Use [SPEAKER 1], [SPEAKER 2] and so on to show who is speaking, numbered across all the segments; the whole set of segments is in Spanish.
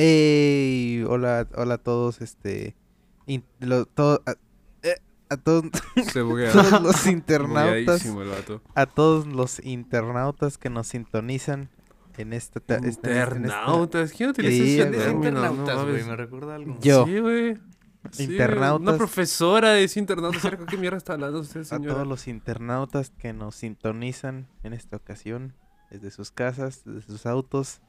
[SPEAKER 1] Hey, hola, hola a todos, este, in- lo- todo- a, eh, a todos,
[SPEAKER 2] Se buguea.
[SPEAKER 1] todos los internautas,
[SPEAKER 2] Bugueadísimo el vato.
[SPEAKER 1] a todos los internautas que nos sintonizan en esta, ta- este- en esta-
[SPEAKER 2] Internautas. ¿Quién utiliza
[SPEAKER 1] Sí,
[SPEAKER 2] ese
[SPEAKER 1] güey.
[SPEAKER 2] término?
[SPEAKER 3] internautas,
[SPEAKER 2] No
[SPEAKER 3] güey,
[SPEAKER 2] mames.
[SPEAKER 3] me recuerda algo.
[SPEAKER 1] Yo.
[SPEAKER 2] Sí, güey. Sí, güey.
[SPEAKER 1] Internautas.
[SPEAKER 2] Una profesora es internautas. ¿Con qué mierda está hablando usted,
[SPEAKER 1] a todos los internautas que nos sintonizan en esta ocasión, desde sus casas, desde sus autos,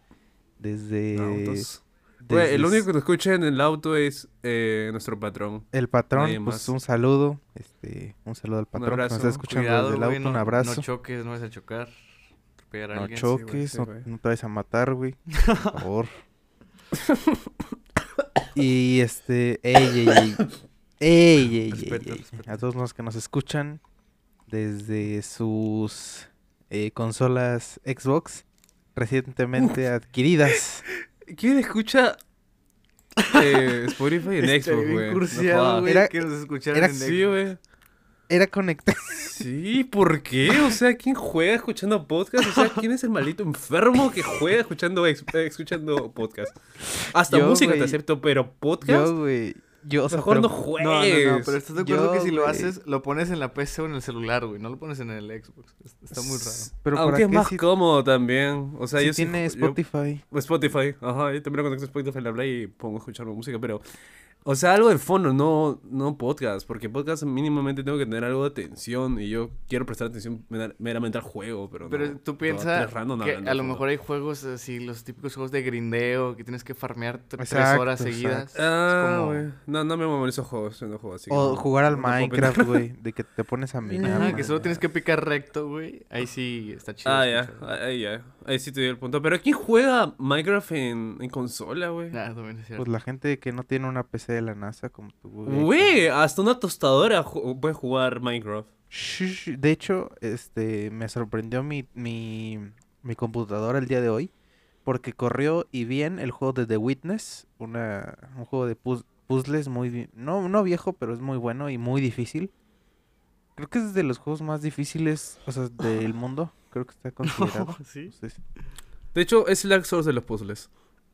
[SPEAKER 1] desde,
[SPEAKER 2] Autos. Güey, el único que nos escucha en el auto es eh, nuestro patrón.
[SPEAKER 1] el patrón, pues un saludo, este, un saludo al patrón que nos está escuchando
[SPEAKER 3] Cuidado,
[SPEAKER 1] desde el auto,
[SPEAKER 3] güey, no,
[SPEAKER 1] un abrazo.
[SPEAKER 3] no choques, no vas a chocar. A
[SPEAKER 1] No
[SPEAKER 3] alguien.
[SPEAKER 1] choques,
[SPEAKER 2] sí,
[SPEAKER 1] no, te vayas a matar, güey. Por favor. y este. ¡Ey, ey, ey! ¡Ey, ey, ey,
[SPEAKER 3] Respeto,
[SPEAKER 1] ey!
[SPEAKER 3] respeto.
[SPEAKER 1] A todos los que nos escuchan desde sus eh, consolas Xbox recientemente adquiridas.
[SPEAKER 2] ¿Quién escucha eh, Spotify en
[SPEAKER 3] Estaría
[SPEAKER 2] Xbox, güey? No
[SPEAKER 3] cursiado, güey,
[SPEAKER 1] Era-
[SPEAKER 3] que nos en
[SPEAKER 2] Sí, güey.
[SPEAKER 1] Era conectado.
[SPEAKER 2] Sí, ¿por qué? O sea, ¿quién juega escuchando podcast? O sea, ¿quién es el maldito enfermo que juega escuchando, ex- eh, escuchando podcast? Hasta
[SPEAKER 1] Yo,
[SPEAKER 2] música
[SPEAKER 1] güey.
[SPEAKER 2] te acepto, pero podcast.
[SPEAKER 1] Yo, güey. Yo, o sea,
[SPEAKER 2] Mejor
[SPEAKER 1] pero-
[SPEAKER 2] no juegues.
[SPEAKER 3] no, no, pero estás de acuerdo
[SPEAKER 1] Yo,
[SPEAKER 3] que si lo
[SPEAKER 1] güey.
[SPEAKER 3] haces, lo pones en la PC o en el celular, güey. No lo pones en el Xbox. Es- Está muy raro.
[SPEAKER 1] pero ¿para
[SPEAKER 2] Aunque es
[SPEAKER 1] qué
[SPEAKER 2] más
[SPEAKER 1] si-
[SPEAKER 2] cómodo también. O sea,
[SPEAKER 1] si
[SPEAKER 2] yo sí
[SPEAKER 1] tiene
[SPEAKER 2] yo-
[SPEAKER 1] Spotify.
[SPEAKER 2] Spotify, ajá, yo también lo conecto a Spotify la Play y pongo a escuchar música, pero... O sea, algo de fondo, no, no podcast, porque podcast mínimamente tengo que tener algo de atención y yo quiero prestar atención mera- meramente al juego, pero
[SPEAKER 3] Pero
[SPEAKER 2] no,
[SPEAKER 3] tú piensas que a lo
[SPEAKER 2] fondo.
[SPEAKER 3] mejor hay juegos así, los típicos juegos de grindeo, que tienes que farmear tres horas seguidas. Es
[SPEAKER 2] Ah,
[SPEAKER 3] como-.
[SPEAKER 2] No, no me mueven esos juegos, no juego así.
[SPEAKER 1] O jugar al Minecraft, güey. De que te pones a minar.
[SPEAKER 3] Ajá, que solo tienes que picar recto, güey. Ahí sí está chido.
[SPEAKER 2] Ah, ya, ahí ya. Ahí sí te dio el punto. Pero ¿quién juega Minecraft en, en consola, güey?
[SPEAKER 3] Ah.
[SPEAKER 1] Pues la gente que no tiene una PC de la NASA como tú, güey.
[SPEAKER 2] Hasta una tostadora ju- puede jugar Minecraft.
[SPEAKER 1] Shh, De hecho, este, me sorprendió mi, mi, mi computadora el día de hoy. Porque corrió y bien el juego de The Witness. Una, un juego de puz- puzzles muy... No, no viejo, pero es muy bueno y muy difícil. Creo que es de los juegos más difíciles, o sea, del mundo. Creo que está considerado.
[SPEAKER 3] ¿Sí?
[SPEAKER 1] Entonces,
[SPEAKER 2] De hecho, es el Dark Souls de los puzzles.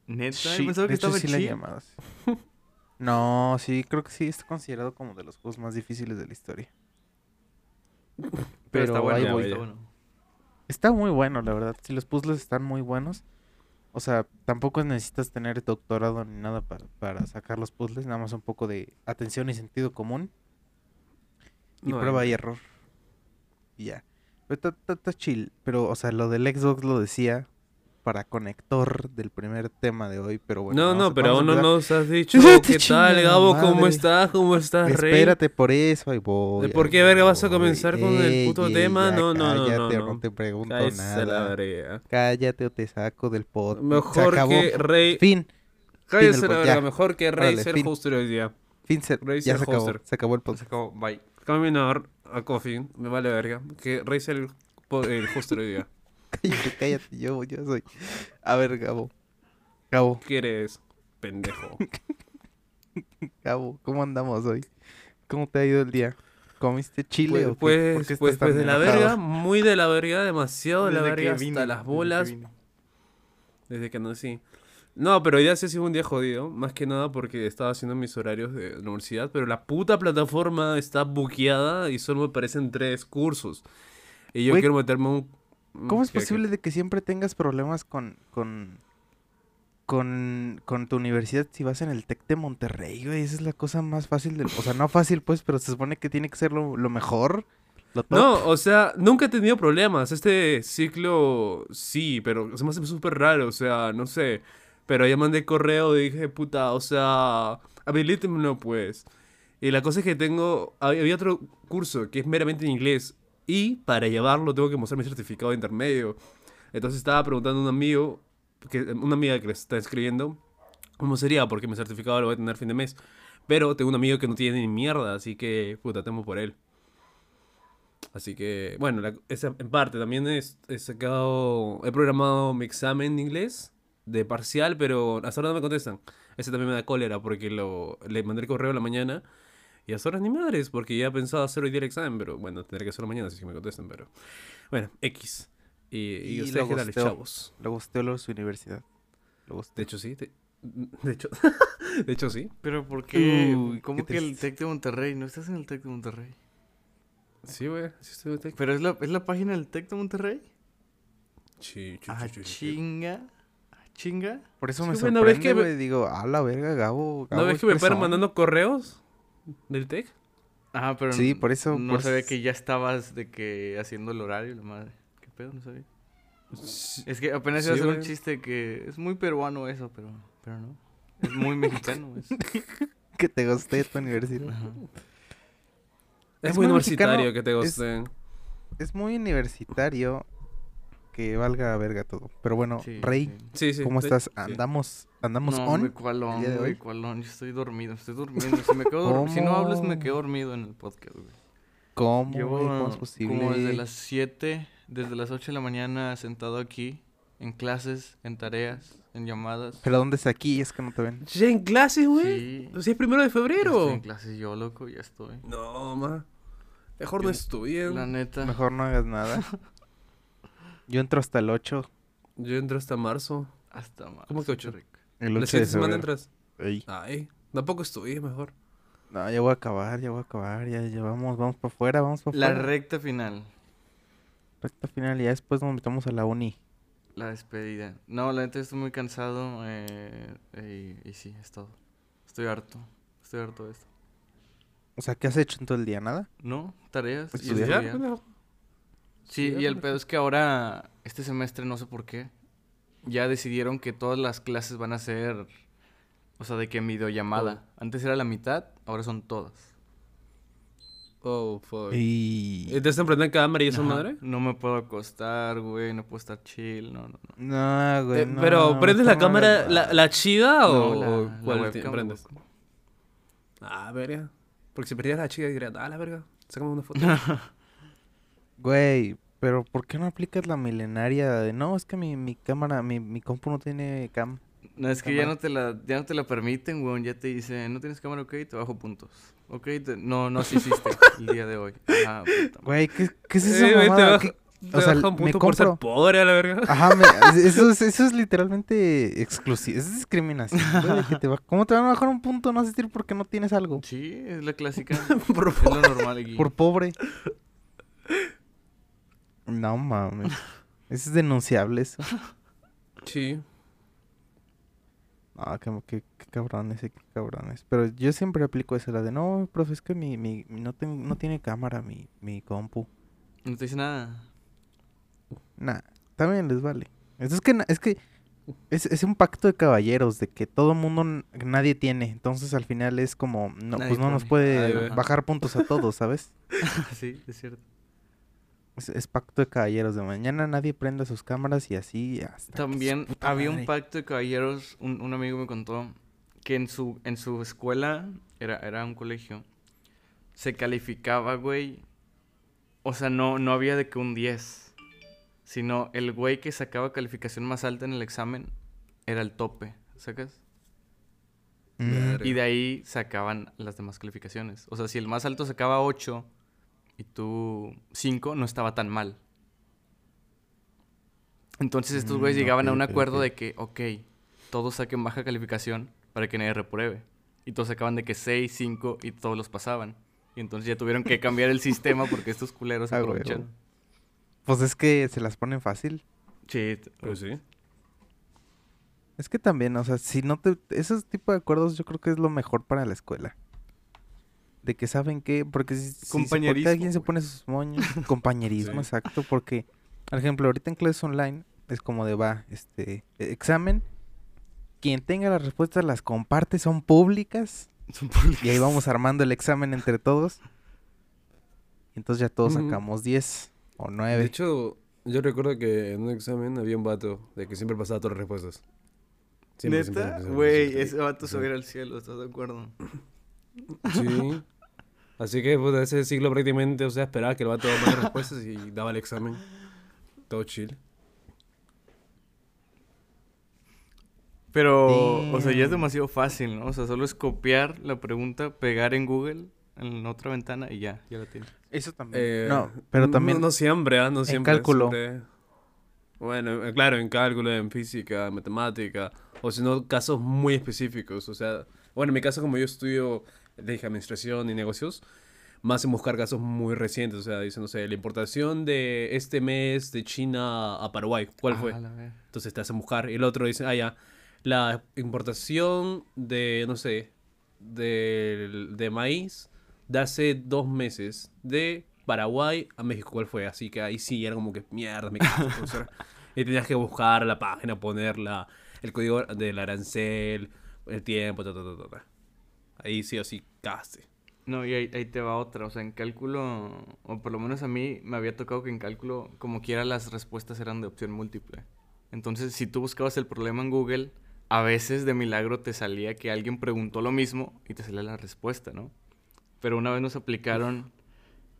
[SPEAKER 3] Neta,
[SPEAKER 1] sí,
[SPEAKER 3] yo pensaba que
[SPEAKER 1] de hecho, sí la han
[SPEAKER 3] chido.
[SPEAKER 1] No, sí, creo que sí está considerado como de los juegos más difíciles de la historia.
[SPEAKER 3] Pero está bueno,
[SPEAKER 1] ahí voy.
[SPEAKER 3] está bueno.
[SPEAKER 1] Está muy bueno, la verdad. Si los puzzles están muy buenos. O sea, tampoco necesitas tener doctorado ni nada para, para sacar los puzzles. Nada más un poco de atención y sentido común. Y
[SPEAKER 2] No,
[SPEAKER 1] prueba y error. Y ya. Pero está- está- está chill. Pero, o sea, lo del Xbox lo decía para conector del primer tema de hoy. Pero bueno.
[SPEAKER 2] no, no, pero aún no nos has dicho qué tal, Gabo, cómo
[SPEAKER 1] madre.
[SPEAKER 2] estás, cómo estás, Rey.
[SPEAKER 1] Espérate por eso, ahí voy.
[SPEAKER 2] ¿De por qué verga vas a comenzar con el puto tema?
[SPEAKER 1] ya
[SPEAKER 2] No, no, no,
[SPEAKER 1] cállate,
[SPEAKER 2] no, no.
[SPEAKER 1] te pregunto nada. Cállate o te saco del pod. Se
[SPEAKER 2] Mejor que Rey.
[SPEAKER 1] Fin.
[SPEAKER 2] Cállese la verga. Mejor que Rey ser hoster hoy día.
[SPEAKER 1] Fin. se-
[SPEAKER 2] Rey
[SPEAKER 1] ya
[SPEAKER 2] ser
[SPEAKER 1] se acabó. Se acabó el pod.
[SPEAKER 3] Se acabó, bye.
[SPEAKER 2] Caminar a Coffee, me vale verga. Que Rey po- el hoster hoy día.
[SPEAKER 1] Cállate, cállate. Yo, yo soy. A ver, Gabo. Gabo,
[SPEAKER 2] ¿Qué eres? Pendejo.
[SPEAKER 1] Gabo, ¿cómo andamos hoy? ¿Cómo te ha ido el día? ¿Comiste chile
[SPEAKER 2] Pues,
[SPEAKER 1] o qué? ¿Por
[SPEAKER 2] pues,
[SPEAKER 1] qué
[SPEAKER 2] pues, pues de la verga, muy de la verga, demasiado de la
[SPEAKER 3] Desde que
[SPEAKER 2] verga, hasta
[SPEAKER 3] vine,
[SPEAKER 2] las
[SPEAKER 3] desde que
[SPEAKER 2] bolas, desde que nací. No, pero ya sí ha sido un día jodido, más que nada porque estaba haciendo mis horarios de la universidad, pero la puta plataforma está buqueada y solo me aparecen tres cursos. Y yo quiero meterme un...
[SPEAKER 1] ¿Cómo es posible de que siempre tengas problemas con, con, con, con tu universidad si vas en el TEC de Monterrey, güey? Esa es la cosa más fácil del... O sea, no fácil, pues, pero se supone que tiene que ser lo, lo mejor. Lo.
[SPEAKER 2] No, o sea, nunca he tenido problemas. Este ciclo sí, pero se me hace súper raro, o sea, no sé. Pero ya mandé correo y dije, puta, o sea, habilítemelo pues. Y la cosa es que tengo, hab- había otro curso que es meramente en inglés. Y para llevarlo tengo que mostrar mi certificado de intermedio. Entonces estaba preguntando a un amigo, que, una amiga que le está escribiendo, cómo sería, porque mi certificado lo voy a tener fin de mes. Pero tengo un amigo que no tiene ni mierda, así que, puta, temo por él. Así que, bueno, la- esa, en parte también es- he sacado, he programado mi examen de inglés de parcial, pero hasta ahora no me contestan. Ese también me da cólera porque lo, le mandé el correo en la mañana y hasta ahora ni madres, porque ya pensaba hacer hoy día el examen, pero bueno, tendré que hacerlo mañana si es que me contestan, pero bueno, X. Y, y,
[SPEAKER 1] Y
[SPEAKER 2] ustedes
[SPEAKER 1] lo
[SPEAKER 2] qué tal, chavos.
[SPEAKER 1] Luego usted lo su universidad. Luego
[SPEAKER 2] De hecho, sí. te- De hecho, de hecho sí.
[SPEAKER 3] Pero ¿por qué?
[SPEAKER 1] Uy,
[SPEAKER 3] ¿Cómo
[SPEAKER 1] qué
[SPEAKER 3] que el. Tec de Monterrey? No estás en el Tec de Monterrey.
[SPEAKER 2] Sí, güey. Sí estoy en Tec.
[SPEAKER 3] ¿Pero es la, es la página del Tec de Monterrey?
[SPEAKER 2] Sí,
[SPEAKER 3] Ah, chinga. Ah, chinga.
[SPEAKER 1] Por eso
[SPEAKER 2] Sí,
[SPEAKER 1] me
[SPEAKER 2] güey, ¿no ves
[SPEAKER 1] sorprende,
[SPEAKER 2] que me-.
[SPEAKER 1] Digo, a la verga, Gabo.
[SPEAKER 2] ¿No ves
[SPEAKER 1] es
[SPEAKER 2] que me paran
[SPEAKER 1] fresón".
[SPEAKER 2] mandando correos del Tec?
[SPEAKER 3] Ah, pero
[SPEAKER 1] Sí, por eso,
[SPEAKER 3] No
[SPEAKER 1] por
[SPEAKER 3] sabía
[SPEAKER 1] eso-
[SPEAKER 3] que ya estabas de que haciendo el horario, la madre. ¿Qué pedo? No sabía. Es que apenas
[SPEAKER 2] Sí,
[SPEAKER 3] iba a hacer un chiste que es muy peruano eso, pero, pero no. Es muy mexicano. es-
[SPEAKER 1] Que te guste tu universidad.
[SPEAKER 3] Ajá.
[SPEAKER 2] Es,
[SPEAKER 1] Es
[SPEAKER 2] muy
[SPEAKER 1] muy
[SPEAKER 2] universitario
[SPEAKER 1] mexicano,
[SPEAKER 2] que te
[SPEAKER 1] es-
[SPEAKER 2] gusten.
[SPEAKER 1] Es muy universitario que valga verga todo. Pero bueno,
[SPEAKER 3] Sí,
[SPEAKER 1] Rey,
[SPEAKER 3] sí.
[SPEAKER 2] Sí, sí.
[SPEAKER 1] ¿cómo estás?
[SPEAKER 2] sí.
[SPEAKER 1] ¿Andamos, andamos
[SPEAKER 3] no,
[SPEAKER 1] on?
[SPEAKER 3] hombre, ¿cuál on,
[SPEAKER 1] el día de
[SPEAKER 3] güey?
[SPEAKER 1] hoy?
[SPEAKER 3] ¿Cuál on? Yo estoy dormido, estoy durmiendo. Si, me quedo dor- si no hablas, me quedo dormido en el podcast, güey.
[SPEAKER 1] ¿Cómo,
[SPEAKER 3] Llevo
[SPEAKER 1] güey? ¿Cómo es posible?
[SPEAKER 3] como desde las 7, desde las 8 de la mañana sentado aquí, en clases, en tareas, en llamadas.
[SPEAKER 1] ¿Pero dónde está aquí? Es que no te ven.
[SPEAKER 2] ¿Ya en clases, güey?
[SPEAKER 3] Sí.
[SPEAKER 2] Sí, es primero de
[SPEAKER 3] Ya Estoy
[SPEAKER 2] febrero.
[SPEAKER 3] en clases yo, loco, ya estoy.
[SPEAKER 2] No, ma. Mejor no
[SPEAKER 3] La
[SPEAKER 2] estudien.
[SPEAKER 3] neta.
[SPEAKER 1] Mejor no hagas nada. Yo entro hasta el 8.
[SPEAKER 2] Yo entro hasta marzo.
[SPEAKER 3] Hasta más.
[SPEAKER 2] ¿Cómo que ocho?
[SPEAKER 1] El
[SPEAKER 2] La
[SPEAKER 1] 8 de
[SPEAKER 2] siguiente semana entras.
[SPEAKER 1] Ey.
[SPEAKER 2] Ay, tampoco estudié mejor.
[SPEAKER 1] No, ya voy a acabar, ya voy a acabar. Ya, ya vamos, vamos para afuera, vamos para
[SPEAKER 3] La
[SPEAKER 1] afuera.
[SPEAKER 3] recta final.
[SPEAKER 1] recta final. Ya después nos metemos a la uni.
[SPEAKER 3] La despedida. No, la neta estoy muy cansado. Eh, y, y sí, es todo. Estoy harto. Estoy harto de esto.
[SPEAKER 1] O sea, ¿qué has hecho en todo el día? ¿Nada?
[SPEAKER 3] ¿No? ¿Tareas? y
[SPEAKER 1] ¿Estudiar?
[SPEAKER 2] ¿Ya?
[SPEAKER 3] estudiar. Sí, y el pedo es que ahora, este semestre, no sé por qué, ya decidieron que todas las clases van a ser, o sea, de que en videollamada. Antes era la mitad, ahora son todas.
[SPEAKER 2] Oh, fuck.
[SPEAKER 1] Y...
[SPEAKER 2] ¿Y te están prendiendo cámara y esa
[SPEAKER 3] Ajá.
[SPEAKER 2] madre?
[SPEAKER 3] No me puedo acostar, güey, no puedo estar chill, no, no, no.
[SPEAKER 1] No, güey,
[SPEAKER 2] Eh,
[SPEAKER 1] no,
[SPEAKER 2] pero, ¿prendes la
[SPEAKER 1] no
[SPEAKER 2] cámara, la, la chida o,
[SPEAKER 3] No, la-
[SPEAKER 2] o cuál
[SPEAKER 3] webcam,
[SPEAKER 2] prendes? Ah, verga. Porque si perdieras la chica diría, ah, la verga, sácame una foto.
[SPEAKER 1] Güey, pero ¿por qué no aplicas la milenaria de... No, es que mi, mi cámara, mi, mi compu no tiene cam.
[SPEAKER 3] No, es que ya no te la, ya no te la permiten, güey, ya te dicen, no tienes cámara, ok, te bajo puntos. Ok, te- no, no así hiciste el día de hoy. Ah, puta.
[SPEAKER 1] Güey, ¿qué, qué es eso,
[SPEAKER 2] Eh, te
[SPEAKER 1] o sea,
[SPEAKER 2] baja un
[SPEAKER 1] me
[SPEAKER 2] punto por ser
[SPEAKER 1] compro-
[SPEAKER 2] pobre a la verga.
[SPEAKER 1] Ajá, me- eso, es, eso es literalmente exclusivo. Es discriminación. güey, de que te va- ¿Cómo te van a bajar un punto no asistir porque no tienes algo?
[SPEAKER 3] Sí, es la clásica.
[SPEAKER 2] Por
[SPEAKER 3] es lo normal aquí.
[SPEAKER 1] Por pobre. No mames. Es denunciable eso.
[SPEAKER 2] Sí.
[SPEAKER 1] Ah, qué, qué, qué cabrones, qué cabrones. Pero yo siempre aplico esa, la de no, profe, es que mi, mi, no, ten- no tiene cámara mi, mi compu.
[SPEAKER 3] No te dice nada.
[SPEAKER 1] Nah, también les vale. Es que, es que es, es un pacto de caballeros, de que todo mundo, nadie tiene. Entonces al final es como, no,
[SPEAKER 3] Nadie
[SPEAKER 1] pues no nos puede
[SPEAKER 2] Ay,
[SPEAKER 1] bajar puntos a todos, ¿sabes?
[SPEAKER 3] sí, es cierto.
[SPEAKER 1] Es, es pacto de caballeros. De mañana nadie prenda sus cámaras y así hasta
[SPEAKER 3] También había un pacto de caballeros, un, un amigo me contó, que en su, en su escuela, era, era un colegio, se calificaba, güey, o sea, no, no había de que un 10, sino el güey que sacaba calificación más alta en el examen era el tope, ¿sacas?
[SPEAKER 1] Mm.
[SPEAKER 3] Y de ahí sacaban las demás calificaciones. O sea, si el más alto sacaba 8 y tú 5, no estaba tan mal. Entonces estos güeyes
[SPEAKER 1] Mm,
[SPEAKER 3] llegaban a un acuerdo de que, ok, todos saquen baja calificación para que nadie repruebe. Y todos sacaban de que 6, 5 y todos los pasaban. Y entonces ya tuvieron que cambiar el sistema porque estos culeros se
[SPEAKER 1] Ah,
[SPEAKER 3] aprovechan.
[SPEAKER 1] Pues es que se las ponen fácil.
[SPEAKER 3] Sí,
[SPEAKER 2] Pues sí.
[SPEAKER 1] Es que también, o sea, si no te... Esos tipos de acuerdos yo creo que es lo mejor para la escuela. De que saben que... Porque si, si se- porque
[SPEAKER 3] Compañerismo,
[SPEAKER 1] alguien se pone sus moños. Compañerismo,
[SPEAKER 2] Sí.
[SPEAKER 1] exacto. Porque, por ejemplo, ahorita en clases online es como de va, este... e- Examen. Quien tenga las respuestas las comparte, son públicas.
[SPEAKER 3] son públicos.
[SPEAKER 1] Y ahí vamos armando el examen entre todos. Y entonces ya todos sacamos 10 o
[SPEAKER 2] De
[SPEAKER 1] 9.
[SPEAKER 2] hecho, yo recuerdo que en un examen había un vato de que siempre pasaba todas las respuestas. Siempre,
[SPEAKER 3] ¿Neta? Güey, ese vato se
[SPEAKER 2] Sí.
[SPEAKER 3] va a ir al cielo, ¿estás de acuerdo?
[SPEAKER 2] Sí. Así que pues, ese siglo prácticamente, o sea, esperaba que el vato mandara respuestas y daba el examen. Todo chill.
[SPEAKER 3] Pero, o sea, ya es demasiado fácil, ¿no? O sea, solo es copiar la pregunta, pegar en Google, en otra ventana y ya, ya la tienes.
[SPEAKER 1] Eso también.
[SPEAKER 2] Eh,
[SPEAKER 1] no, pero
[SPEAKER 2] no-
[SPEAKER 1] también...
[SPEAKER 2] No, siempre, ¿ah? No siempre.
[SPEAKER 1] cálculo.
[SPEAKER 2] siempre- Bueno, eh, claro, en cálculo, en física, en matemática. O si no, casos muy específicos. O sea, bueno, en mi caso, como yo estudio de administración y negocios, más en buscar casos muy recientes. O sea, dicen, no sé, la importación de este mes de China a Paraguay. ¿Cuál fue?
[SPEAKER 3] Ah, ver-
[SPEAKER 2] Entonces te hacen buscar. Y el otro dice, ah, ya, la importación de, no sé, de, de maíz de hace dos meses de Paraguay a México. ¿Cuál fue? Así que ahí sí, era como que, mierda, me. Y tenías que buscar la página, ponerla, el código del arancel, el tiempo, ta, ta, ta, ta. Ahí sí o sí, casi.
[SPEAKER 3] No, y ahí, ahí te va otra. O sea, en cálculo, o por lo menos a mí me había tocado que en cálculo, como quiera, las respuestas eran de opción múltiple. Entonces, si tú buscabas el problema en Google, a veces de milagro te salía que alguien preguntó lo mismo y te salía la respuesta, ¿no? Pero una vez nos aplicaron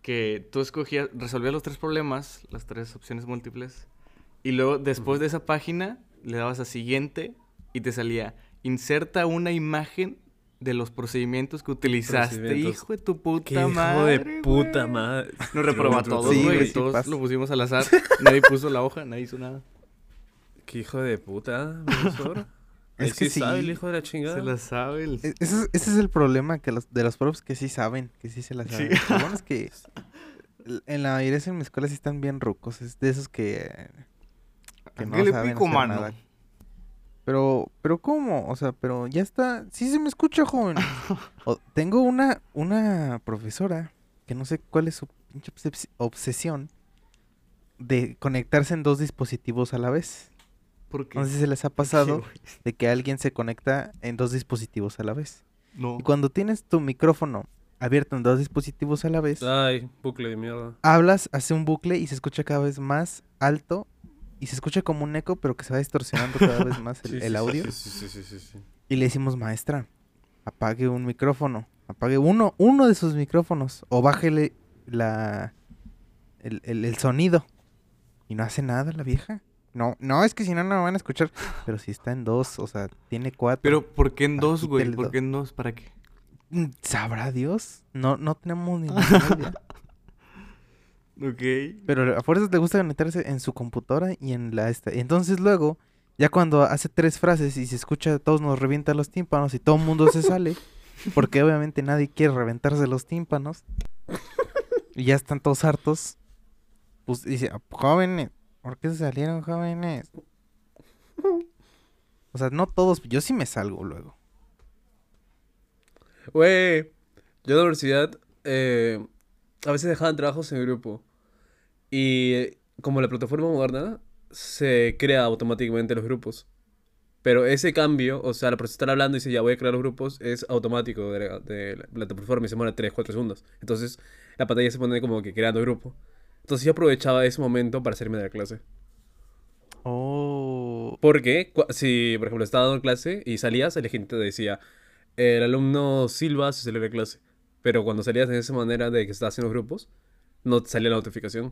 [SPEAKER 3] que tú escogías, resolvías los tres problemas, las tres opciones múltiples, y luego después de esa página le dabas a siguiente y te salía inserta una imagen de los procedimientos que utilizaste.
[SPEAKER 2] Procedimientos.
[SPEAKER 3] Hijo de tu puta
[SPEAKER 2] Qué hijo
[SPEAKER 3] madre.
[SPEAKER 2] de puta
[SPEAKER 3] güey.
[SPEAKER 2] madre.
[SPEAKER 3] Nos reprobó a todos,
[SPEAKER 1] Sí,
[SPEAKER 3] güey.
[SPEAKER 1] sí
[SPEAKER 3] todos lo pusimos al azar. Nadie puso la hoja, nadie hizo nada.
[SPEAKER 2] Qué hijo de puta, profesor.
[SPEAKER 1] Es que
[SPEAKER 2] sí sabe el
[SPEAKER 1] sí.
[SPEAKER 2] hijo de la chingada.
[SPEAKER 3] Se la sabe el...
[SPEAKER 1] E- Ese es, ese es el problema que los, de los profes que sí saben, que sí se la
[SPEAKER 3] Sí.
[SPEAKER 1] saben. Lo bueno es que en la mayoría de mi escuela sí están bien rucos. Es de esos que, que no
[SPEAKER 3] ¿Qué le
[SPEAKER 1] saben
[SPEAKER 3] pico,
[SPEAKER 1] hacer
[SPEAKER 3] mano?
[SPEAKER 1] nada. Pero, pero ¿cómo? O sea, pero ya está. Sí se me escucha, joven. O- tengo una, una profesora que no sé cuál es su pinche obses- obsesión de conectarse en dos dispositivos a la vez.
[SPEAKER 3] ¿Por qué?
[SPEAKER 1] No sé si se les ha
[SPEAKER 3] ¿Qué,
[SPEAKER 1] pasado de que alguien se conecta en dos dispositivos a la vez.
[SPEAKER 3] No.
[SPEAKER 1] Y cuando tienes tu micrófono abierto en dos dispositivos a la vez,
[SPEAKER 2] Ay, bucle de mierda.
[SPEAKER 1] hablas, hace un bucle y se escucha cada vez más alto y se escucha como un eco, pero que se va distorsionando cada vez más el,
[SPEAKER 2] Sí,
[SPEAKER 1] audio.
[SPEAKER 2] Sí, sí.
[SPEAKER 1] Y le decimos, maestra, apague un micrófono, apague uno, uno de sus micrófonos o bájele la, el, el- el sonido. Y no hace nada la vieja. No, no, es que si no, no me van a escuchar. Pero si está en dos, o sea, tiene cuatro.
[SPEAKER 3] Pero, ¿por qué en
[SPEAKER 1] Ah,
[SPEAKER 3] dos, güey? ¿Por qué en dos? ¿Para qué?
[SPEAKER 1] Mm, ¿Sabrá Dios? No, no tenemos ni idea.
[SPEAKER 3] Ok.
[SPEAKER 1] Pero a fuerzas le gusta conectarse en su computadora y en la esta. Entonces luego, ya cuando hace tres frases y se escucha, todos nos revienta los tímpanos y todo el mundo se sale. Porque obviamente nadie quiere reventarse los tímpanos. Y ya están todos hartos. Pues dice, "Ah, jóvenes, ¿por qué se salieron jóvenes? O sea, no todos, yo sí me salgo luego.
[SPEAKER 2] Güey, yo en la universidad eh, a veces dejaban trabajos en grupo. Y eh, como la plataforma moderna, se crea automáticamente los grupos. Pero ese cambio, o sea, la persona está hablando y dice, ya voy a crear los grupos, es automático de la, de la plataforma y se demora 3, 4 segundos. Entonces, la pantalla se pone como que creando grupo. Entonces yo aprovechaba ese momento para salirme de la clase.
[SPEAKER 1] Oh.
[SPEAKER 2] Porque si, por ejemplo, estaba dando clase y salías, el gente te decía, el alumno Silva se salió de clase. Pero cuando salías de esa manera de que estabas en los grupos, no te salía la notificación.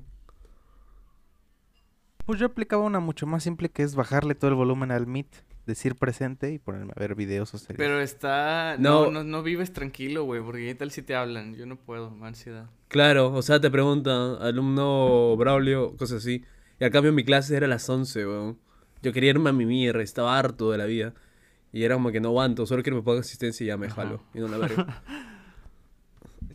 [SPEAKER 1] Pues yo aplicaba una mucho más simple que es bajarle todo el volumen al Meet, decir presente y ponerme a ver videos o series.
[SPEAKER 3] Pero está... No,
[SPEAKER 2] No.
[SPEAKER 3] no, no vives tranquilo, güey. Porque qué tal si te hablan. Yo no puedo, me da ansiedad.
[SPEAKER 2] Claro, o sea, te preguntan, alumno Braulio, cosas así. Y al cambio mi clase era a las 11, weón. Yo quería irme a mi mierda, estaba harto de la vida. Y era como que no aguanto, solo quiero que me ponga asistencia y ya me
[SPEAKER 3] Ajá.
[SPEAKER 2] jalo. Y no la verga.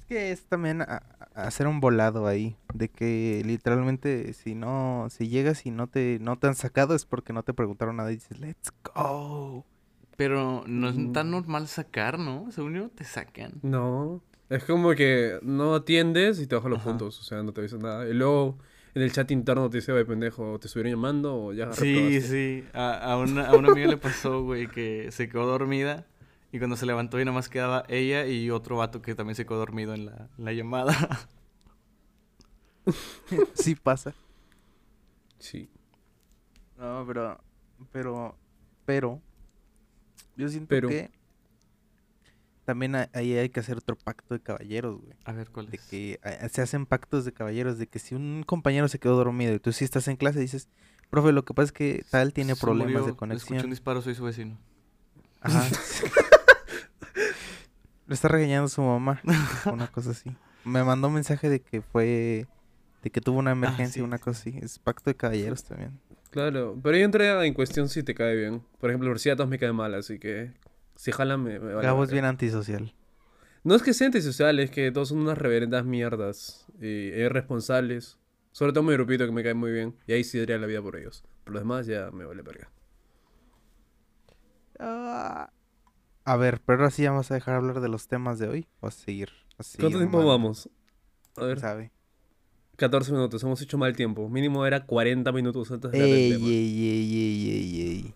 [SPEAKER 1] Es que es también a- a- hacer un volado ahí, de que literalmente si no, si llegas y no te, no te han sacado es porque no te preguntaron nada y dices, let's go.
[SPEAKER 3] Pero no es
[SPEAKER 2] Mm.
[SPEAKER 3] tan normal sacar, ¿no? Según yo, te sacan.
[SPEAKER 2] No, es como que no atiendes y te bajan los
[SPEAKER 3] Ajá.
[SPEAKER 2] puntos, o sea, no te avisan nada. Y luego en el chat interno te dice, oye, pendejo, ¿te estuvieron llamando o ya
[SPEAKER 3] Sí,
[SPEAKER 2] reprobaste?".
[SPEAKER 3] sí. A, a una, a una amiga le pasó, güey, que se quedó dormida. Y cuando se levantó y nada más quedaba ella y otro vato que también se quedó dormido en la, la llamada.
[SPEAKER 1] sí pasa.
[SPEAKER 2] Sí.
[SPEAKER 1] No, pero, pero, pero, yo siento
[SPEAKER 2] Pero.
[SPEAKER 1] que también ahí hay que hacer otro pacto de caballeros, güey.
[SPEAKER 3] A ver, ¿cuál
[SPEAKER 1] De
[SPEAKER 3] es?
[SPEAKER 1] que eh, se hacen pactos de caballeros, de que si un compañero se quedó dormido y tú sí estás en clase, dices, profe, lo que pasa es que tal tiene
[SPEAKER 3] Se
[SPEAKER 1] problemas
[SPEAKER 3] murió,
[SPEAKER 1] de
[SPEAKER 3] Escuché
[SPEAKER 1] conexión.
[SPEAKER 3] un disparo, soy su vecino.
[SPEAKER 1] Ajá. Lo está regañando su mamá. Una cosa así. Me mandó un mensaje de que fue. De que tuvo una emergencia,
[SPEAKER 3] sí,
[SPEAKER 1] una
[SPEAKER 3] sí.
[SPEAKER 1] cosa así. Es pacto de caballeros también.
[SPEAKER 2] Claro, pero yo entré en cuestión si te cae bien. Por ejemplo, Ursiatos me cae mal, así que si jalan me, me vale
[SPEAKER 1] Gabo es bien antisocial.
[SPEAKER 2] No es que sea antisocial, es que todos son unas reverendas mierdas y irresponsables. Sobre todo mi grupito que me cae muy bien. Y ahí sí daría la vida por ellos. Por lo demás ya me vale verga.
[SPEAKER 1] Ah. A ver, pero ahora sí ya vamos a dejar hablar de los temas de hoy. Vas a seguir.
[SPEAKER 2] ¿Cuánto tiempo vamos? A ver,
[SPEAKER 1] sabe.
[SPEAKER 2] 14 minutos. Hemos hecho mal tiempo. Mínimo era 40 minutos antes de
[SPEAKER 1] Ey, ey, ey, ey, ey, ey.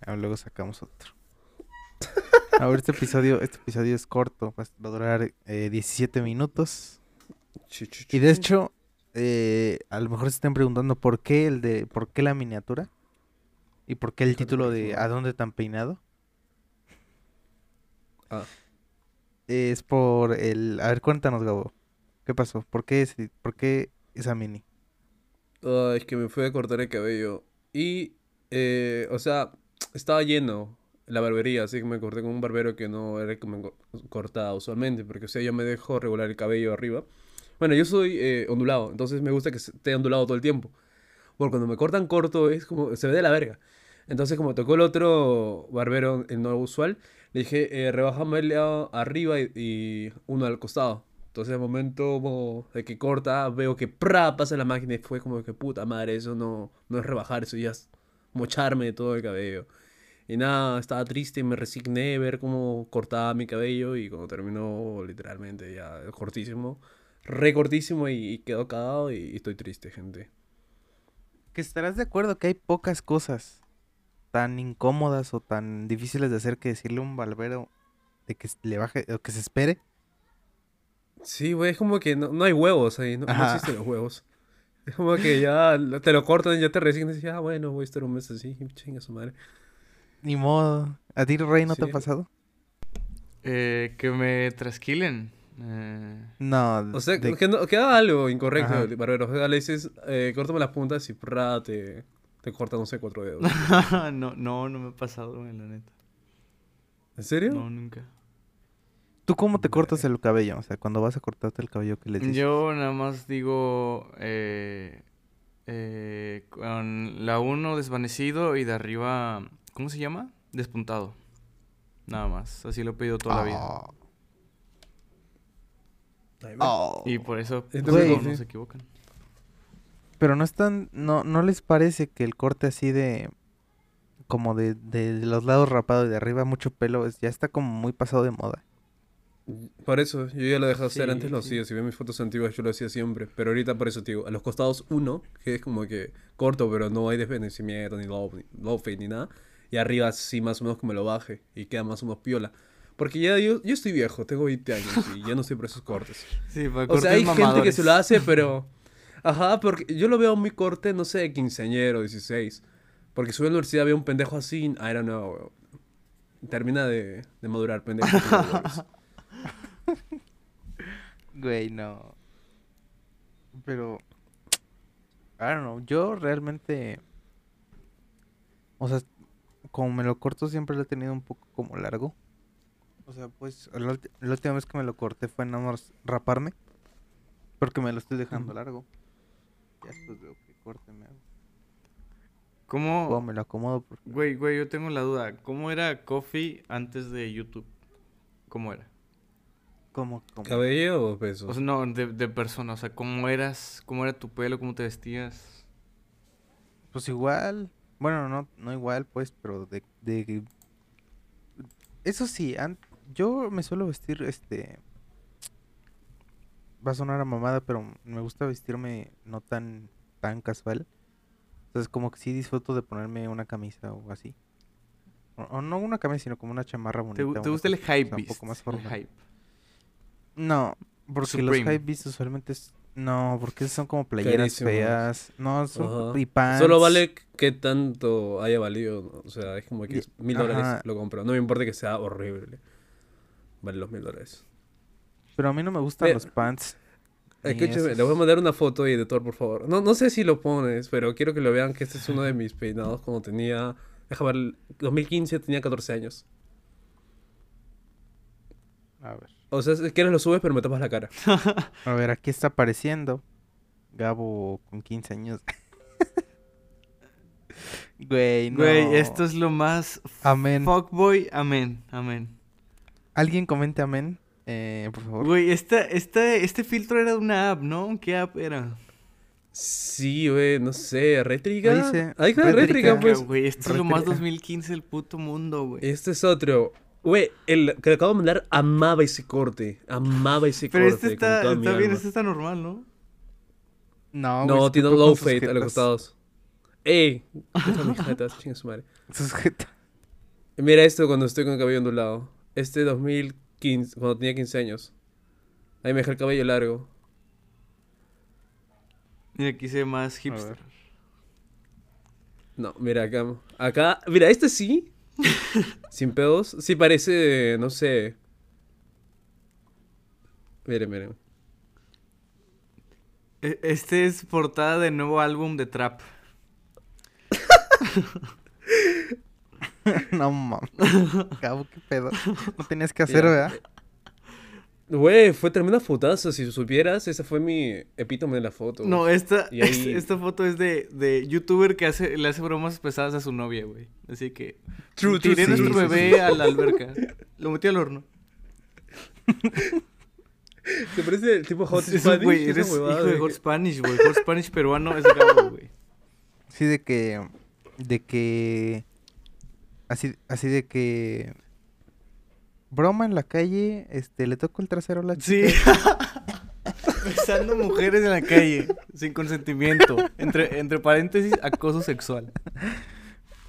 [SPEAKER 1] Ah, luego sacamos otro. A ver, este episodio, este episodio es corto. Va a durar eh, 17 minutos. Y de hecho, eh, a lo mejor se estén preguntando por qué el de, por qué la miniatura y por qué el título de. ¿A dónde tan peinado?
[SPEAKER 2] Ah.
[SPEAKER 1] Es por el, a ver, cuéntanos, Gabo. ¿Qué pasó? ¿Por qué, ese- por qué esa mini?
[SPEAKER 2] Ay, es que me fui a cortar el cabello. Y, eh, o sea, estaba lleno la barbería, así que me corté con un barbero que no era el que me co- cortaba usualmente, porque, o sea, yo me dejo regular el cabello arriba. Bueno, yo soy eh, ondulado, entonces me gusta que esté ondulado todo el tiempo. Porque cuando me cortan corto es como, se ve de la verga. Entonces, como tocó el otro barbero, el no usual, le dije, eh, rebájame arriba y, uno al costado. Entonces, al momento de que corta, veo que ¡pra! pasa la máquina y fue como que puta madre, eso no, no es rebajar, eso ya es mocharme todo el cabello. Y nada, estaba triste y me resigné a ver cómo cortaba mi cabello y cuando terminó literalmente ya cortísimo, re cortísimo y, y quedó cagado y estoy triste, gente.
[SPEAKER 1] Que estarás de acuerdo que hay pocas cosas tan incómodas o tan difíciles de hacer que decirle a un barbero de que le baje o que se espere.
[SPEAKER 2] Sí, güey, es como que no, no hay huevos ahí, no, no existen los huevos. Es como que ya te lo cortan y ya te resignas y dices, ah, bueno, voy a estar un mes así, chinga su madre.
[SPEAKER 1] Ni modo. ¿A ti, Rey, no te ha pasado?
[SPEAKER 3] Eh, que me trasquilen. Eh,
[SPEAKER 1] No.
[SPEAKER 2] O sea,
[SPEAKER 1] de-
[SPEAKER 2] que, no- que algo incorrecto, barbero. O sea, le dices, eh, córtame las puntas y prra, te, te corta, no sé, cuatro dedos.
[SPEAKER 3] no, no, no me ha pasado, güey, la neta.
[SPEAKER 2] ¿En serio?
[SPEAKER 3] No, nunca.
[SPEAKER 1] ¿Tú cómo te cortas el cabello? O sea, cuando vas a cortarte el cabello, ¿qué le dices?
[SPEAKER 3] Yo nada más digo eh, eh, con la 1 desvanecido y de arriba, ¿cómo se llama? Despuntado. Nada más, así lo he pedido toda la vida.
[SPEAKER 1] Ah. Oh.
[SPEAKER 3] Y por eso pues,
[SPEAKER 2] Entonces,
[SPEAKER 3] no,
[SPEAKER 1] Güey.
[SPEAKER 3] no se equivocan.
[SPEAKER 1] Pero no están, no, no les parece que el corte así de, como de, de los lados rapados y de arriba mucho pelo, es, ya está como muy pasado de moda.
[SPEAKER 2] Por eso, yo ya lo dejé hacer,
[SPEAKER 3] Sí,
[SPEAKER 2] antes lo
[SPEAKER 3] sí.
[SPEAKER 2] hacía, si ven mis fotos antiguas yo lo hacía siempre, pero ahorita por eso te digo, a los costados uno, que es como que corto, pero no hay desvanecimiento, ni low, ni low fade, ni nada, y arriba sí más o menos que me lo baje, y queda más o menos piola. Porque ya yo, yo estoy viejo, tengo 20 años, y ya no estoy por esos cortes.
[SPEAKER 3] Sí, para
[SPEAKER 2] O sea, hay
[SPEAKER 3] cortes
[SPEAKER 2] gente que se lo
[SPEAKER 3] mamadores.
[SPEAKER 2] hace, pero... Ajá, porque yo lo veo muy corte, no sé, quinceañero, 16. Porque subí a la universidad, veo un pendejo así, I don't know, weón. Termina de, de madurar, pendejo.
[SPEAKER 1] Güey, no. Pero, I don't know, yo realmente, o sea, como me lo corto siempre lo he tenido un poco como largo. O sea, pues la, última vez que me lo corté fue nada más raparme, porque me lo estoy dejando largo. Ya después veo qué corte me hago. O
[SPEAKER 3] ¿Cómo?
[SPEAKER 1] me lo acomodo porque...
[SPEAKER 3] Güey, güey, yo tengo la duda. ¿Cómo era Coffee antes de YouTube? ¿Cómo era?
[SPEAKER 1] ¿Cómo, cómo?
[SPEAKER 2] ¿Cabello o peso?
[SPEAKER 3] O sea, no, de, de persona. O sea, ¿cómo eras? ¿Cómo era tu pelo? ¿Cómo te vestías?
[SPEAKER 1] Pues igual, bueno, no, no igual, pues, pero de, de... Eso sí, an- yo me suelo vestir, este... Va a sonar a mamada, pero me gusta vestirme no tan, tan casual. Entonces, como que sí disfruto de ponerme una camisa o así. O, o no una camisa, sino como una chamarra bonita.
[SPEAKER 3] ¿Te, gusta el
[SPEAKER 1] cosa, o sea,
[SPEAKER 3] hype
[SPEAKER 1] un poco más
[SPEAKER 3] El
[SPEAKER 1] formal.
[SPEAKER 3] hype.
[SPEAKER 1] No, porque los hype beast usualmente es... No, porque son como playeras feas. No, son...
[SPEAKER 2] Ajá.
[SPEAKER 1] Y pants.
[SPEAKER 2] Solo vale que tanto haya valido. O sea, es como que mil dólares lo compro. No me importa que sea horrible. Vale los mil dólares.
[SPEAKER 1] Pero a mí no me gustan los pants.
[SPEAKER 2] Escúchame, le voy a mandar una foto, editor, por favor. No, no sé si lo pones, pero quiero que lo vean que este es uno de mis peinados cuando tenía... Déjame ver, 2015 tenía 14 años.
[SPEAKER 1] A ver.
[SPEAKER 2] O sea, si quieres lo subes, pero me tapas la cara.
[SPEAKER 1] A ver, aquí está apareciendo. Gabo con 15 años. Güey, no.
[SPEAKER 3] Güey, esto es lo más
[SPEAKER 1] Amén.
[SPEAKER 3] fuckboy. Amén, amén.
[SPEAKER 1] Alguien comente amén, eh, por favor.
[SPEAKER 3] Güey, esta, esta, este filtro era de una app, ¿no? ¿Qué app era?
[SPEAKER 2] Sí, güey, no sé, rétrica.
[SPEAKER 1] Ahí dice,
[SPEAKER 2] Ahí está,
[SPEAKER 1] rétrica.
[SPEAKER 2] pues.
[SPEAKER 3] Güey, esto es lo más
[SPEAKER 1] Retreta.
[SPEAKER 3] 2015 del puto mundo, güey.
[SPEAKER 2] Este es otro. Güey, el que le acabo de mandar amaba ese corte. Amaba ese
[SPEAKER 3] Pero
[SPEAKER 2] corte.
[SPEAKER 3] este está,
[SPEAKER 2] con
[SPEAKER 3] está bien, este está normal, ¿no?
[SPEAKER 1] No,
[SPEAKER 2] No,
[SPEAKER 1] se
[SPEAKER 2] tiene low fade a los costados. ¡Ey! Chinga su madre.
[SPEAKER 1] Sus jetas.
[SPEAKER 2] Mira esto cuando estoy con el cabello ondulado. Este 2015, cuando tenía 15 años. Ahí me dejé el cabello largo.
[SPEAKER 3] Y aquí se ve más hipster.
[SPEAKER 2] No, mira acá. Acá, mira, este sí. sin pedos. Sí parece, no sé. Miren, miren.
[SPEAKER 3] E- Este es portada de nuevo álbum de Trap.
[SPEAKER 1] no mames. Cabo, qué pedo. No tenías que hacer, ¿verdad?
[SPEAKER 2] Güey, fue tremenda fotazo. Si supieras, esa fue mi epítome de la foto.
[SPEAKER 3] No, esta, esta foto es de, de youtuber que hace, le hace bromas pesadas a su novia, güey. Así que
[SPEAKER 2] True, true,
[SPEAKER 3] tiré
[SPEAKER 2] sí,
[SPEAKER 3] nuestro
[SPEAKER 2] sí,
[SPEAKER 3] bebé a la alberca. Lo metí al horno.
[SPEAKER 2] ¿Te parece el tipo Hot Spanish?
[SPEAKER 3] güey, eres
[SPEAKER 2] huevada
[SPEAKER 3] hijo de
[SPEAKER 2] de
[SPEAKER 3] Hot
[SPEAKER 2] que-
[SPEAKER 3] Spanish, güey. Hot Spanish peruano es Gabo, güey.
[SPEAKER 1] Sí, de que. De que. Así, así de que. Broma en la calle, este, le toco el trasero a la
[SPEAKER 3] Sí.
[SPEAKER 1] chica.
[SPEAKER 3] Besando mujeres en la calle, sin consentimiento. Entre, entre paréntesis, acoso sexual.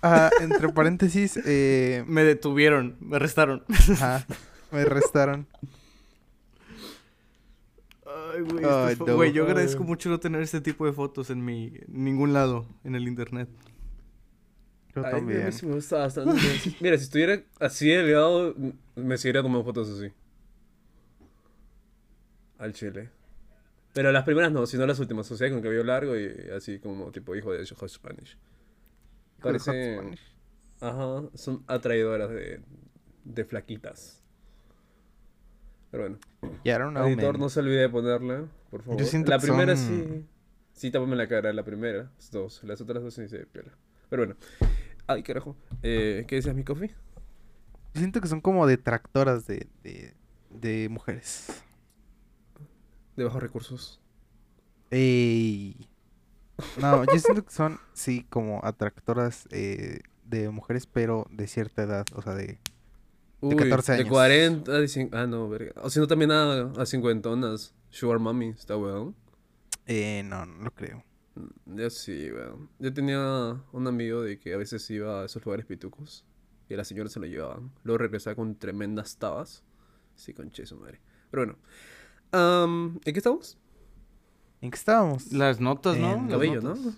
[SPEAKER 1] Ah, entre paréntesis, eh,
[SPEAKER 3] Me detuvieron, me arrestaron.
[SPEAKER 1] ajá, me restaron.
[SPEAKER 3] Ay, güey,
[SPEAKER 1] Ay,
[SPEAKER 3] este fo-
[SPEAKER 1] no.
[SPEAKER 3] güey, yo agradezco mucho no tener este tipo de fotos en mi en ningún lado en el internet.
[SPEAKER 1] Yo
[SPEAKER 2] Ay,
[SPEAKER 1] también.
[SPEAKER 2] a mí sí me gusta bastante. Mira, si estuviera así delgado, me seguiría tomando fotos así. Al chile. Pero las primeras no, sino las últimas. O sea, con cabello largo y así como tipo hijo de Hot Spanish.
[SPEAKER 1] Hijo de Hot
[SPEAKER 2] Parece...
[SPEAKER 1] Spanish.
[SPEAKER 2] Ajá, son atraidoras de, de flaquitas. Pero bueno.
[SPEAKER 1] Ya era una
[SPEAKER 2] Editor, no se olvide de ponerla, por favor.
[SPEAKER 1] siento
[SPEAKER 2] la primera
[SPEAKER 1] son-
[SPEAKER 2] sí. Sí, tápame la cara, la primera. Dos. Las otras dos sí se piola. Pero bueno. Ay, carajo. Eh, ¿Qué decías, mi coffee?
[SPEAKER 1] Yo siento que son como detractoras de, de, de mujeres.
[SPEAKER 2] De bajos recursos.
[SPEAKER 1] Ey. No, yo siento que son, sí, como atractoras eh, de mujeres, pero de cierta edad, o sea, de...
[SPEAKER 2] Uy,
[SPEAKER 1] 14
[SPEAKER 2] De
[SPEAKER 1] años.
[SPEAKER 2] 40, de cin- Ah, no, verga. O si no, también a, a cincuentonas. Sugar Mommy, está weón.
[SPEAKER 1] Eh, no, no lo creo.
[SPEAKER 2] Yo sí, weón. Yo tenía un amigo de que a veces iba a esos lugares pitucos. Y a las señoras se lo llevaban. Luego regresaba con tremendas tabas. Sí, con su madre. Pero bueno. Am, ¿En qué estamos?
[SPEAKER 1] ¿En qué estábamos?
[SPEAKER 3] Las notas, ¿no?
[SPEAKER 1] En
[SPEAKER 2] Cabello. ¿no?
[SPEAKER 1] No,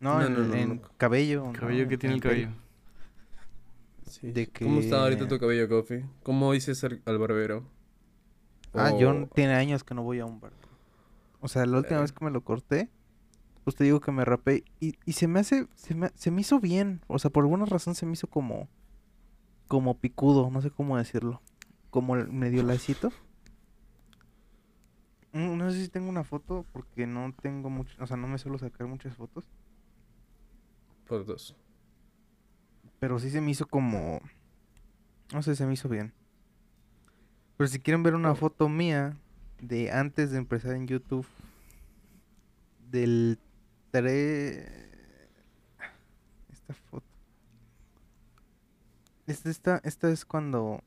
[SPEAKER 2] No,
[SPEAKER 1] en,
[SPEAKER 2] no, no,
[SPEAKER 1] en
[SPEAKER 2] no.
[SPEAKER 1] cabello.
[SPEAKER 3] Cabello
[SPEAKER 1] ¿no?
[SPEAKER 3] que tiene el cabello.
[SPEAKER 2] Sí.
[SPEAKER 1] De
[SPEAKER 2] ¿Cómo está ahorita tu cabello, Coffee? ¿Cómo dices al, al barbero?
[SPEAKER 1] Ah, yo
[SPEAKER 2] O-
[SPEAKER 1] tiene años que no voy a un bar. O sea, la última
[SPEAKER 2] Verga.
[SPEAKER 1] vez que me lo corté, pues te digo que me rapé y, y se me hace, se me, se me hizo bien. O sea, por alguna razón se me hizo como, como picudo, no sé cómo decirlo. Como medio lacito. Mm, No sé si tengo una foto porque no tengo mucho, o sea, no me suelo sacar muchas fotos.
[SPEAKER 2] Por dos.
[SPEAKER 1] Pero sí se me hizo como, no sé, se me hizo bien. Pero si quieren ver una foto mía de antes de empezar en YouTube, del 3... Esta foto. Esta, esta, esta es cuando...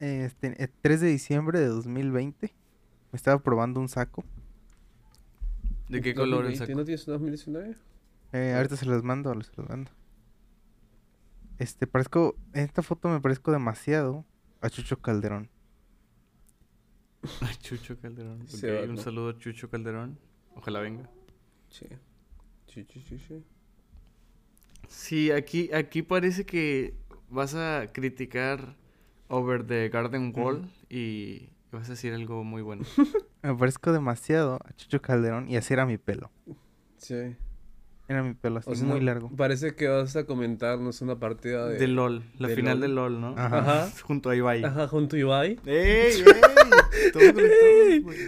[SPEAKER 1] Este, el 3 de diciembre de 2020 me estaba probando un saco.
[SPEAKER 3] ¿De qué color el
[SPEAKER 2] 2020,
[SPEAKER 3] saco?
[SPEAKER 2] ¿No tienes 2019?
[SPEAKER 1] Eh, ahorita se los mando, se los mando. Este, parezco, en esta foto me parezco demasiado a Chucho Calderón.
[SPEAKER 3] Ay, Chucho Calderón. Un saludo a Chucho Calderón. Ojalá venga.
[SPEAKER 2] Sí. Sí, sí, sí, sí.
[SPEAKER 3] Sí, aquí, aquí parece que vas a criticar Over the Garden Wall y vas a decir algo muy bueno.
[SPEAKER 1] Me parezco demasiado a Chucho Calderón y así era mi pelo.
[SPEAKER 2] Sí.
[SPEAKER 1] Era mi pelo así
[SPEAKER 2] O sea,
[SPEAKER 1] muy largo.
[SPEAKER 2] Parece que vas a comentarnos una partida de...
[SPEAKER 3] De LOL, la
[SPEAKER 2] de
[SPEAKER 3] final
[SPEAKER 2] LOL.
[SPEAKER 3] de LOL, ¿no?
[SPEAKER 1] Ajá.
[SPEAKER 2] Ajá.
[SPEAKER 3] Junto a Ibai.
[SPEAKER 2] Ajá, junto a Ibai.
[SPEAKER 3] ¡Ey, ey! Conectados, güey.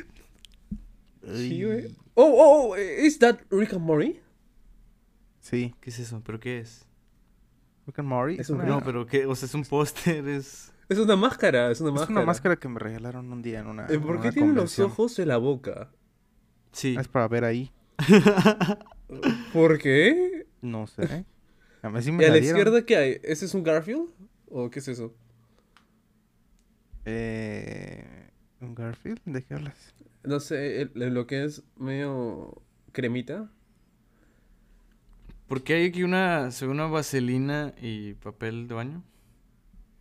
[SPEAKER 2] Sí, güey. Oh, oh, oh, ¿is that Rick and Morty?
[SPEAKER 1] Sí.
[SPEAKER 3] ¿Qué es eso? ¿Pero qué es?
[SPEAKER 1] Rick and Morty.
[SPEAKER 2] Es
[SPEAKER 1] Es,
[SPEAKER 2] un
[SPEAKER 3] No, pero qué, o sea, es un póster, es...
[SPEAKER 2] Es una máscara, es una
[SPEAKER 1] es
[SPEAKER 2] máscara.
[SPEAKER 1] una máscara que me regalaron un día en una.
[SPEAKER 2] Eh,
[SPEAKER 1] en
[SPEAKER 2] ¿Por qué
[SPEAKER 1] una
[SPEAKER 2] tiene los ojos en la boca?
[SPEAKER 3] Sí.
[SPEAKER 1] Es para ver ahí.
[SPEAKER 2] ¿Por qué?
[SPEAKER 1] No sé. A mí sí
[SPEAKER 2] ¿Y
[SPEAKER 1] me
[SPEAKER 2] a
[SPEAKER 1] la
[SPEAKER 2] la
[SPEAKER 1] dieron.
[SPEAKER 2] izquierda qué hay? ¿Ese es un Garfield? ¿O qué es eso?
[SPEAKER 1] Eh, ¿Un Garfield? ¿De qué hablas?
[SPEAKER 2] No sé, el- lo que es medio cremita.
[SPEAKER 3] ¿Por qué hay aquí una, según una vaselina y papel de baño?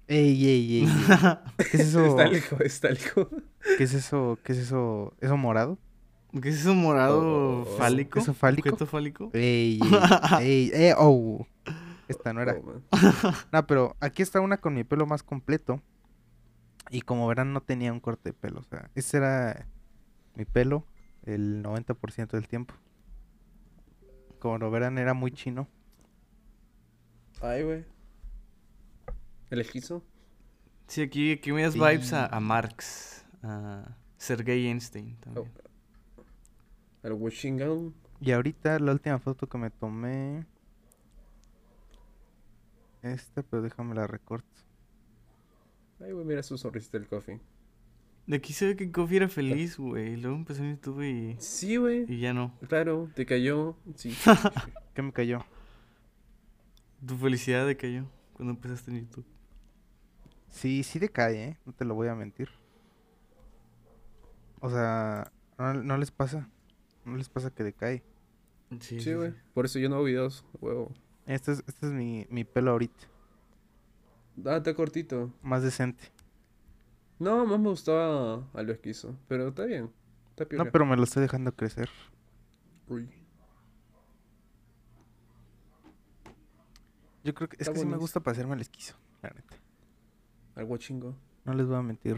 [SPEAKER 1] Ey, ey, ey. ey. ¿Qué es eso?
[SPEAKER 2] Está lejos, está lejos.
[SPEAKER 1] ¿Qué es eso? ¿Qué es eso? ¿Eso morado?
[SPEAKER 3] ¿Qué es eso morado
[SPEAKER 2] Oh,
[SPEAKER 3] fálico?
[SPEAKER 1] ¿eso fálico?
[SPEAKER 3] ¿Objeto fálico?
[SPEAKER 1] Ey, ey, ey, eh, oh. Esta no era.
[SPEAKER 2] Oh.
[SPEAKER 1] No, pero aquí está una con mi pelo más completo. Y como verán, no tenía un corte de pelo. O sea, ese era mi pelo el 90% del tiempo. Como lo verán, era muy chino.
[SPEAKER 2] Ay, güey. ¿El esquizo?
[SPEAKER 3] Sí, aquí, aquí me das
[SPEAKER 1] Sí.
[SPEAKER 3] vibes a, a Marx, a Sergei Einstein también.
[SPEAKER 2] ¿El Washington?
[SPEAKER 1] Y ahorita la última foto que me tomé. Esta, pero déjame la recorto.
[SPEAKER 2] Ay, güey, mira su sonrisita del coffee.
[SPEAKER 3] De aquí se ve que Coffee era feliz, güey. y Luego empezó en YouTube y,
[SPEAKER 2] Sí, güey.
[SPEAKER 3] y ya no.
[SPEAKER 2] Claro, te cayó. Sí.
[SPEAKER 1] ¿Qué me cayó?
[SPEAKER 3] Tu felicidad decayó cuando empezaste en YouTube.
[SPEAKER 1] Sí, sí decae, ¿eh? No te lo voy a mentir. O sea, no, no les pasa. No les pasa que decae.
[SPEAKER 3] Sí,
[SPEAKER 2] Sí, güey. Por eso yo no hago videos, huevo.
[SPEAKER 1] Este es, este es mi, mi pelo ahorita.
[SPEAKER 2] Ah, está cortito.
[SPEAKER 1] Más decente.
[SPEAKER 2] No, más me gustaba a lo esquizo. Pero está bien. Está piola.
[SPEAKER 1] No, pero me lo estoy dejando crecer.
[SPEAKER 2] Uy.
[SPEAKER 1] Yo creo que es
[SPEAKER 2] Está
[SPEAKER 1] que sí me gusta parecerme al esquizo, la neta.
[SPEAKER 2] Algo chingo.
[SPEAKER 1] No les voy a mentir.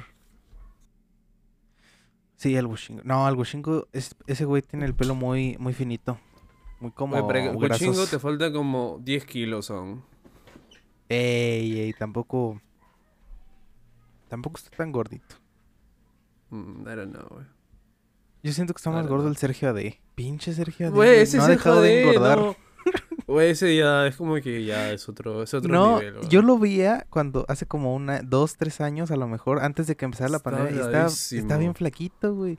[SPEAKER 1] Sí, al Bushingo. No, al Bushingo, es, ese güey tiene el pelo muy, muy finito. Muy como
[SPEAKER 2] Oye, pero chingo te falta como 10 kilos son.
[SPEAKER 1] Ey, ey, tampoco... Tampoco está tan gordito.
[SPEAKER 2] Mm, I don't know, güey.
[SPEAKER 1] Yo siento que está más gordo el Sergio AD. Pinche Sergio AD.
[SPEAKER 2] Güey, ese
[SPEAKER 1] no ha dejado de engordar.
[SPEAKER 2] no. Güey, ese ya es como que ya es otro, es otro
[SPEAKER 1] No,
[SPEAKER 2] nivel, güey.
[SPEAKER 1] yo lo veía cuando hace como una, dos, tres años a lo mejor, antes de que empezara la
[SPEAKER 2] Está
[SPEAKER 1] pandemia. Y estaba bien flaquito, güey.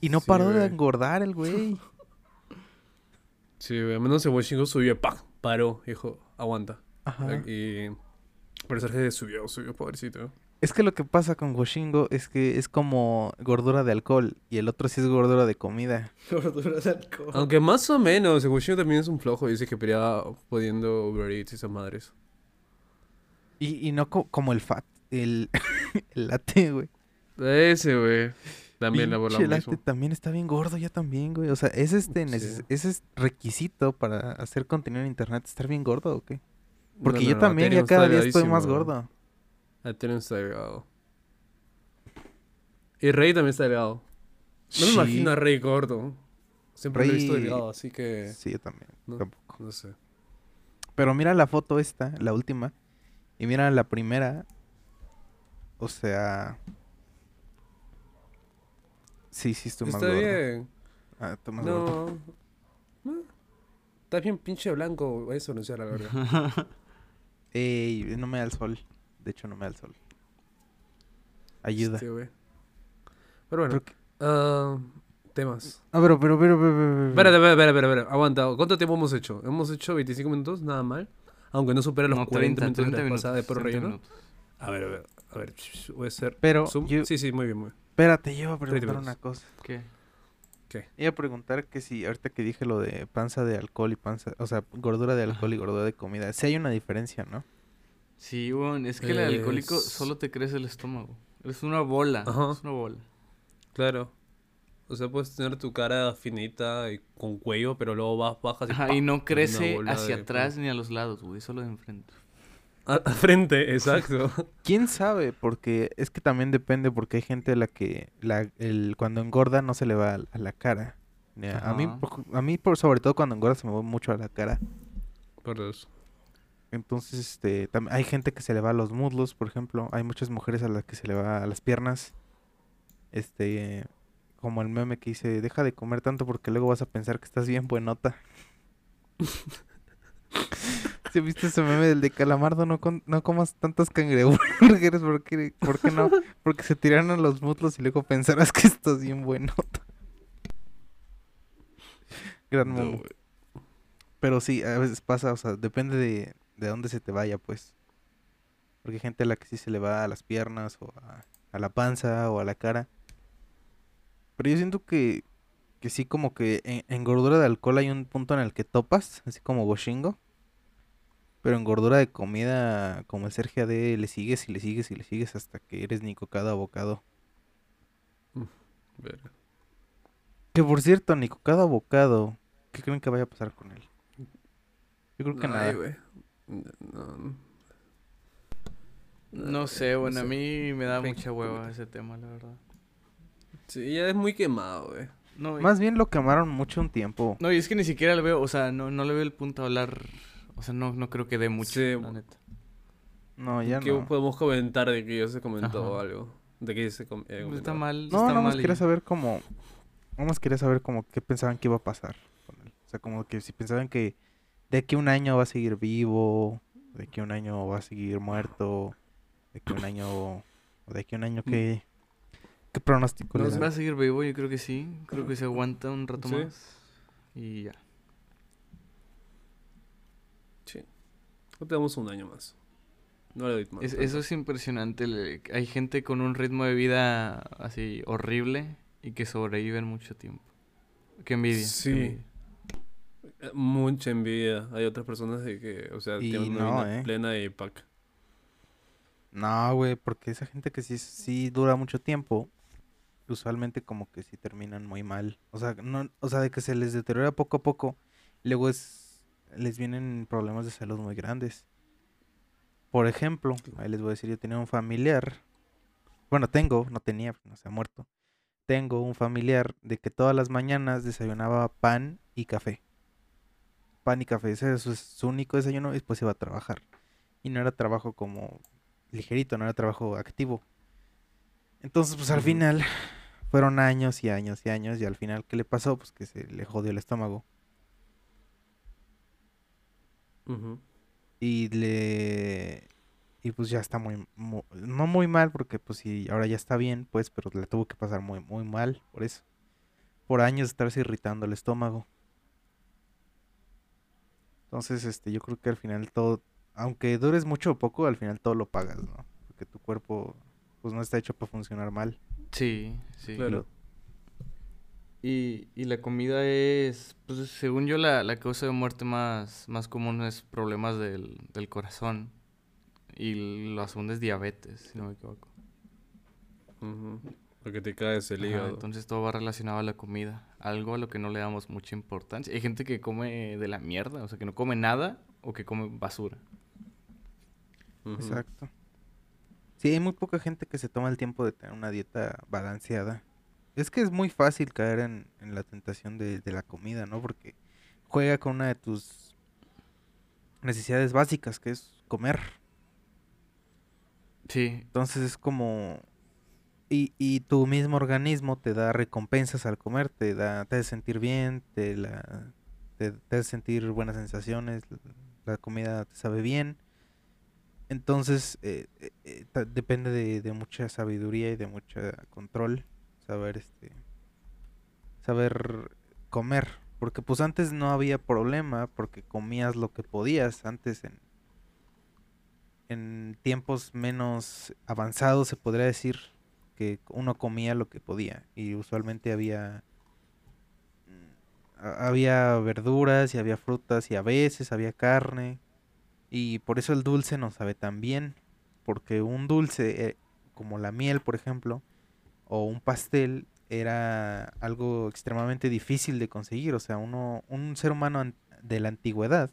[SPEAKER 1] Y no
[SPEAKER 2] Sí,
[SPEAKER 1] paró de engordar el güey.
[SPEAKER 2] Sí, güey, a menos el chingo subió, ¡pam! Paró, dijo, aguanta.
[SPEAKER 1] Ajá.
[SPEAKER 2] Y... Pero Sergio subió, subió, pobrecito.
[SPEAKER 1] Es que lo que pasa con Goshingo es que es como gordura de alcohol y el otro sí es gordura de comida.
[SPEAKER 3] Gordura de alcohol.
[SPEAKER 2] Aunque más o menos, el chingo también es un flojo. Dice que pelea pudiendo Uber Eats y esas madres.
[SPEAKER 1] Y, y no co- como el fat, el, el latte, güey.
[SPEAKER 2] Ese, güey. También la bola mismo.
[SPEAKER 1] también está bien gordo ya también, güey. O sea, ¿es este
[SPEAKER 2] Sí.
[SPEAKER 1] ese es requisito para hacer contenido en internet estar bien gordo o qué? Porque
[SPEAKER 2] No, no,
[SPEAKER 1] yo
[SPEAKER 2] no,
[SPEAKER 1] también ya cada día estoy más gordo.
[SPEAKER 2] Ethereum está delgado. Y Rey también está delgado. No me
[SPEAKER 1] Sí.
[SPEAKER 2] imagino a Rey gordo. Siempre lo he visto delgado, así que...
[SPEAKER 1] Sí, yo también.
[SPEAKER 2] No.
[SPEAKER 1] Tampoco.
[SPEAKER 2] No sé.
[SPEAKER 1] Pero mira la foto esta, la última. Y mira la primera. O sea. Sí, sí, estoy más
[SPEAKER 2] Está
[SPEAKER 1] gordo.
[SPEAKER 2] bien.
[SPEAKER 1] Ah, estoy más gordo.
[SPEAKER 2] No. no. Estás bien pinche blanco. Voy a denunciar la verga.
[SPEAKER 1] Ey, no me da el sol. De hecho, no me da el sol. Ayuda.
[SPEAKER 2] Este, güey. Pero bueno. Ah, temas.
[SPEAKER 1] Ah, pero, pero, pero, pero, pero, pero-
[SPEAKER 2] Espera, espera, espera. Aguanta. ¿Cuánto tiempo hemos hecho? Hemos hecho 25 minutos, nada mal. Aunque no supera los
[SPEAKER 3] No,
[SPEAKER 2] 40
[SPEAKER 3] 30,
[SPEAKER 2] minutos de
[SPEAKER 3] 30
[SPEAKER 2] la
[SPEAKER 3] minutos.
[SPEAKER 2] pasada de perro
[SPEAKER 3] 30
[SPEAKER 2] relleno.
[SPEAKER 3] minutos.
[SPEAKER 2] A ver, a ver, a ver. Voy a hacer.
[SPEAKER 1] Pero, yo-
[SPEAKER 2] Sí, sí, muy bien, muy bien.
[SPEAKER 1] espérate, yo iba a preguntar una cosa.
[SPEAKER 3] ¿Qué?
[SPEAKER 2] ¿Qué?
[SPEAKER 1] Iba a preguntar que si, ahorita que dije lo de panza de alcohol y panza, o sea, gordura de alcohol y gordura de comida, sí hay una diferencia, ¿no?
[SPEAKER 3] Sí, weón, es que el alcohólico solo te crece el estómago. Es una bola.
[SPEAKER 2] Ajá.
[SPEAKER 3] Es una bola.
[SPEAKER 2] Claro. O sea, puedes tener tu cara finita y con cuello, pero luego vas, bajas y.
[SPEAKER 3] Ajá,
[SPEAKER 2] ¡pam!
[SPEAKER 3] y no crece hacia
[SPEAKER 2] de-
[SPEAKER 3] atrás ni a los lados, güey, solo de enfrente.
[SPEAKER 2] A, a frente, exacto.
[SPEAKER 1] ¿Quién sabe? Porque es que también depende porque hay gente a la que la, el, cuando engorda no se le va a, a la cara. A, mí, a mí por, sobre todo cuando engorda se me va mucho a la cara.
[SPEAKER 2] Por eso.
[SPEAKER 1] Entonces, este, hay gente que se le va a los muslos, por ejemplo. Hay muchas mujeres a las que se le va a las piernas. Este, como el meme que dice, deja de comer tanto porque luego vas a pensar que estás bien buenota. ¿Sí viste ese meme del de Calamardo? No, con- no comas tantos cangreburgers. ¿Por qué, ¿Por qué no? Porque se tiraron a los muslos y luego pensarás que estás bien bueno. Gran meme. Pero sí, a veces pasa, o sea, depende de, de dónde se te vaya, pues. Porque hay gente a la que sí se le va a las piernas o a, a la panza o a la cara. Pero yo siento que, que sí como que en, en gordura de alcohol hay un punto en el que topas, así como Goshingo. Pero en gordura de comida, como el Sergio AD, le sigues y le sigues y le sigues hasta que eres Nico cada bocado.
[SPEAKER 2] Verga.
[SPEAKER 1] Que por cierto, Nico cada bocado, ¿qué creen que vaya a pasar con él? Yo creo que
[SPEAKER 2] Ay,
[SPEAKER 1] nada.
[SPEAKER 2] No.
[SPEAKER 3] No sé, bueno, a
[SPEAKER 2] sé.
[SPEAKER 3] mí me da mucha hueva ese tema, la verdad.
[SPEAKER 2] Sí, ya es muy quemado, güey.
[SPEAKER 3] No, y-
[SPEAKER 1] Más bien lo quemaron mucho un tiempo.
[SPEAKER 3] no, y es que ni siquiera le veo, o sea, no, no le veo el punto a hablar. O sea, no, no creo que dé mucho,
[SPEAKER 2] Sí,
[SPEAKER 3] la neta.
[SPEAKER 1] No, ya
[SPEAKER 2] ¿Qué
[SPEAKER 1] no.
[SPEAKER 2] podemos comentar de que ya se comentó
[SPEAKER 3] Ajá.
[SPEAKER 2] algo? De que se com- eh, comentó.
[SPEAKER 3] está mal.
[SPEAKER 1] No,
[SPEAKER 3] está
[SPEAKER 1] más
[SPEAKER 3] y-
[SPEAKER 1] quería saber cómo... Nada más quería saber cómo qué pensaban que iba a pasar con él. O sea, como que si pensaban que de aquí a un año va a seguir vivo, de aquí a un año va a seguir muerto, de aquí a un año... O de aquí a un año qué... ¿Qué pronóstico
[SPEAKER 2] No.
[SPEAKER 3] Va a seguir vivo, yo creo que sí. Creo que se aguanta un rato
[SPEAKER 2] Sí.
[SPEAKER 3] más. Y ya.
[SPEAKER 2] Sí. No tenemos un año más. No le doy más.
[SPEAKER 3] Es- eso es impresionante. le- Hay gente con un ritmo de vida así horrible y que sobreviven mucho tiempo. Qué envidia. qué
[SPEAKER 2] Sí.
[SPEAKER 3] envidia.
[SPEAKER 2] Eh, Mucha envidia. Hay otras personas de que, o sea,
[SPEAKER 1] Y
[SPEAKER 2] tienen una vida
[SPEAKER 1] eh.
[SPEAKER 2] plena y pack.
[SPEAKER 1] No, güey, porque esa gente que sí, sí dura mucho tiempo, usualmente como que sí terminan muy mal. O sea, no, o sea, de que se les deteriora poco a poco, luego es, les vienen problemas de salud muy grandes. Por ejemplo, ahí les voy a decir, yo tenía un familiar, bueno, tengo, no tenía, no se ha muerto. Tengo un familiar de que todas las mañanas desayunaba pan y café. Pan y café, ese es su, su único desayuno y después iba a trabajar. Y no era trabajo como ligerito, no era trabajo activo. Entonces, pues al final fueron años y años y años y al final, ¿qué le pasó? Pues que se le jodió el estómago. Y le... Y pues ya está muy, mu- No muy mal porque pues sí, ahora ya está bien, pues, pero le tuvo que pasar muy, muy mal por eso. Por años estarse irritando el estómago. Entonces, este, yo creo que al final todo, aunque dures mucho o poco, al final todo lo pagas, ¿no? Porque tu cuerpo, pues no está hecho para funcionar mal.
[SPEAKER 3] Sí, sí.
[SPEAKER 2] Claro.
[SPEAKER 3] Y, y la comida es, pues según yo, la, la causa de muerte más, más común es problemas del, del corazón. Y la segunda es diabetes, si no me equivoco.
[SPEAKER 2] Porque te caes el
[SPEAKER 3] Ajá,
[SPEAKER 2] hígado.
[SPEAKER 3] entonces todo va relacionado a la comida. Algo a lo que no le damos mucha importancia. Hay gente que come de la mierda, o sea, que no come nada o que come basura.
[SPEAKER 1] Exacto. Sí, hay muy poca gente que se toma el tiempo de tener una dieta balanceada. Es que es muy fácil caer en, en la tentación de, de la comida, ¿no? Porque juega con una de tus necesidades básicas, que es comer.
[SPEAKER 3] Sí,
[SPEAKER 1] Entonces es como... Y, y tu mismo organismo te da recompensas al comer, te da, te hace sentir bien, te, la, te, te hace sentir buenas sensaciones, la comida te sabe bien. Entonces eh, eh, eh, depende de, de mucha sabiduría y de mucho control, saber este, saber comer, porque pues antes no había problema, porque comías lo que podías, antes en, en tiempos menos avanzados se podría decir que uno comía lo que podía y usualmente había mm, había verduras y había frutas y a veces había carne y por eso el dulce no sabe tan bien porque un dulce eh, como la miel por ejemplo o un pastel era algo extremadamente difícil de conseguir o sea uno un ser humano an- de la antigüedad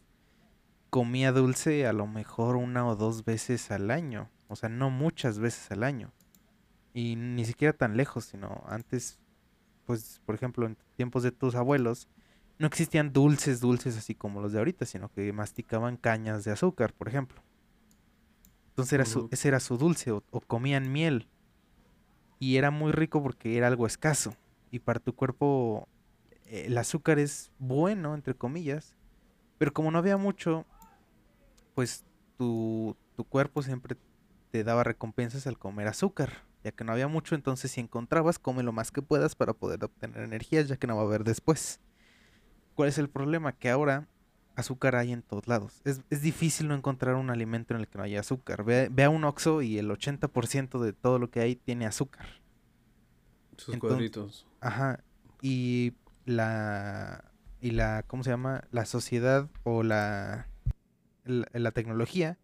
[SPEAKER 1] comía dulce a lo mejor una o dos veces al año, o sea, no muchas veces al año. Y ni siquiera tan lejos, sino antes, pues, por ejemplo, en tiempos de tus abuelos, no existían dulces, dulces así como los de ahorita, sino que masticaban cañas de azúcar, por ejemplo. Entonces era su, ese era su dulce, o, o comían miel. Y era muy rico porque era algo escaso. Y para tu cuerpo eh, el azúcar es bueno, entre comillas. Pero como no había mucho, pues tu, tu cuerpo siempre te daba recompensas al comer azúcar. Ya que no había mucho, entonces si encontrabas, come lo más que puedas para poder obtener energías, ya que no va a haber después. ¿Cuál es el problema? Que ahora azúcar hay en todos lados. Es, es difícil no encontrar un alimento en el que no haya azúcar. Ve, ve a un Oxxo y el 80% de todo lo que hay tiene azúcar.
[SPEAKER 2] Sus
[SPEAKER 1] Entonces-
[SPEAKER 2] cuadritos.
[SPEAKER 1] Ajá. Y la. Y la. ¿Cómo se llama? La sociedad o la. La, la tecnología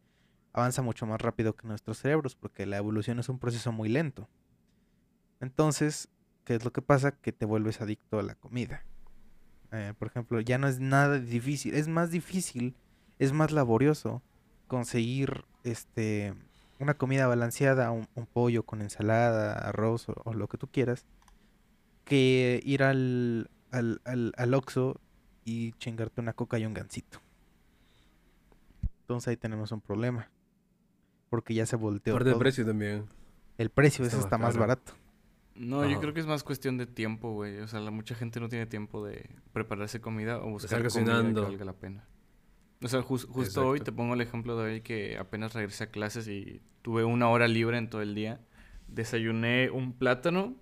[SPEAKER 1] avanza mucho más rápido que nuestros cerebros porque la evolución es un proceso muy lento. Entonces, ¿qué es lo que pasa? Que te vuelves adicto a la comida. Eh, por ejemplo, ya no es nada difícil. Es más difícil, es más laborioso conseguir este una comida balanceada, un, pollo con ensalada, arroz o, lo que tú quieras, que ir al, al, al, al Oxxo y chingarte una coca y un gansito. Entonces ahí tenemos un problema. Porque ya se volteó
[SPEAKER 2] Aparte
[SPEAKER 1] todo.
[SPEAKER 2] precio también.
[SPEAKER 1] El precio
[SPEAKER 2] Está
[SPEAKER 1] ese
[SPEAKER 2] más
[SPEAKER 1] está más
[SPEAKER 2] caro.
[SPEAKER 1] barato.
[SPEAKER 3] No, yo creo que es más cuestión de tiempo, güey. O sea, la, mucha gente no tiene tiempo de prepararse comida o buscar comida que valga la pena. O sea, jus- justo hoy te pongo el ejemplo de hoy que apenas regresé a clases y tuve una hora libre en todo el día. Desayuné un plátano.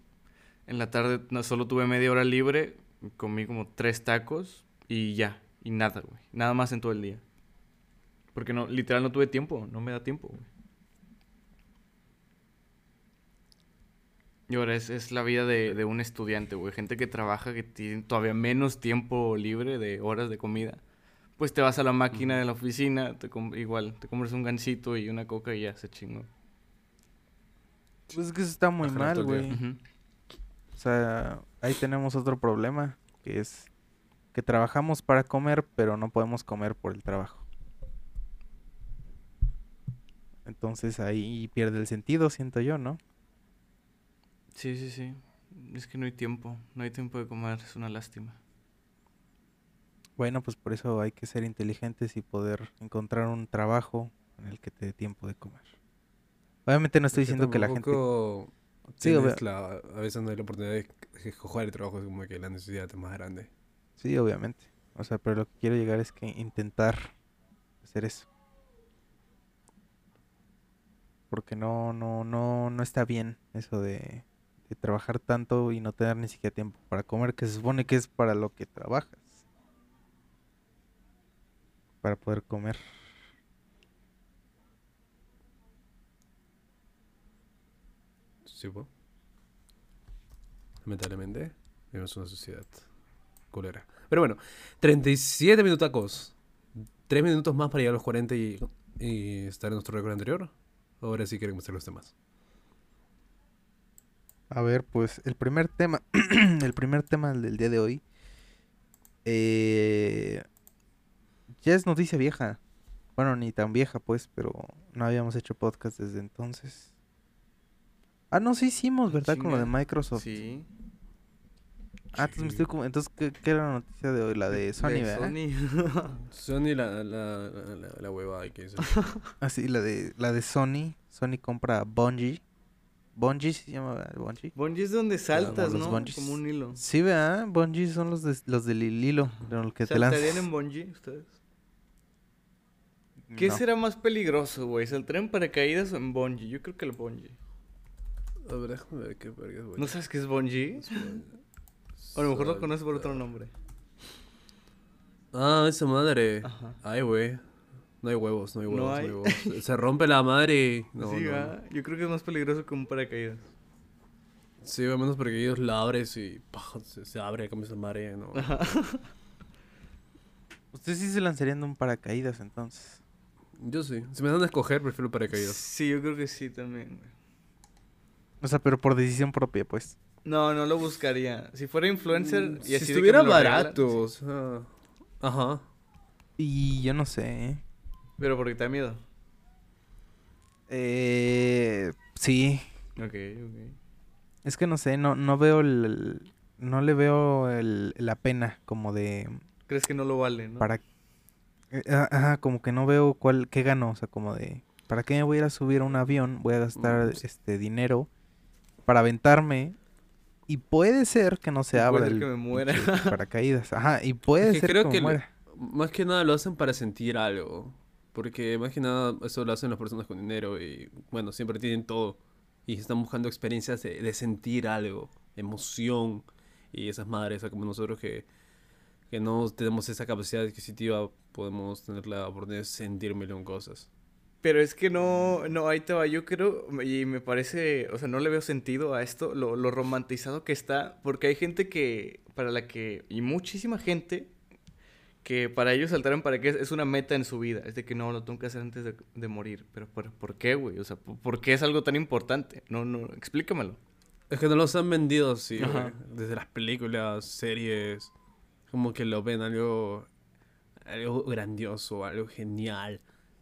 [SPEAKER 3] En la tarde no, solo tuve media hora libre. Comí como tres tacos y ya. Y nada, güey. Nada más en todo el día. Porque no, literal no tuve tiempo. No me da tiempo, güey. Y ahora es, es la vida de, de un estudiante, güey. Gente que trabaja, que tiene todavía menos tiempo libre de horas de comida. Pues te vas a la máquina de la oficina, te com- igual, te compras un gansito y una coca y ya se chingó.
[SPEAKER 1] Pues es que eso está muy
[SPEAKER 2] Ajá,
[SPEAKER 1] mal, güey. O sea, ahí tenemos otro problema, que es que trabajamos para comer, pero no podemos comer por el trabajo. Entonces ahí pierde el sentido, siento yo, ¿no?
[SPEAKER 3] Sí, sí, sí. Es que no hay tiempo, no hay tiempo de comer, es una lástima.
[SPEAKER 1] Bueno, pues por eso hay que ser inteligentes y poder encontrar un trabajo en el que te dé tiempo de comer. Obviamente no estoy
[SPEAKER 2] Es
[SPEAKER 1] diciendo que la gente... Sí,
[SPEAKER 2] la- a veces no hay la oportunidad de escoger el trabajo, es como que la necesidad es más grande.
[SPEAKER 1] Sí, obviamente. O sea, pero lo que quiero llegar es que intentar hacer eso. Porque no, no, no, no está bien eso de trabajar tanto y no tener ni siquiera tiempo para comer, que se supone que es para lo que trabajas. Para poder comer.
[SPEAKER 2] Sí, po. Lamentablemente, vivimos una sociedad culera. Pero bueno, 37 minutacos. 3 minutos más para llegar a los 40 y, y estar en nuestro récord anterior. Ahora sí queremos hacer los temas.
[SPEAKER 1] A ver, pues el primer tema, el primer tema del día de hoy, eh, ya es noticia vieja. Bueno, ni tan vieja pues, pero no habíamos hecho podcast desde entonces. Ah, no, sí hicimos, ¿verdad? Con lo de. Microsoft.
[SPEAKER 3] Sí.
[SPEAKER 1] Ah, entonces me estoy como... Entonces, ¿qué, qué era la noticia de hoy? La de Sony,
[SPEAKER 3] De
[SPEAKER 1] ¿verdad?
[SPEAKER 3] Sony.
[SPEAKER 2] Sony, la, la, la, la, la hueva, que dice.
[SPEAKER 1] Ah, sí, la de, la de Sony. Sony compra Bungie. Bungie se llama, ¿verdad? Bungie.
[SPEAKER 3] Bungie es donde saltas, ¿no?
[SPEAKER 1] bungees.
[SPEAKER 3] Como un hilo.
[SPEAKER 1] Sí, ¿verdad? Bungie son los, de, los del hilo, de los que te lanzas.
[SPEAKER 3] ¿Saltarían en bungee ustedes? ¿Qué
[SPEAKER 1] No.
[SPEAKER 3] será más peligroso, güey? ¿Saltar en paracaídas o en bungee? Yo creo que el bungee.
[SPEAKER 2] A ver, déjame ver qué verga es, güey.
[SPEAKER 3] ¿No sabes qué es bungee? O a lo mejor lo conoces por otro nombre.
[SPEAKER 2] Ah, esa madre.
[SPEAKER 3] Ajá.
[SPEAKER 2] Ay, güey. No hay huevos, no hay huevos, no
[SPEAKER 3] hay.
[SPEAKER 2] hay, huevos. Se rompe la madre y... No,
[SPEAKER 3] sí,
[SPEAKER 2] no.
[SPEAKER 3] Yo creo que es más peligroso que un paracaídas.
[SPEAKER 2] Sí, al menos porque ellos la abres y ¡pah! se, se abre, cambias la madre, no.
[SPEAKER 1] Ustedes sí se lanzarían de un paracaídas entonces.
[SPEAKER 2] Yo sí. Si me dan a escoger, prefiero paracaídas.
[SPEAKER 3] Sí, yo creo que sí también.
[SPEAKER 1] O sea, pero por decisión propia, pues.
[SPEAKER 3] No, no lo buscaría. Si fuera influencer
[SPEAKER 2] Mm, si
[SPEAKER 3] así
[SPEAKER 2] estuviera barato,
[SPEAKER 3] sí.
[SPEAKER 2] o sea... Ajá.
[SPEAKER 1] Y yo no sé, ¿eh?
[SPEAKER 3] Pero porque te da miedo.
[SPEAKER 1] Eh, sí.
[SPEAKER 3] Ok, ok.
[SPEAKER 1] Es que no sé, no, no veo el... No le veo el, la pena como de...
[SPEAKER 3] ¿Crees que no lo vale, no?
[SPEAKER 1] Para... eh, ah, Ajá, como que no veo cuál... ¿Qué gano? O sea, como de... ¿Para qué me voy a ir a subir a un avión? Voy a gastar
[SPEAKER 2] Mm,
[SPEAKER 1] este dinero para aventarme. Y puede ser que no se abra
[SPEAKER 3] ser
[SPEAKER 1] el
[SPEAKER 3] que me muera.
[SPEAKER 1] paracaídas. Ajá, y puede
[SPEAKER 2] Es que
[SPEAKER 1] ser
[SPEAKER 2] creo
[SPEAKER 1] que, muera.
[SPEAKER 2] Más que nada lo hacen para sentir algo. Porque más que nada eso lo hacen las personas con dinero y bueno, siempre tienen todo. Y están buscando experiencias de, sentir algo, emoción. Y esas madres, como nosotros que, que no tenemos esa capacidad adquisitiva, podemos tener la oportunidad de sentir de cosas.
[SPEAKER 3] Pero es que no, no, ahí te va, yo creo, y me parece, o sea, no le veo sentido a esto, lo, lo romantizado que está, porque hay gente que, para la que, y muchísima gente, que para ellos saltar en paracaídas es una meta en su vida, es de que no, lo tengo que hacer antes de, de morir, pero ¿por, ¿por qué, güey? O sea, ¿por, por qué es algo tan importante? No, no, explícamelo.
[SPEAKER 2] Es que no los han vendido así. Desde las películas, series, como que lo ven algo, algo grandioso, algo genial.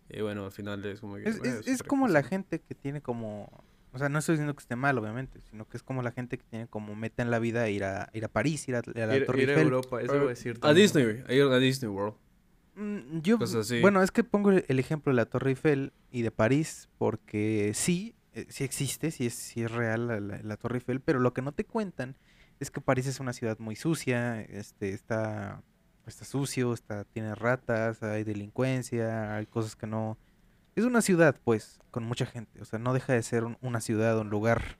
[SPEAKER 2] Y bueno, al final es como que...
[SPEAKER 1] Es,
[SPEAKER 2] bueno,
[SPEAKER 1] es- es como
[SPEAKER 2] cosa.
[SPEAKER 1] la gente que tiene como... O sea, no estoy diciendo que esté mal, obviamente, sino que es como la gente que tiene como meta en la vida ir a, ir a París, ir a, a la
[SPEAKER 3] Ir,
[SPEAKER 1] Torre
[SPEAKER 3] ir a
[SPEAKER 1] Eiffel.
[SPEAKER 3] Europa, eso iba a decir
[SPEAKER 2] A. Disney. A ir a Disney World.
[SPEAKER 1] Mm, Yo,
[SPEAKER 2] así.
[SPEAKER 1] bueno, es que pongo el el ejemplo de la Torre Eiffel y de París porque sí, eh, sí existe, sí es, sí es real la, la- la Torre Eiffel, pero lo que no te cuentan es que París es una ciudad muy sucia, este, está, está sucio, está, tiene ratas, hay delincuencia, hay cosas que no... Es una ciudad, pues, con mucha gente, o sea, no deja de ser un- una ciudad, un lugar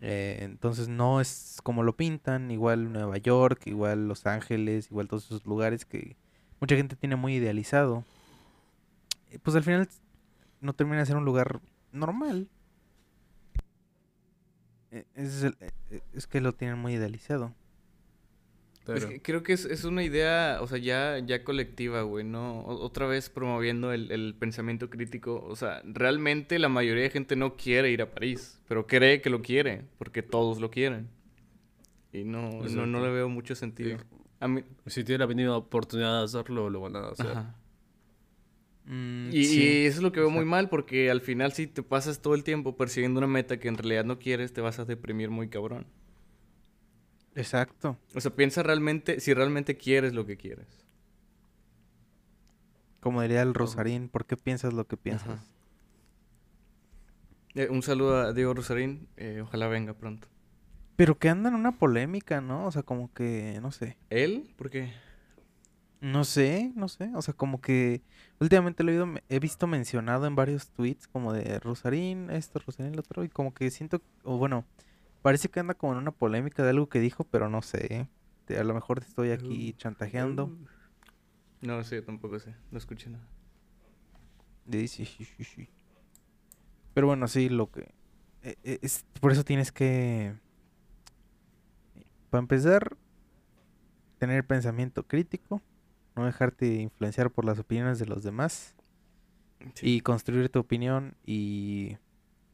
[SPEAKER 1] eh, entonces no es como lo pintan, igual Nueva York, igual Los Ángeles, igual todos esos lugares que mucha gente tiene muy idealizado. Eh, Pues al final no termina de ser un lugar normal. Eh, Es, el- eh, eh, es que lo tienen muy idealizado.
[SPEAKER 3] Es que creo que es, es una idea, o sea, ya, ya colectiva, güey, ¿no? O- otra vez promoviendo el, el pensamiento crítico. O sea, realmente la mayoría de gente no quiere ir a París, pero cree que lo quiere, porque todos lo quieren. Y no, no, no le veo mucho sentido.
[SPEAKER 2] Sí.
[SPEAKER 3] A mí...
[SPEAKER 2] Si tiene la mínima oportunidad de hacerlo, lo van a hacer.
[SPEAKER 3] Ajá.
[SPEAKER 1] Mm,
[SPEAKER 3] Y,
[SPEAKER 1] sí,
[SPEAKER 3] y eso es lo que veo muy mal, porque al final si te pasas todo el tiempo persiguiendo una meta que en realidad no quieres, te vas a deprimir muy cabrón.
[SPEAKER 1] Exacto.
[SPEAKER 3] O sea, piensa realmente, si realmente quieres lo que quieres.
[SPEAKER 1] Como diría el Rosarín, ¿por qué piensas lo que piensas?
[SPEAKER 3] Eh, un saludo a Diego Rosarín, eh, ojalá venga pronto.
[SPEAKER 1] Pero que anda en una polémica, ¿no? O sea, como que, no sé.
[SPEAKER 3] ¿Él? ¿Por qué?
[SPEAKER 1] No sé, no sé. O sea, como que últimamente lo he, he visto mencionado en varios tweets como de Rosarín, esto, Rosarín, lo otro. Y como que siento, o bueno, parece que anda como en una polémica de algo que dijo, pero no sé. ¿eh? A lo mejor te estoy aquí chantajeando.
[SPEAKER 3] No sé, tampoco sé, no escuché nada.
[SPEAKER 1] Sí, sí, sí. Pero bueno, sí, lo que... eh, eh, es, por eso tienes que... Para empezar, tener pensamiento crítico, no dejarte influenciar por las opiniones de los demás.
[SPEAKER 3] Sí.
[SPEAKER 1] y construir tu opinión y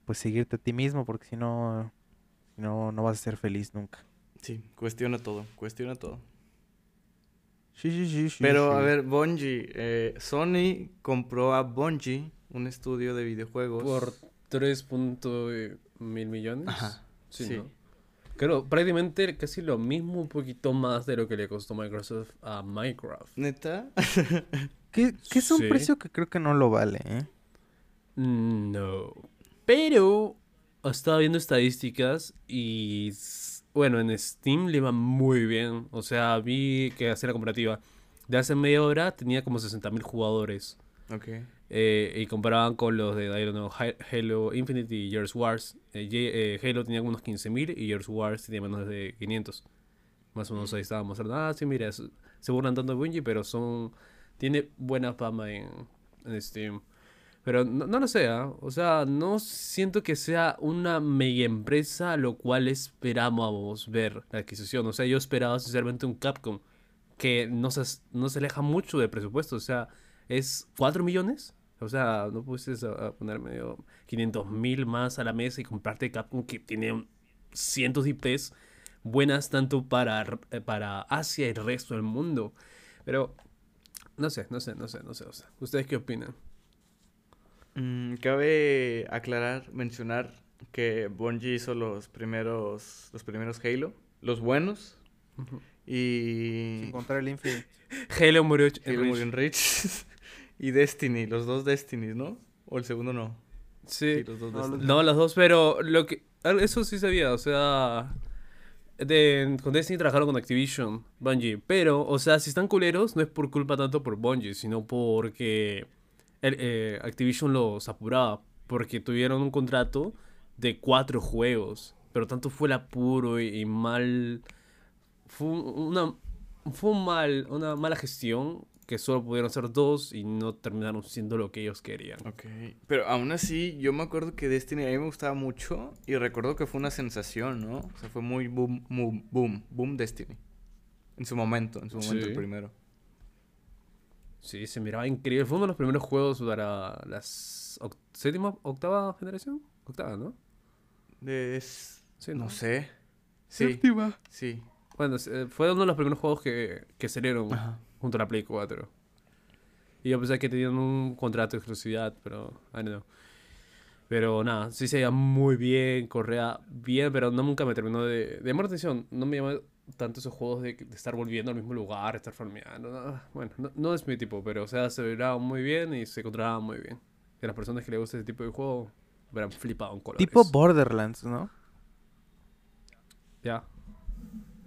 [SPEAKER 1] pues seguirte a ti mismo porque si no no no vas a ser feliz nunca.
[SPEAKER 3] Sí, cuestiona todo, cuestiona todo.
[SPEAKER 1] Sí, sí, sí, sí.
[SPEAKER 3] Pero a ver, Bungie, eh, Sony compró a Bungie, un estudio de videojuegos.
[SPEAKER 2] Por 3 punto, eh, mil millones.
[SPEAKER 3] Ajá,
[SPEAKER 2] Sí,
[SPEAKER 3] sí.
[SPEAKER 2] ¿no? Creo, prácticamente casi lo mismo, un poquito más de lo que le costó Microsoft a Minecraft.
[SPEAKER 3] ¿Neta?
[SPEAKER 1] que, que es un
[SPEAKER 2] sí.
[SPEAKER 1] precio que creo que no lo vale, ¿eh?
[SPEAKER 2] No. Pero estaba viendo estadísticas y bueno, en Steam le va muy bien. O sea, vi que hacía la comparativa. De hace media hora tenía como 60.000 jugadores.
[SPEAKER 3] ok.
[SPEAKER 2] Eh, y comparaban con los de, I don't know, Halo Infinite y Gears Wars. Eh, eh, Halo tenía unos 15.000 y Gears Wars tenía menos de 500. Más o menos ahí estábamos hablando. Ah, sí, mira, se burlan tanto de Bungie, pero son... Tiene buena fama en, en Steam. Pero no, no lo sé, ¿ah? O sea, no siento que sea una mega empresa lo cual esperábamos ver la adquisición. O sea, yo esperaba sinceramente un Capcom que no se, no se aleja mucho de presupuesto. O sea, es 4 millones. O sea, no a poner medio 500 mil más a la mesa y comprarte Capcom que tiene cientos de IPs buenas tanto para, eh, para Asia y el resto del mundo. Pero no sé, no sé, no sé, no sé. O sea, ¿ustedes qué opinan?
[SPEAKER 3] Mm, cabe aclarar, mencionar que Bungie hizo los primeros, los primeros Halo, los buenos, y
[SPEAKER 1] Sin contar el Infinite.
[SPEAKER 2] Halo murió en
[SPEAKER 3] Halo
[SPEAKER 2] Reach.
[SPEAKER 3] murió en Reach, y Destiny, los dos Destinies, ¿no? O el segundo no.
[SPEAKER 2] Sí.
[SPEAKER 3] Sí, los dos
[SPEAKER 1] No.
[SPEAKER 2] No, las dos, pero lo que eso sí sabía, o sea, de, con Destiny trabajaron con Activision, Bungie, pero, o sea, si están culeros no es por culpa tanto por Bungie, sino porque el, eh, Activision los apuraba porque tuvieron un contrato de cuatro juegos, pero tanto fue el apuro y, y mal fue un- una fue un mal una mala gestión que solo pudieron hacer dos y no terminaron siendo lo que ellos querían.
[SPEAKER 3] Ok. Pero aún así, yo me acuerdo que Destiny a mí me gustaba mucho y recuerdo que fue una sensación, ¿no? O sea, fue muy boom, boom, boom, boom Destiny. En su momento, en su momento el primero.
[SPEAKER 2] Sí, se miraba increíble. Fue uno de los primeros juegos para las oc- séptima, octava generación, octava, ¿no?
[SPEAKER 3] De... es-
[SPEAKER 2] Sí,
[SPEAKER 3] No
[SPEAKER 2] ¿no?
[SPEAKER 3] sé. Sí,
[SPEAKER 1] Séptima.
[SPEAKER 3] sí.
[SPEAKER 2] Bueno, fue uno de los primeros juegos que, que salieron
[SPEAKER 3] Ajá.
[SPEAKER 2] junto a la Play 4. Y yo pensé que tenían un contrato de exclusividad, pero I don't know. Pero nada, sí se veía muy bien, corría bien, pero no nunca me terminó de, de llamar la atención. No me llama tanto esos juegos de, de estar volviendo al mismo lugar, estar farmeando. no, bueno, no, no es mi tipo, pero o sea, se veía muy bien y se encontraba muy bien. Que las personas que les gusta ese tipo de juego verán flipado en colores.
[SPEAKER 1] Tipo Borderlands, ¿no?
[SPEAKER 2] Ya.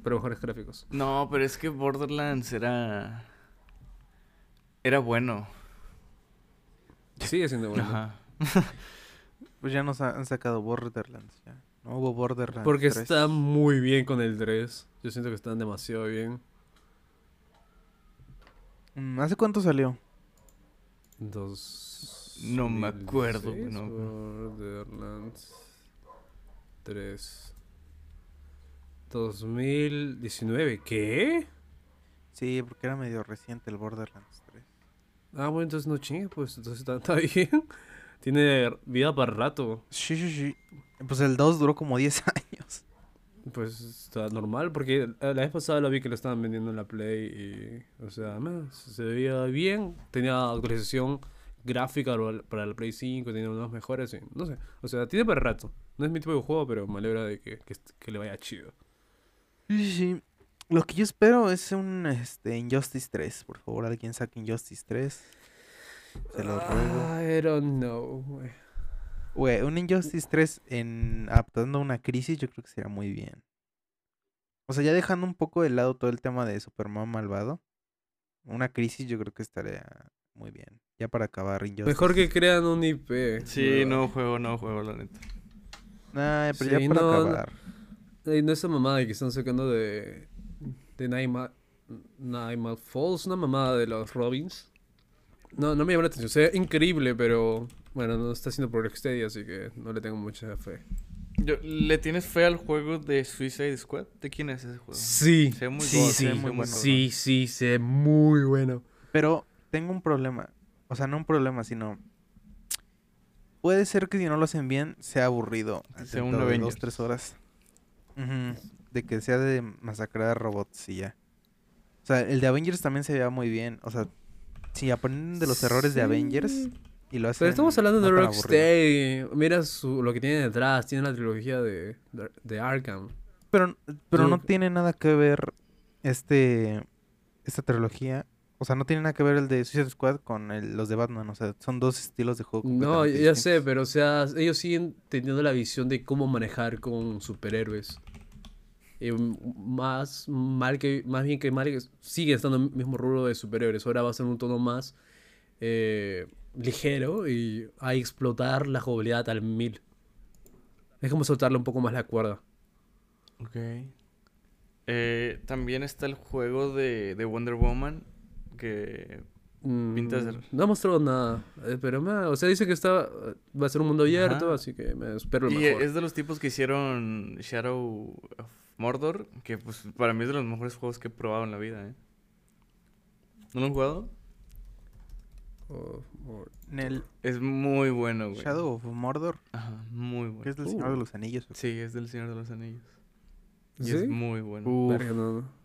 [SPEAKER 2] Pero mejores gráficos.
[SPEAKER 3] No, pero es que Borderlands era... Era bueno.
[SPEAKER 2] Sigue siendo bueno.
[SPEAKER 3] Ajá.
[SPEAKER 1] Pues ya nos ha- han sacado Borderlands. Ya. No hubo Borderlands.
[SPEAKER 2] Porque
[SPEAKER 1] 3.
[SPEAKER 2] está muy bien con el 3. Yo siento que están demasiado bien.
[SPEAKER 1] Mm, ¿Hace cuánto salió?
[SPEAKER 2] Dos...
[SPEAKER 3] No me acuerdo, güey,
[SPEAKER 2] 2016,
[SPEAKER 3] no.
[SPEAKER 2] Borderlands 3. 2019. ¿Qué?
[SPEAKER 1] Sí, porque era medio reciente el Borderlands 3.
[SPEAKER 2] Ah, bueno, entonces no chingue, pues entonces está, está bien. Tiene vida para rato.
[SPEAKER 1] Sí, sí, sí. Pues el 2 duró como 10 años.
[SPEAKER 2] Pues está normal, porque la vez pasada lo vi que lo estaban vendiendo en la Play y, o sea, man, se veía bien, tenía actualización gráfica para- la Play 5, tenía unas mejores, y, no sé, o sea, tiene para rato. No es mi tipo de juego, pero me alegra de que, que, que le vaya chido.
[SPEAKER 1] Sí, sí, sí. Lo que yo espero es un este, Injustice 3. Por favor, alguien saque Injustice 3. Se lo ruego.
[SPEAKER 2] I don't know, güey.
[SPEAKER 1] Un Injustice 3 en adaptando a una crisis yo creo que sería muy bien. O sea, ya dejando un poco de lado todo el tema de Superman malvado. Una crisis yo creo que estaría muy bien. Ya para acabar Injustice.
[SPEAKER 2] Mejor que crean un IP.
[SPEAKER 3] Sí, no juego, no juego, la neta.
[SPEAKER 1] Nah, pero
[SPEAKER 2] Sí,
[SPEAKER 1] ya para
[SPEAKER 2] no, no.
[SPEAKER 1] acabar.
[SPEAKER 2] Ay, no esa mamada que están sacando de. de Nightmare, Nightmare Falls, una mamada de los Robins. No, no me llama la atención. Se ve increíble, pero. Bueno, no está haciendo por Rocksteady, así que no le tengo mucha fe.
[SPEAKER 3] Yo- ¿Le tienes fe al juego de Suicide Squad? ¿De quién es ese juego?
[SPEAKER 2] Sí,
[SPEAKER 3] Se ve muy
[SPEAKER 1] Sí,
[SPEAKER 3] god,
[SPEAKER 1] se
[SPEAKER 3] se
[SPEAKER 1] ve muy bueno.
[SPEAKER 2] sí, sí, se ve muy bueno.
[SPEAKER 1] Pero tengo un problema. O sea, no un problema, sino. Puede ser que si no lo hacen bien, sea aburrido. Dentro
[SPEAKER 3] un
[SPEAKER 1] de dos, tres horas. De que sea de masacrar a robots y ya. O sea, el de Avengers también se veía muy bien. O sea, si aprenden de los errores de
[SPEAKER 2] Sí.
[SPEAKER 1] Avengers y lo hacen.
[SPEAKER 2] Pero estamos hablando de. Rocksteady. Mira su, lo que tiene detrás. Tiene la trilogía de, de, de Arkham.
[SPEAKER 1] Pero, pero no tiene nada que ver este esta trilogía. O sea, no tiene nada que ver el de Suicide Squad con el- los de Batman. O sea, son dos estilos de juego.
[SPEAKER 2] No, ya sé, pero o sea, ellos siguen teniendo la visión de cómo manejar con superhéroes. Y m- más mal que, más bien que mal, sigue estando en el mismo rubro de superhéroes. Ahora va a ser un tono más eh, ligero y a explotar la jugabilidad al mil. Es como soltarle un poco más la cuerda.
[SPEAKER 3] Ok. Eh, también está el juego de, de Wonder Woman. Que. Pinta ser-
[SPEAKER 2] Mm, No ha mostrado nada, eh, pero me- o sea, dice que está, va a ser un mundo abierto,
[SPEAKER 3] Ajá.
[SPEAKER 2] así que me espero lo
[SPEAKER 3] Y
[SPEAKER 2] mejor.
[SPEAKER 3] es de los tipos que hicieron Shadow of Mordor. Que pues para mí es de los mejores juegos que he probado en la vida, ¿eh? ¿No lo han jugado?
[SPEAKER 2] O- o-
[SPEAKER 1] En el
[SPEAKER 3] Es muy bueno, güey.
[SPEAKER 1] Shadow of Mordor,
[SPEAKER 3] Ajá, muy bueno.
[SPEAKER 1] que es del Señor de los Anillos.
[SPEAKER 3] Sí, es del Señor de los Anillos. Y
[SPEAKER 2] ¿Sí?
[SPEAKER 3] es muy bueno.
[SPEAKER 1] Uf.
[SPEAKER 2] No, no.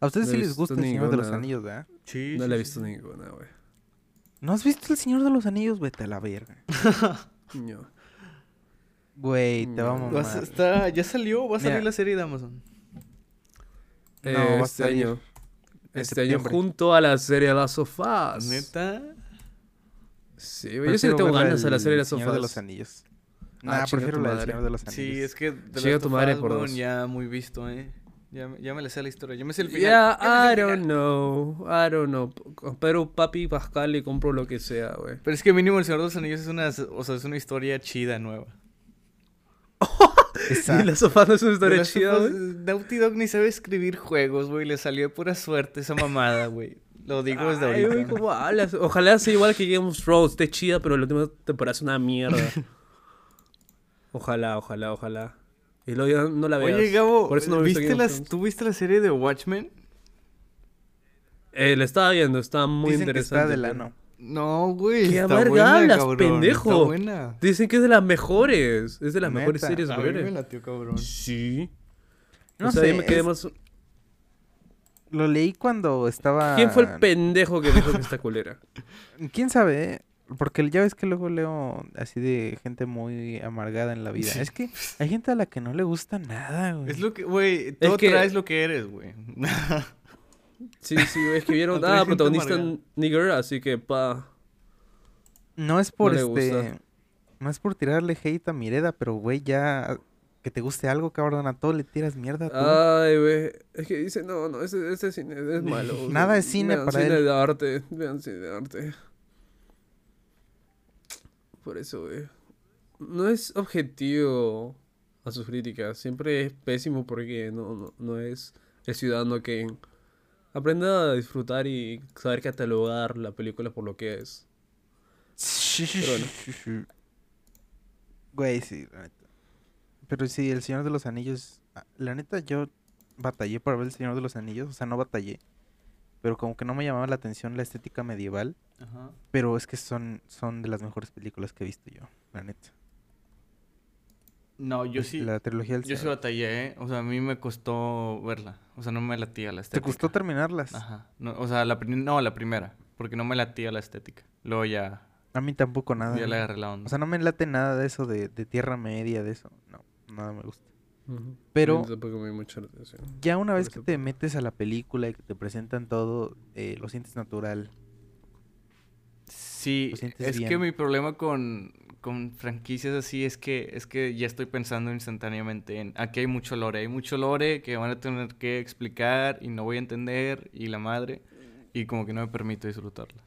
[SPEAKER 1] A ustedes
[SPEAKER 2] No
[SPEAKER 1] sí les gusta el Señor de los. Anillos, ¿verdad?
[SPEAKER 3] Sí,
[SPEAKER 2] No
[SPEAKER 3] sí,
[SPEAKER 2] la he visto
[SPEAKER 3] sí.
[SPEAKER 2] ninguna, güey.
[SPEAKER 1] ¿No has visto el Señor de los Anillos? Vete a la verga.
[SPEAKER 2] No.
[SPEAKER 1] Güey, te va a
[SPEAKER 2] No.
[SPEAKER 1] Mamar.
[SPEAKER 3] está, ya salió, va a salir
[SPEAKER 1] Mira.
[SPEAKER 3] la serie de Amazon.
[SPEAKER 1] No,
[SPEAKER 2] Eh,
[SPEAKER 1] a
[SPEAKER 2] este
[SPEAKER 1] salir
[SPEAKER 2] año. Este año junto a la serie Last of Us.
[SPEAKER 3] ¿Neta?
[SPEAKER 2] Sí, güey, yo sí le tengo ganas a la
[SPEAKER 1] el
[SPEAKER 2] serie Last of
[SPEAKER 1] Señor de los. Anillos.
[SPEAKER 2] Ah,
[SPEAKER 1] Nah,
[SPEAKER 2] chinga
[SPEAKER 1] prefiero la del
[SPEAKER 2] madre.
[SPEAKER 1] Señor de los Anillos.
[SPEAKER 3] Sí, es que
[SPEAKER 2] Chinga
[SPEAKER 3] Last
[SPEAKER 2] tu madre por dos.
[SPEAKER 3] ya muy visto, ¿eh? Ya, me- ya me le sé la historia. Yo me sé el final.
[SPEAKER 2] Yeah,
[SPEAKER 3] Ya
[SPEAKER 2] I don't
[SPEAKER 3] final.
[SPEAKER 2] know. I don't know. Pero papi Pascal le compro lo que sea, güey.
[SPEAKER 3] Pero es que mínimo El Señor de los Anillos es una, o sea, es una historia chida, nueva.
[SPEAKER 2] Y
[SPEAKER 1] Exacto.
[SPEAKER 2] la sofá no es una
[SPEAKER 3] De
[SPEAKER 2] historia
[SPEAKER 3] las
[SPEAKER 2] chida,
[SPEAKER 3] sofás,
[SPEAKER 2] güey.
[SPEAKER 3] Naughty Dog ni sabe escribir juegos, güey. Le salió de pura suerte esa mamada, güey. Lo digo desde
[SPEAKER 2] Ay,
[SPEAKER 3] ahorita.
[SPEAKER 2] ¿cómo hablas? Ojalá sea igual que Game of Thrones, esté chida, pero la última temporada es una mierda. Ojalá, ojalá, ojalá. Y luego ya no la veas.
[SPEAKER 3] Oye, Gabo,
[SPEAKER 2] Por eso no
[SPEAKER 3] ¿viste las. ¿tú viste la serie de Watchmen?
[SPEAKER 2] Eh, la estaba viendo, está muy
[SPEAKER 1] Dicen que
[SPEAKER 2] interesante.
[SPEAKER 1] está del
[SPEAKER 2] pero-
[SPEAKER 1] ano.
[SPEAKER 3] No, güey.
[SPEAKER 2] ¿Qué
[SPEAKER 3] está
[SPEAKER 2] amarga
[SPEAKER 3] buena,
[SPEAKER 2] hablas,
[SPEAKER 3] cabrón,
[SPEAKER 2] pendejo?
[SPEAKER 3] Está buena.
[SPEAKER 2] Dicen que es de las mejores. Es de las
[SPEAKER 1] Neta,
[SPEAKER 2] mejores series,
[SPEAKER 3] me
[SPEAKER 2] güey.
[SPEAKER 3] cabrón.
[SPEAKER 2] Sí.
[SPEAKER 1] No
[SPEAKER 2] o sea,
[SPEAKER 1] sé,
[SPEAKER 2] yo me quedé
[SPEAKER 1] es-
[SPEAKER 2] más...
[SPEAKER 1] Lo leí cuando estaba...
[SPEAKER 2] ¿Quién fue el pendejo que dijo que está culera?
[SPEAKER 1] ¿Quién sabe? eh? Porque ya ves que luego leo así de gente muy amargada en la vida.
[SPEAKER 3] Sí.
[SPEAKER 1] Es que hay gente a la que no le gusta nada, güey.
[SPEAKER 3] Es lo que, güey, todo
[SPEAKER 2] que-
[SPEAKER 3] traes lo que eres, güey.
[SPEAKER 2] Sí, sí, güey, escribieron...
[SPEAKER 3] Otra
[SPEAKER 2] Ah, protagonista nigger, así que pa...
[SPEAKER 1] No es por este...
[SPEAKER 2] gusta.
[SPEAKER 1] No es por tirarle hate a Mireda, pero güey, ya... Que te guste algo, cabrón, a todo le tiras mierda tú.
[SPEAKER 2] Ay, güey. Es que dice, no, no, ese, ese cine es malo.
[SPEAKER 1] Nada es cine
[SPEAKER 2] vean
[SPEAKER 1] para
[SPEAKER 2] cine
[SPEAKER 1] él.
[SPEAKER 2] de arte, vean cine de arte. Por eso, güey. No es objetivo a sus críticas. Siempre es pésimo porque no, no, no es el ciudadano que aprenda a disfrutar y saber catalogar la película por lo que es. Pero
[SPEAKER 1] Güey, sí. Pero sí, El Señor de los Anillos... ah, La neta, yo batallé para ver El Señor de los Anillos. O sea, no batallé. Pero como que no me llamaba la atención la estética medieval.
[SPEAKER 3] Ajá.
[SPEAKER 1] Pero es que son, son de las mejores películas que he visto yo, la neta.
[SPEAKER 3] No, yo sí.
[SPEAKER 1] La trilogía del
[SPEAKER 3] Yo sí batallé, ¿eh? O sea, a mí me costó verla. O sea, no me latía la
[SPEAKER 1] ¿Te
[SPEAKER 3] estética.
[SPEAKER 1] costó terminarlas?
[SPEAKER 3] Ajá. No, o sea, la no, la primera. Porque no me latía la estética. Luego ya,
[SPEAKER 1] A mí tampoco nada.
[SPEAKER 3] ya le agarré la onda.
[SPEAKER 1] O sea, no me late nada de eso de, de Tierra Media, de eso. No, nada me gusta. Pero-
[SPEAKER 2] mucho la.
[SPEAKER 1] Ya una vez que te metes a la película y que te presentan todo, eh, lo sientes natural.
[SPEAKER 3] Sí, es que mi problema con, con franquicias así es que es que ya estoy pensando instantáneamente en aquí hay mucho lore, hay mucho lore que van a tener que explicar y no voy a entender y la madre y como que no me permito disfrutarla.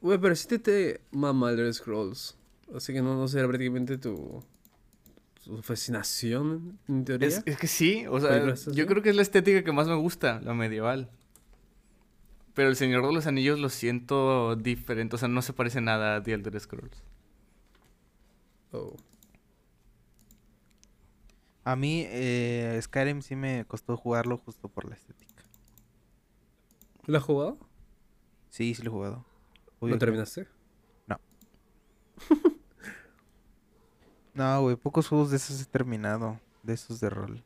[SPEAKER 2] Güey, pero si te, te mama Elder Scrolls. Así que no, no será prácticamente tu, tu fascinación, en teoría.
[SPEAKER 3] Es, es que sí, o sea, yo creo que es la estética que más me gusta, la medieval. Pero el Señor de los Anillos lo siento diferente, o sea, no se parece nada a The Elder Scrolls.
[SPEAKER 2] Oh.
[SPEAKER 1] A mí, eh, Skyrim sí me costó jugarlo justo por la estética.
[SPEAKER 2] ¿Lo has jugado?
[SPEAKER 1] Sí, sí lo he jugado.
[SPEAKER 2] ¿Lo
[SPEAKER 1] Obvio que-
[SPEAKER 2] terminaste?
[SPEAKER 1] No, güey, pocos juegos de esos he terminado, de esos de rol.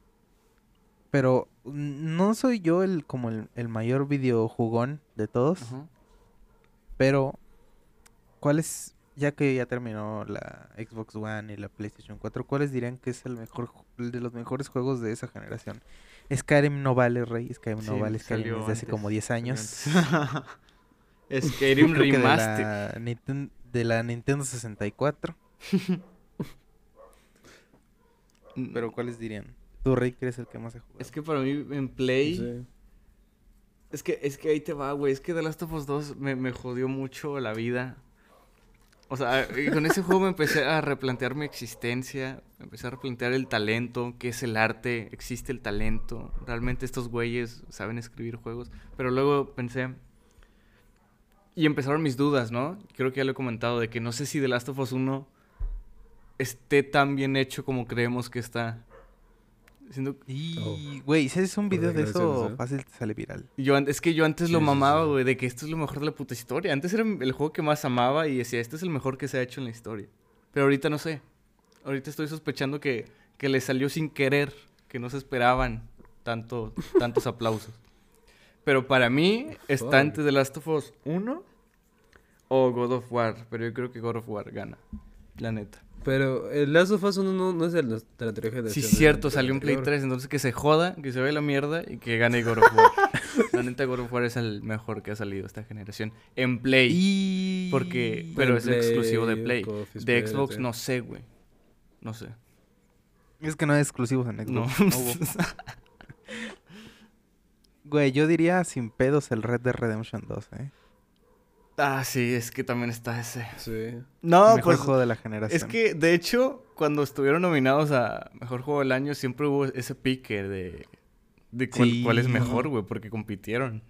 [SPEAKER 1] Pero no soy yo el como el, el mayor videojugón de todos, pero ¿cuál es, ya que ya terminó la Xbox One y la PlayStation 4, cuáles dirían que es el mejor el de los mejores juegos de esa generación? Skyrim no vale, Rey, Skyrim no
[SPEAKER 3] Sí,
[SPEAKER 1] vale, Skyrim
[SPEAKER 3] salió
[SPEAKER 1] es de hace como 10
[SPEAKER 3] salió
[SPEAKER 1] años.
[SPEAKER 3] Skyrim Remaster.
[SPEAKER 1] de la Nintendo 64, pero ¿cuáles dirían? Tú, Rey, eres el que más ha jugado.
[SPEAKER 3] Es que para mí en Play...
[SPEAKER 2] Sí.
[SPEAKER 3] Es que, es que ahí te va, güey. Es que The Last of Us 2 me, me jodió mucho la vida. O sea, con ese juego me empecé a replantear mi existencia. Me empecé a replantear el talento, qué es el arte, existe el talento. Realmente estos güeyes saben escribir juegos. Pero luego pensé... Y empezaron mis dudas, ¿no? Creo que ya lo he comentado, de que no sé si The Last of Us 1 esté tan bien hecho como creemos que está. Siento,
[SPEAKER 1] Y, güey, si haces un video de eso, fácil te sale viral.
[SPEAKER 3] Yo, es que yo antes lo
[SPEAKER 2] Sí,
[SPEAKER 3] mamaba,
[SPEAKER 2] sí.
[SPEAKER 3] güey, de que esto es lo mejor de la puta historia. Antes era el juego que más amaba y decía, este es el mejor que se ha hecho en la historia. Pero ahorita no sé. Ahorita estoy sospechando que, que le salió sin querer, que no se esperaban tanto, tantos aplausos. Pero para mí está
[SPEAKER 2] Fuck.
[SPEAKER 3] entre The Last of Us 1 o God of War. Pero yo creo que God of War gana, la neta.
[SPEAKER 2] Pero el Last of Us 1 no, no es de la, de la.
[SPEAKER 3] Sí,
[SPEAKER 2] es de la
[SPEAKER 3] cierto, salió en Play
[SPEAKER 2] anterior.
[SPEAKER 3] 3, entonces que se joda, que se vaya la mierda y que gane God of War. la neta, God of War es el mejor que ha salido esta generación. En Play.
[SPEAKER 1] Y...
[SPEAKER 3] Porque, pero es
[SPEAKER 2] Play,
[SPEAKER 3] exclusivo de Play. De Xbox no sé, güey. No sé.
[SPEAKER 1] Es que no hay exclusivos en
[SPEAKER 3] No.
[SPEAKER 1] Xbox. No. hubo. Güey, yo diría sin pedos el Red Dead Redemption 2, ¿eh?
[SPEAKER 3] Ah, sí, es que también está ese.
[SPEAKER 2] Sí.
[SPEAKER 3] No,
[SPEAKER 1] Mejor
[SPEAKER 3] pues
[SPEAKER 1] juego de la generación.
[SPEAKER 3] es que de hecho cuando estuvieron nominados a mejor juego del año siempre hubo ese pique de de cuál,
[SPEAKER 1] Sí.
[SPEAKER 3] cuál es mejor, güey, porque compitieron.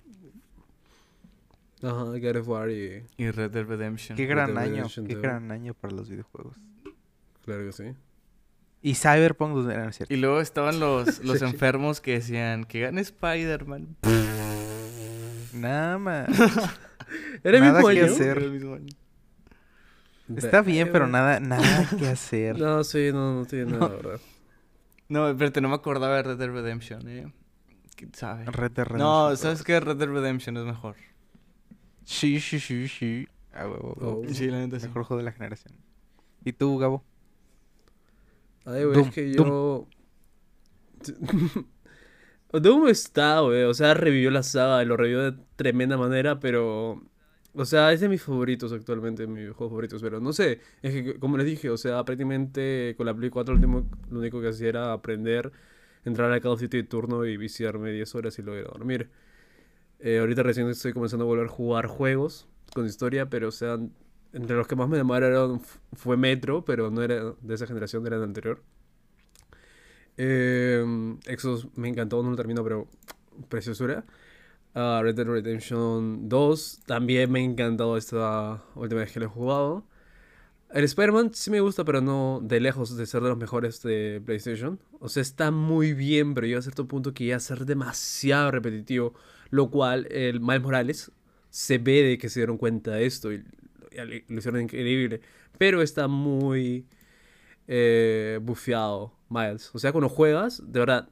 [SPEAKER 2] Ajá, God of War y...
[SPEAKER 3] Y Red Dead Redemption.
[SPEAKER 1] Qué gran
[SPEAKER 2] Dead
[SPEAKER 1] año,
[SPEAKER 2] Redemption
[SPEAKER 1] qué
[SPEAKER 2] 2.
[SPEAKER 1] gran año para los videojuegos.
[SPEAKER 2] Claro que sí.
[SPEAKER 1] Y Cyberpunk, no era cierto.
[SPEAKER 3] Y luego estaban los, los enfermos que decían que gane Spider-Man.
[SPEAKER 1] Nada más.
[SPEAKER 2] ¿Era el
[SPEAKER 1] Nada
[SPEAKER 2] mismo
[SPEAKER 1] que
[SPEAKER 2] año?
[SPEAKER 1] hacer.
[SPEAKER 3] Era el mismo año.
[SPEAKER 1] Está bien, pero nada, nada que hacer.
[SPEAKER 2] No, sí, no, no tiene nada, ¿verdad?
[SPEAKER 3] No, espérate, no me acordaba de Red Dead Redemption, eh. ¿Quién sabe?
[SPEAKER 1] Red Dead Redemption.
[SPEAKER 3] No,
[SPEAKER 1] 2.
[SPEAKER 3] ¿sabes qué? Red Dead Redemption es mejor.
[SPEAKER 1] Sí, sí, sí, sí. Ah, huevo, huevo.
[SPEAKER 2] Oh.
[SPEAKER 3] Sí, la neta sí.
[SPEAKER 1] Mejor juego de la generación. ¿Y tú, Gabo?
[SPEAKER 2] Ay, güey, es que yo... Doom está, güey, o sea, revivió la saga, lo revivió de tremenda manera, pero... O sea, es de mis favoritos actualmente, mis juegos favoritos, pero no sé, es que como les dije, o sea, prácticamente con la Play 4 lo, último- lo único que hacía era aprender, entrar a Call of Duty de turno y viciarme 10 horas y luego ir a dormir. Eh, ahorita recién estoy comenzando a volver a jugar juegos con historia, pero o sea, entre los que más me demoraron f- fue Metro, pero no era de esa generación, era del anterior. Eh, me encantó, no lo termino, pero preciosura. Ah, Red Dead Redemption 2 también me ha encantado esta última vez que lo he jugado. El Spider-Man sí me gusta, pero no de lejos de ser de los mejores de PlayStation. O sea, está muy bien, pero llega a cierto punto que ya ser demasiado repetitivo. Lo cual, el Miles Morales se ve de que se dieron cuenta de esto y lo hicieron increíble. Pero está muy eh, bufeado, Miles. O sea, cuando juegas, de verdad,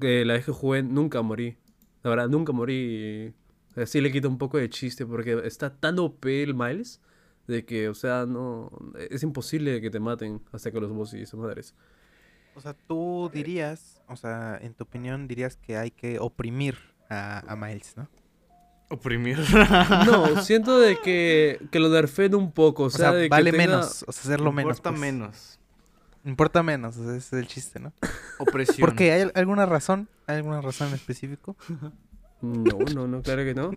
[SPEAKER 2] que la vez que jugué nunca morí. De verdad, nunca morí. O sea, sí le quita un poco de chiste porque está tan OP el Miles de que, o sea, no. Es imposible que te maten hasta que los boss y esas madres.
[SPEAKER 1] O sea, tú dirías, o sea, en tu opinión dirías que hay que oprimir a, a Miles, ¿no?
[SPEAKER 3] Oprimir.
[SPEAKER 2] No, siento de que, que lo nerfeen un poco. O
[SPEAKER 1] O
[SPEAKER 2] sea, que
[SPEAKER 1] vale
[SPEAKER 2] tenga-
[SPEAKER 1] menos, o sea, hacerlo menos.
[SPEAKER 3] Importa
[SPEAKER 1] pues.
[SPEAKER 3] menos.
[SPEAKER 1] Importa menos, ese es el chiste, ¿no?
[SPEAKER 3] Opresión.
[SPEAKER 1] Porque hay al- alguna razón, hay alguna razón en específico.
[SPEAKER 2] No, no, no, claro que no.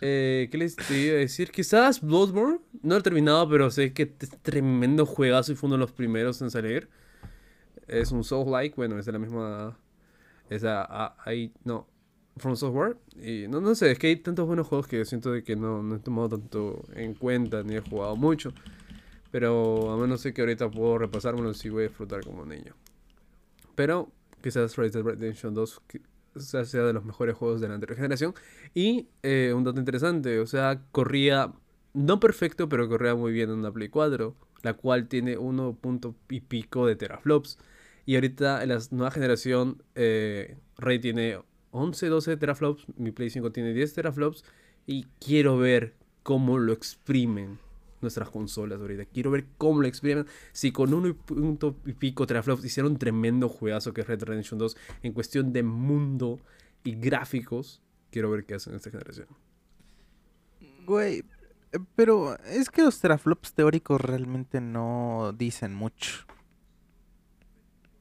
[SPEAKER 2] Eh, ¿qué les te iba a decir? Quizás Bloodborne, no lo he terminado, pero sé que es tremendo juegazo y fue uno de los primeros en salir. Es un Soul-like, bueno, es de la misma... Esa, ah, ahí, no, From Software. Y no, no sé, es que hay tantos buenos juegos que siento de que no, no he tomado tanto en cuenta ni he jugado mucho. Pero a menos que ahorita puedo repasármelo y voy a disfrutar como niño. Pero quizás Red Dead Redemption 2 que- o sea, de los mejores juegos de la anterior generación. Y eh, un dato interesante, o sea, corría, no perfecto, pero corría muy bien en una Play 4, la cual tiene 1 punto y pico de teraflops. Y ahorita en la nueva generación, eh, tiene 11, 12 teraflops, mi Play 5 tiene 10 teraflops. Y quiero ver cómo lo exprimen nuestras consolas ahorita. Quiero ver cómo lo exprimen. Si con 1 punto y pico teraflops hicieron un tremendo juegazo que es Red Redemption 2 en cuestión de mundo y gráficos, quiero ver qué hacen en esta generación.
[SPEAKER 1] Güey, eh, pero es que los teraflops teóricos realmente no dicen mucho.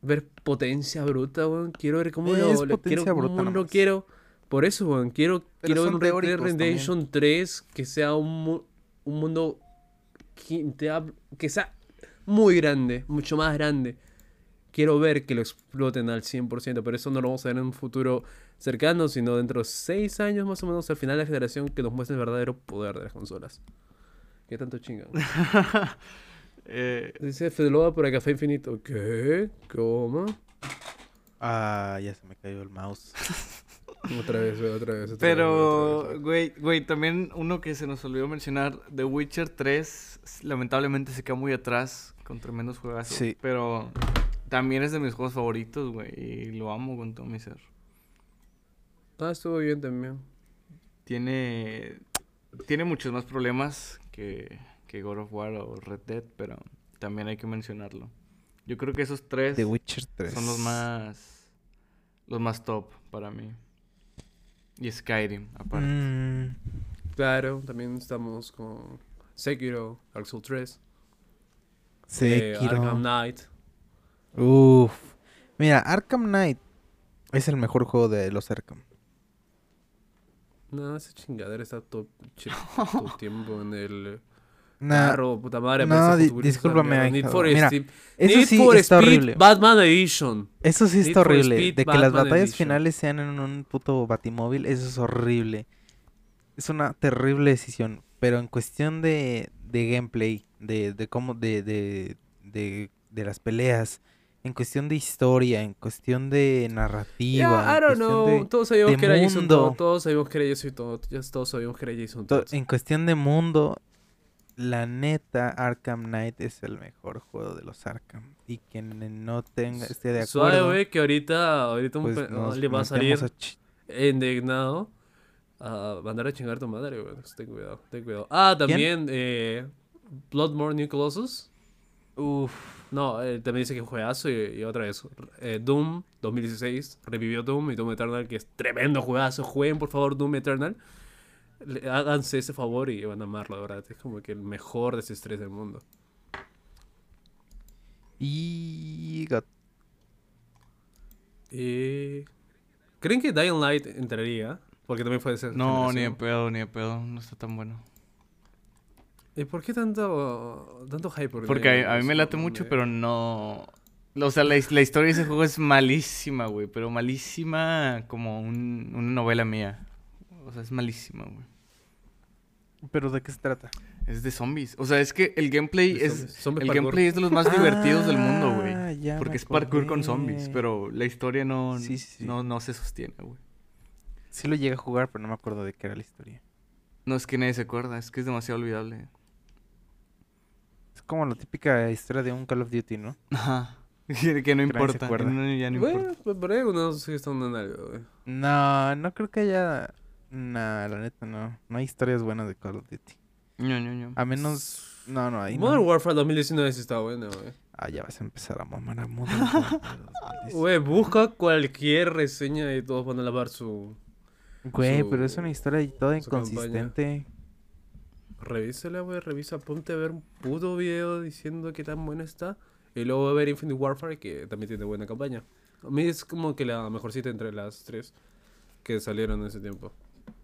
[SPEAKER 2] Ver potencia bruta, weón. Quiero ver cómo
[SPEAKER 1] Es
[SPEAKER 2] lo, quiero,
[SPEAKER 1] bruta
[SPEAKER 2] lo quiero. Por eso, weón. Quiero,
[SPEAKER 1] Pero
[SPEAKER 2] quiero ver un Red Dead. Redemption 3 que sea un, un mundo que, te que sea muy grande, mucho más grande. Quiero ver que lo exploten al 100%, pero eso no lo vamos a ver en un futuro cercano, sino dentro de 6 años más o menos al final de la generación que nos muestre el verdadero poder de las consolas. ¿Qué tanto chingan?
[SPEAKER 3] Eh,
[SPEAKER 2] Dice Fedeloa por el café infinito. ¿Qué? ¿Cómo?
[SPEAKER 1] Ah, ya se me cayó el mouse.
[SPEAKER 2] Otra vez, güey, otra vez. otra
[SPEAKER 3] Pero,
[SPEAKER 2] vez.
[SPEAKER 3] güey, güey, también uno que se nos olvidó mencionar, The Witcher 3, s- lamentablemente se queda muy atrás con tremendos juegos.
[SPEAKER 1] Sí.
[SPEAKER 3] Pero también es de mis juegos favoritos, güey, y lo amo con todo mi ser.
[SPEAKER 2] Ah, estuvo bien también.
[SPEAKER 3] Tiene, tiene muchos más problemas que, que God of War o Red Dead, pero también hay que mencionarlo. Yo creo que esos tres
[SPEAKER 1] The Witcher 3.
[SPEAKER 3] son los más, los más top para mí. Y Skyrim, aparte.
[SPEAKER 1] Mm,
[SPEAKER 2] Claro, también estamos con Sekiro, Dark Souls 3, eh,
[SPEAKER 1] Sekiro.
[SPEAKER 2] Arkham Knight.
[SPEAKER 1] Uf. Mira, Arkham Knight es el mejor juego de los Arkham.
[SPEAKER 2] No, esa chingadera está todo, todo el tiempo en el
[SPEAKER 1] Nah,
[SPEAKER 2] carro, puta madre.
[SPEAKER 1] no, di- discúlpame.
[SPEAKER 2] Need for
[SPEAKER 1] Mira,
[SPEAKER 2] Speed,
[SPEAKER 1] eso
[SPEAKER 2] Need
[SPEAKER 1] sí
[SPEAKER 2] for
[SPEAKER 1] está
[SPEAKER 2] Speed
[SPEAKER 1] horrible.
[SPEAKER 2] Batman Edition.
[SPEAKER 1] Eso sí
[SPEAKER 2] Need
[SPEAKER 1] está
[SPEAKER 2] for
[SPEAKER 1] horrible.
[SPEAKER 2] Speed
[SPEAKER 1] de que las batallas
[SPEAKER 2] Edition.
[SPEAKER 1] finales sean en un puto batimóvil, eso es horrible. Es una terrible decisión. Pero en cuestión de, de gameplay, de, de cómo, de, de, de, de las peleas, en cuestión de historia, en cuestión de narrativa,
[SPEAKER 2] Yeah, I don't know.
[SPEAKER 1] de-
[SPEAKER 2] todos sabíamos que era Jason
[SPEAKER 1] mundo.
[SPEAKER 2] Todd. Todos sabíamos que era Jason Todd. Todos sabíamos que era Jason
[SPEAKER 1] to-
[SPEAKER 2] Todd.
[SPEAKER 1] en cuestión de mundo, la neta, Arkham Knight es el mejor juego de los Arkham. Y quien no tenga, esté de
[SPEAKER 2] Suave,
[SPEAKER 1] acuerdo,
[SPEAKER 2] güey, que ahorita, ahorita
[SPEAKER 1] pues nos
[SPEAKER 2] le va a salir
[SPEAKER 1] a
[SPEAKER 2] indignado a mandar a chingar a tu madre, güey. Ten cuidado, ten cuidado. Ah, también, eh, Bloodborne New Colossus.
[SPEAKER 1] Uf.
[SPEAKER 2] No, eh, también dice que juegazo y, y otra vez. eh, Doom 2016, revivió Doom y Doom Eternal, que es tremendo juegazo. Jueguen por favor Doom Eternal. Le- háganse ese favor y van a amarlo, de verdad. Es como que el mejor de ese estrés del mundo.
[SPEAKER 1] Y got-
[SPEAKER 2] Eh, ¿Creen que Dying Light entraría? Porque también fue de esa
[SPEAKER 3] No, ni de pedo, ni de pedo. No está tan bueno.
[SPEAKER 2] ¿Y por qué tanto, tanto hype? por
[SPEAKER 3] Porque a, mí me late mucho,
[SPEAKER 2] de-
[SPEAKER 3] pero no... O sea, la, la historia de ese juego es malísima, güey. Pero malísima como un- una novela mía. O sea, es malísima, güey.
[SPEAKER 1] ¿Pero de qué se trata?
[SPEAKER 3] Es de zombies. O sea, es que el gameplay
[SPEAKER 2] de
[SPEAKER 3] es...
[SPEAKER 2] zombies. Zombie
[SPEAKER 3] El
[SPEAKER 2] parkour.
[SPEAKER 3] gameplay es de los más divertidos del mundo,
[SPEAKER 1] Ah,
[SPEAKER 3] güey.
[SPEAKER 1] ya
[SPEAKER 3] Porque es parkour con zombies. Pero la historia no,
[SPEAKER 1] Sí, sí, sí.
[SPEAKER 3] no, no se sostiene, güey.
[SPEAKER 1] Sí lo llegué a jugar, pero no me acuerdo de qué era la historia.
[SPEAKER 3] No es que nadie se acuerda, es que es demasiado olvidable.
[SPEAKER 1] Es como la típica historia de un Call of Duty, ¿no?
[SPEAKER 3] Ajá. que no importa.
[SPEAKER 1] acuerda.
[SPEAKER 3] no, ya no
[SPEAKER 2] Bueno,
[SPEAKER 3] importa.
[SPEAKER 2] pues por ahí algunos sí están en algo, güey.
[SPEAKER 1] No, no creo que haya... Nah, la neta no. No hay historias buenas de Call of Duty. A menos... No, no, ahí
[SPEAKER 2] Modern
[SPEAKER 1] no.
[SPEAKER 2] Warfare 2019 sí está bueno, güey.
[SPEAKER 1] Ah, ya vas a empezar a mamar a Modern Warfare 2010.
[SPEAKER 2] Güey, busca cualquier reseña y todos van a lavar su...
[SPEAKER 1] Güey, pero es una historia toda inconsistente.
[SPEAKER 2] Revísala, güey, revisa, ponte a ver un puto video diciendo qué tan bueno está. Y luego a ver Infinite Warfare, que también tiene buena campaña. A mí es como que la mejorcita entre las tres que salieron en ese tiempo.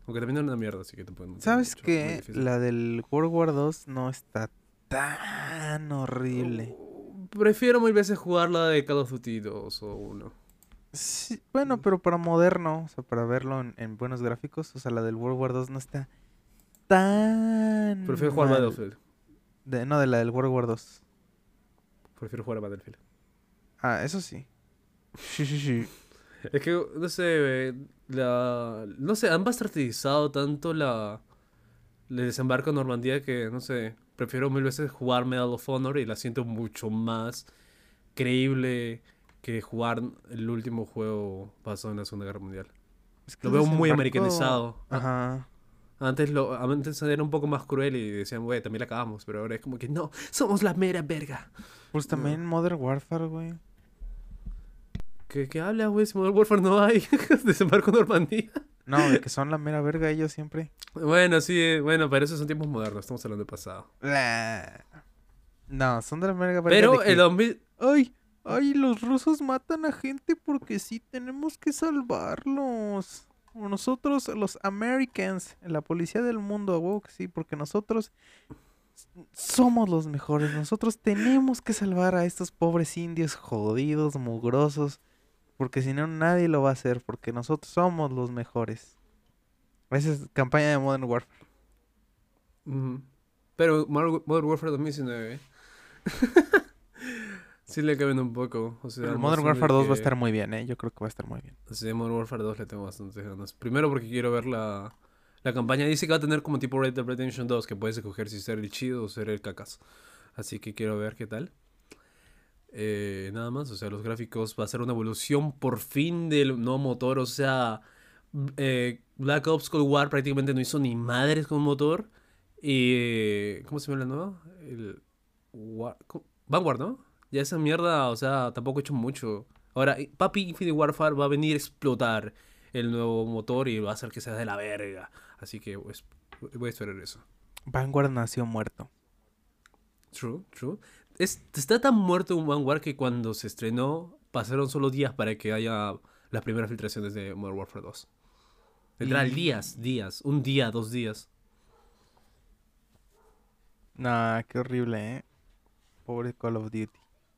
[SPEAKER 2] Aunque también era una mierda, así que te pueden...
[SPEAKER 1] ¿Sabes qué? La del World War 2 no está tan horrible.
[SPEAKER 2] Prefiero mil veces jugar la de Call of Duty 2 o 1.
[SPEAKER 1] Sí, bueno, pero para moderno, o sea, para verlo en, en buenos gráficos, o sea, la del World War 2 no está tan
[SPEAKER 2] Prefiero jugar
[SPEAKER 1] mal.
[SPEAKER 2] Battlefield.
[SPEAKER 1] De, no, de la del World War 2.
[SPEAKER 2] Prefiero jugar a Battlefield.
[SPEAKER 1] Ah, eso sí. Sí, sí, sí.
[SPEAKER 2] Es que, no sé, eh, la... No sé, han bastardizado tanto la... El desembarco en Normandía que, no sé, prefiero mil veces jugar Medal of Honor y la siento mucho más creíble que jugar el último juego pasado en la Segunda Guerra Mundial.
[SPEAKER 1] Es que
[SPEAKER 2] Lo veo muy americanizado.
[SPEAKER 1] Ajá.
[SPEAKER 2] Antes, lo, antes era un poco más cruel y decían, güey, también la acabamos, pero ahora es como que no, somos la mera verga.
[SPEAKER 1] Pues también Modern Warfare, güey.
[SPEAKER 2] ¿Qué, qué hablas, güey? Si Modern Warfare no hay. Desembarco en Normandía.
[SPEAKER 1] No, de que son la mera verga ellos siempre.
[SPEAKER 2] Bueno, sí, eh, bueno, pero esos son tiempos modernos, estamos hablando de pasado.
[SPEAKER 1] No, son de la mera verga.
[SPEAKER 2] Pero el 2000...
[SPEAKER 1] Ay, ay, los rusos matan a gente porque sí tenemos que salvarlos. Nosotros, los Americans, la policía del mundo, que sí, porque nosotros somos los mejores. Nosotros tenemos que salvar a estos pobres indios jodidos, mugrosos, porque si no nadie lo va a hacer, porque nosotros somos los mejores. Esa es campaña de Modern Warfare.
[SPEAKER 2] Pero Modern Warfare 2019... ¿eh? sí le caben un poco. O sea,
[SPEAKER 1] Modern
[SPEAKER 2] de
[SPEAKER 1] Warfare 2 va a estar muy bien, ¿eh? Yo creo que va a estar muy bien.
[SPEAKER 2] Sí, Modern Warfare 2 le tengo bastantes ganas. Primero porque quiero ver la, la campaña. Dice que va a tener como tipo Red Dead Redemption 2, que puedes escoger si ser el chido o ser el cacas. Así que quiero ver qué tal. Eh, nada más, o sea, los gráficos va a ser una evolución por fin del nuevo motor. O sea, eh, Black Ops Cold War prácticamente no hizo ni madres con motor. Y. eh, ¿Cómo se llama la nueva? El. Vanguard, ¿no? Ya esa mierda, o sea, tampoco he hecho mucho. Ahora, i- Papi Infinite Warfare va a venir a explotar el nuevo motor y va a hacer que sea de la verga. Así que pues, voy a esperar eso.
[SPEAKER 1] Vanguard nació muerto.
[SPEAKER 2] True, true. Es, está tan muerto un Vanguard que cuando se estrenó pasaron solo días para que haya las primeras filtraciones de Modern Warfare 2. Literal,
[SPEAKER 1] Y-
[SPEAKER 2] días, días. Un día, dos días.
[SPEAKER 1] Nah, qué horrible, ¿eh? Pobre Call of Duty.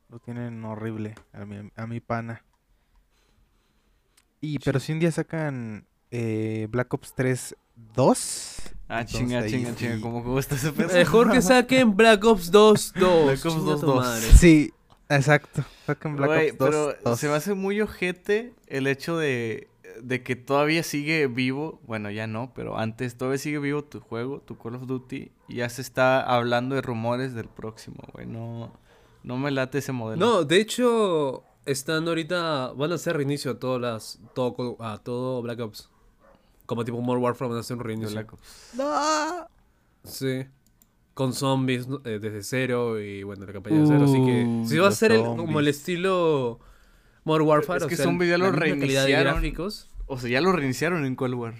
[SPEAKER 1] Lo tienen horrible a mi, a mi pana. Y, pero si un día sacan eh, Black Ops 3 2.
[SPEAKER 3] Ah,
[SPEAKER 1] entonces
[SPEAKER 3] chinga,
[SPEAKER 1] ahí
[SPEAKER 3] chinga, chinga.
[SPEAKER 1] sí-
[SPEAKER 3] ¿Cómo gusta ese pedo?
[SPEAKER 2] Mejor que saquen Black Ops 2, 2.
[SPEAKER 3] Black Ops 2, 2.
[SPEAKER 1] Sí, exacto. Saquen Black
[SPEAKER 3] Güey,
[SPEAKER 1] Ops 2.
[SPEAKER 3] pero
[SPEAKER 1] 2.
[SPEAKER 3] se me hace muy ojete el hecho de, de que todavía sigue vivo. Bueno, ya no, pero antes todavía sigue vivo tu juego, tu Call of Duty. Y ya se está hablando de rumores del próximo, güey. No, no me late ese modelo.
[SPEAKER 2] No, de hecho, están ahorita. Van a hacer reinicio a todas las. Todo, a todo Black Ops. Como tipo Modern Warfare van a hacer un reinicio.
[SPEAKER 3] Black Ops.
[SPEAKER 1] No.
[SPEAKER 2] Sí. Con zombies. Eh, desde cero y bueno, la campaña de cero. Así que. Si va a ser el- como el estilo Modern Warfare.
[SPEAKER 3] Es
[SPEAKER 2] o
[SPEAKER 3] que
[SPEAKER 2] sea,
[SPEAKER 3] zombies ya lo reiniciaron.
[SPEAKER 2] gráficos.
[SPEAKER 3] O sea, ya lo reiniciaron en Cold War.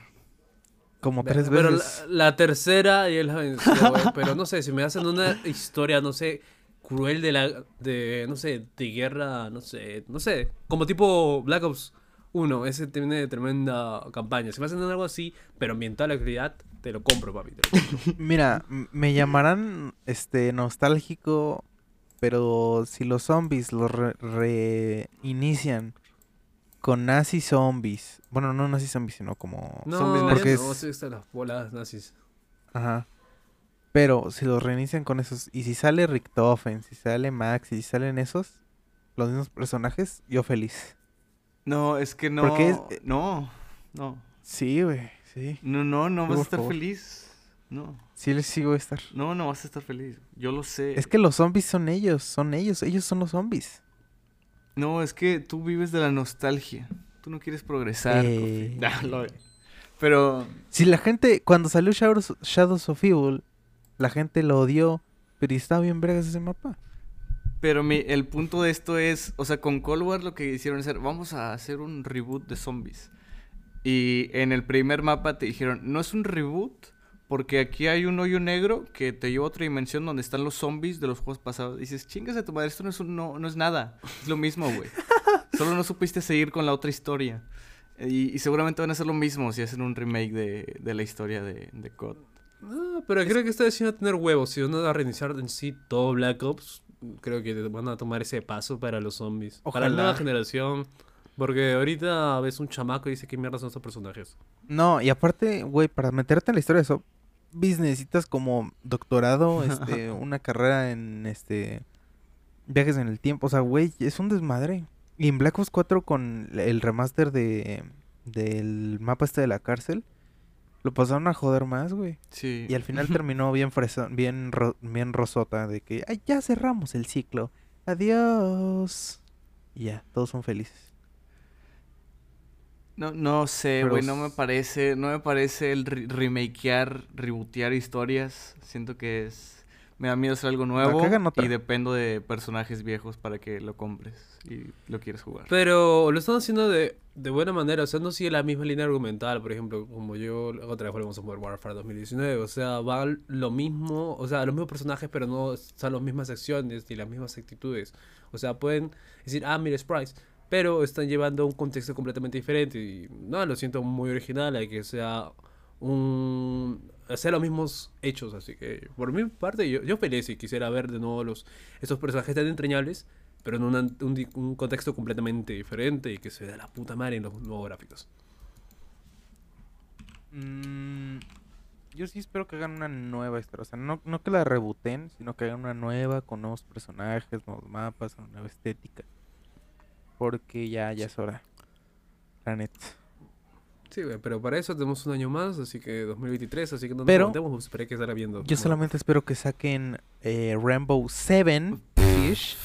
[SPEAKER 1] Como tres
[SPEAKER 2] Pero la,
[SPEAKER 1] veces.
[SPEAKER 2] la tercera y la. Pero no sé, si me hacen una historia, no sé, cruel de la. de. no sé, de guerra, no sé. No sé. Como tipo Black Ops 1. Ese tiene tremenda campaña. Si me hacen algo así, pero ambiental la actualidad, te lo compro, papi. te lo compro.
[SPEAKER 1] Mira, me llamarán este nostálgico, pero si los zombies los re- reinician con nazi zombies, bueno, no nazi zombies, sino como
[SPEAKER 2] No,
[SPEAKER 3] Zombies
[SPEAKER 2] ya
[SPEAKER 1] nazis.
[SPEAKER 2] no, sí están las bolas nazis.
[SPEAKER 1] ajá. Pero si los reinician con esos y si sale Richtofen, si sale Max, y si salen esos los mismos personajes, yo feliz.
[SPEAKER 3] No, es que no.
[SPEAKER 1] Porque es-
[SPEAKER 3] No, no.
[SPEAKER 1] Sí, güey, sí.
[SPEAKER 3] No, no, no vas a estar
[SPEAKER 1] favor.
[SPEAKER 3] feliz. No,
[SPEAKER 1] Sí les sigo a estar.
[SPEAKER 3] no, no vas a estar feliz. Yo lo sé.
[SPEAKER 1] Es que los zombies son ellos, son ellos, ellos son los zombies.
[SPEAKER 3] No, es que tú vives de la nostalgia. Tú no quieres progresar.
[SPEAKER 1] Eh.
[SPEAKER 3] Coffee. Nah, lo- Pero
[SPEAKER 1] Si la gente, cuando salió Shadows, Shadows of Evil, la gente lo odió, pero estaba bien vergas ese mapa.
[SPEAKER 3] Pero mi, el punto de esto es, o sea, con Cold War lo que hicieron es, vamos a hacer un reboot de zombies. Y en el primer mapa te dijeron, no es un reboot, porque aquí hay un hoyo negro que te lleva a otra dimensión donde están los zombies de los juegos pasados. dices, chingas a tu madre, esto no es, un- no, no es nada, es lo mismo, güey. Solo no supiste seguir con la otra historia. Y, y seguramente van a hacer lo mismo si hacen un remake de, de la historia de, de COD.
[SPEAKER 2] No, pero creo que esta vez sí van a tener huevos. Si van a reiniciar en sí todo Black Ops, creo que van a tomar ese paso para los zombies. Para la
[SPEAKER 1] Ojalá.
[SPEAKER 2] nueva generación. Porque ahorita ves un chamaco y dice qué mierda son estos personajes.
[SPEAKER 1] No, y aparte, güey, para meterte en la historia de zombies necesitas como doctorado, este, una carrera en este viajes en el tiempo, o sea, güey, es un desmadre. Y en Black Ops 4 con el remaster de del mapa este de la cárcel, lo pasaron a joder más, güey.
[SPEAKER 3] Sí.
[SPEAKER 1] Y al final terminó bien fresón, bien ro- bien rosota de que "Ay, ya cerramos el ciclo. Adiós. Y ya, todos son felices.
[SPEAKER 3] No, no sé, güey, no me parece, no me parece el re- remakear, rebootear historias. Siento que es, me da miedo hacer algo nuevo y dependo de personajes viejos para que lo compres y lo quieres jugar.
[SPEAKER 2] Pero lo están haciendo de, de buena manera. O sea, no sigue la misma línea argumental. Por ejemplo, como yo otra vez volvemos a Modern Warfare 2019. O sea, va lo mismo. O sea, los mismos personajes, pero no son las mismas acciones ni las mismas actitudes. O sea, pueden decir, ah, mira, Sprites. Pero están llevando un contexto completamente diferente. Y no, lo siento muy original. Hay que sea un. Hacer los mismos hechos. Así que, por mi parte, yo, yo feliz y quisiera ver de nuevo los, esos personajes tan entrañables pero en una- un, un contexto completamente diferente y que se vea la puta madre en los nuevos gráficos.
[SPEAKER 1] Mm, yo sí espero que hagan una nueva historia. O sea, no, no que la rebooten, sino que hagan una nueva con nuevos personajes, nuevos mapas, una nueva estética. Porque ya, ya es hora. La neta.
[SPEAKER 2] Sí, güey, pero para eso tenemos un año más, así que 2023, así que no nos
[SPEAKER 1] Pero-
[SPEAKER 2] aguantemos, pues, esperé que estará viendo.
[SPEAKER 1] Yo solamente espero que saquen eh, Rainbow Seven Fish.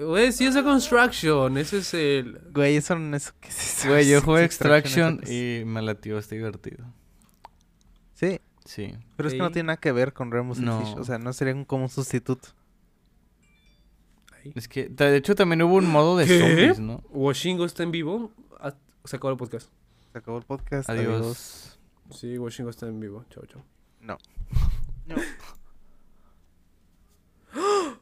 [SPEAKER 2] Güey, sí, es a Construction, ese es el...
[SPEAKER 1] Güey, eso no es. ¿qué es eso?
[SPEAKER 3] Güey, yo jugué
[SPEAKER 1] Extraction,
[SPEAKER 3] y me latió, está divertido.
[SPEAKER 1] Sí,
[SPEAKER 3] Sí.
[SPEAKER 1] pero es que no tiene nada que ver con Rainbow Six
[SPEAKER 3] No.
[SPEAKER 1] Fish. O sea, no sería un- como un sustituto.
[SPEAKER 3] Es que, de hecho, también hubo un modo de
[SPEAKER 2] ¿Qué?
[SPEAKER 3] zombies, ¿no?
[SPEAKER 2] Washingo está en vivo, Ah, se acabó el podcast.
[SPEAKER 1] Se acabó el podcast.
[SPEAKER 3] Adiós.
[SPEAKER 1] Adiós.
[SPEAKER 2] Sí, Washingo está en vivo, chao, chao.
[SPEAKER 1] No.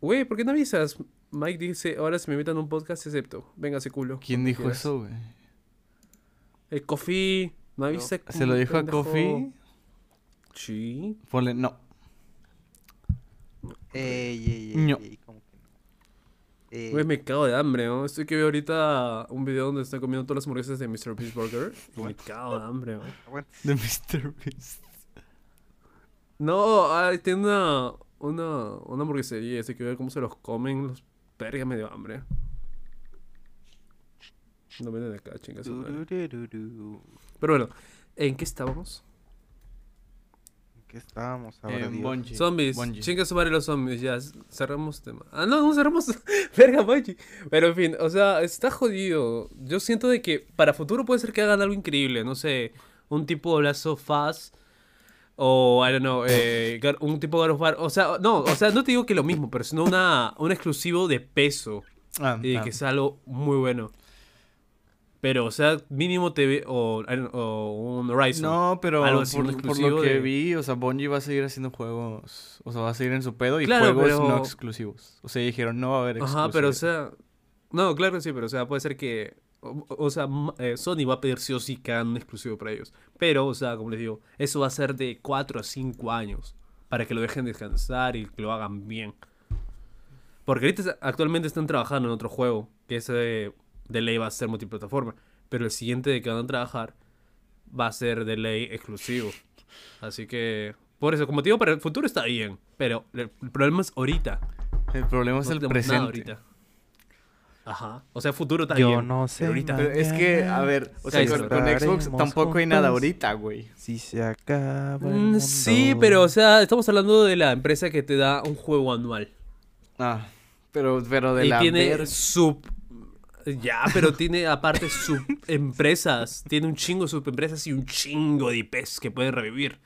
[SPEAKER 2] Güey, ¿por qué no avisas? Mike dice, ahora se me invitan a un podcast, excepto, véngase culo.
[SPEAKER 3] ¿Quién dijo
[SPEAKER 2] quieras".
[SPEAKER 3] eso, güey?
[SPEAKER 2] El Kofi. ¿No viste?
[SPEAKER 3] ¿Se lo dijo a? Kofi?
[SPEAKER 2] Sí.
[SPEAKER 3] Ponle, no.
[SPEAKER 1] Ey, ey, ey,
[SPEAKER 3] No.
[SPEAKER 1] ey, Ey,
[SPEAKER 2] Güey, me cago de hambre, ¿no? Estoy que veo ahorita un video donde están comiendo todas las hamburguesas de Mr. Beast Burger. Y me cago de hambre, ¿no?
[SPEAKER 1] aguanta.
[SPEAKER 3] De Mr. Beast.
[SPEAKER 2] No, ay, tiene una, una, una hamburguesería. Así que ver cómo se los comen los verga me dio hambre. No vienen de acá, chingas. Pero bueno, ¿en qué estábamos?
[SPEAKER 1] ¿En qué estábamos ahora?
[SPEAKER 3] Bungie.
[SPEAKER 2] Zombies.
[SPEAKER 3] Bungie.
[SPEAKER 2] Chinga su madre los zombies. Ya, cerramos tema. Ah, no, no cerramos. Verga, Bungie. Pero en fin, o sea, está jodido. Yo siento de que para futuro puede ser que hagan algo increíble. No sé, un tipo de Last of Us. O, I don't know, eh, un tipo de God of War. O sea, no, o sea, no te digo que lo mismo, pero sino una, un exclusivo de peso.
[SPEAKER 3] Ah,
[SPEAKER 2] Y
[SPEAKER 3] ah.
[SPEAKER 2] que sea algo muy bueno. Pero, o sea, mínimo TV o, un Horizon.
[SPEAKER 3] No, pero
[SPEAKER 2] Algo así, un
[SPEAKER 3] por, lo que
[SPEAKER 2] de-
[SPEAKER 3] vi, o sea, Bungie va a seguir haciendo juegos, o sea, va a seguir en su pedo y
[SPEAKER 2] Claro,
[SPEAKER 3] juegos
[SPEAKER 2] pero-
[SPEAKER 3] no exclusivos. O sea, dijeron, no va a haber exclusivos.
[SPEAKER 2] Ajá, pero o sea. No, claro que sí, pero o sea, puede ser que. O, o sea, eh, Sony va a pedir sí o sí que hagan un exclusivo para ellos. Pero, o sea, como les digo, eso va a ser de 4 a 5 años. Para que lo dejen descansar y que lo hagan bien. Porque ahorita actualmente están trabajando en otro juego. Que ese de ley va a ser multiplataforma. Pero el siguiente de que van a trabajar va a ser de ley exclusivo. Así que. Por eso, como te digo, para el futuro está bien. Pero el, el problema es ahorita.
[SPEAKER 3] El problema es
[SPEAKER 2] No
[SPEAKER 3] el
[SPEAKER 2] tenemos nada
[SPEAKER 3] presente.
[SPEAKER 2] ahorita. Ajá. O sea, futuro está
[SPEAKER 1] Yo
[SPEAKER 2] bien.
[SPEAKER 1] no sé.
[SPEAKER 2] pero ahorita.
[SPEAKER 3] Pero es que, a ver, o sea, con, con Xbox tampoco hay nada ahorita, güey.
[SPEAKER 1] Si se acaba el
[SPEAKER 2] Mm,
[SPEAKER 1] mundo.
[SPEAKER 2] sí, pero o sea, estamos hablando de la empresa que te da un juego anual.
[SPEAKER 3] Ah, pero, pero de
[SPEAKER 2] y
[SPEAKER 3] la
[SPEAKER 2] tiene
[SPEAKER 3] ver-
[SPEAKER 2] sub. Ya, pero tiene aparte subempresas. tiene un chingo de subempresas y un chingo de IPs que pueden revivir.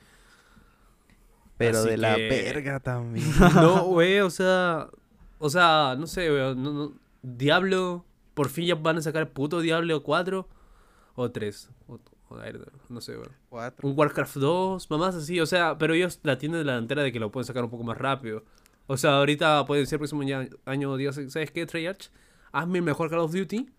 [SPEAKER 1] Pero
[SPEAKER 2] Así
[SPEAKER 1] de la verga también.
[SPEAKER 2] No, güey, o sea. O sea, no sé, güey. no- no- Diablo. Por fin ya van a sacar puto Diablo 4 o 3. O, no sé, güey.
[SPEAKER 1] Cuatro.
[SPEAKER 2] un Warcraft 2, mamás así, o sea, pero ellos la tienen de la delantera de que lo pueden sacar un poco más rápido. O sea, ahorita puede ser próximo año, digas, ¿sabes qué, Treyarch? Hazme el mejor Call of Duty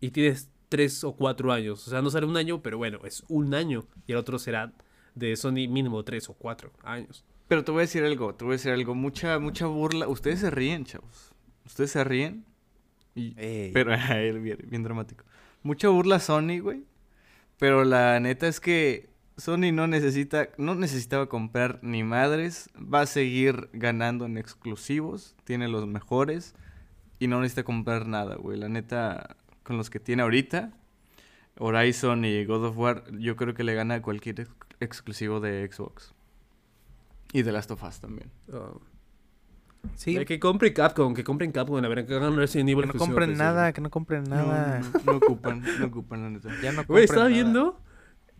[SPEAKER 2] y tienes 3 o 4 años. O sea, no sale un año, pero bueno, es un año. Y el otro será de Sony mínimo 3 o 4 años.
[SPEAKER 3] Pero te voy a decir algo, te voy a decir algo. Mucha, mucha burla. Ustedes se ríen, chavos. Ustedes se ríen. Y... Pero, él bien, bien dramático. Mucha burla Sony, güey. Pero la neta es que Sony no necesita, no necesitaba comprar ni madres. Va a seguir ganando en exclusivos. Tiene los mejores. Y no necesita comprar nada, güey. La neta, con los que tiene ahorita, Horizon y God of War, yo creo que le gana a cualquier ex- exclusivo de Xbox. Y de Last of Us también.
[SPEAKER 1] Sí,
[SPEAKER 2] eh, Que compren Capcom, que compren Capcom, la verdad, que hagan Resident Evil
[SPEAKER 1] que no
[SPEAKER 2] exclusivo,
[SPEAKER 1] compren
[SPEAKER 2] pues,
[SPEAKER 1] nada, que no compren nada.
[SPEAKER 3] No, no ocupan, no ocupan la neta.
[SPEAKER 1] Ya no compren
[SPEAKER 2] Güey, estaba viendo.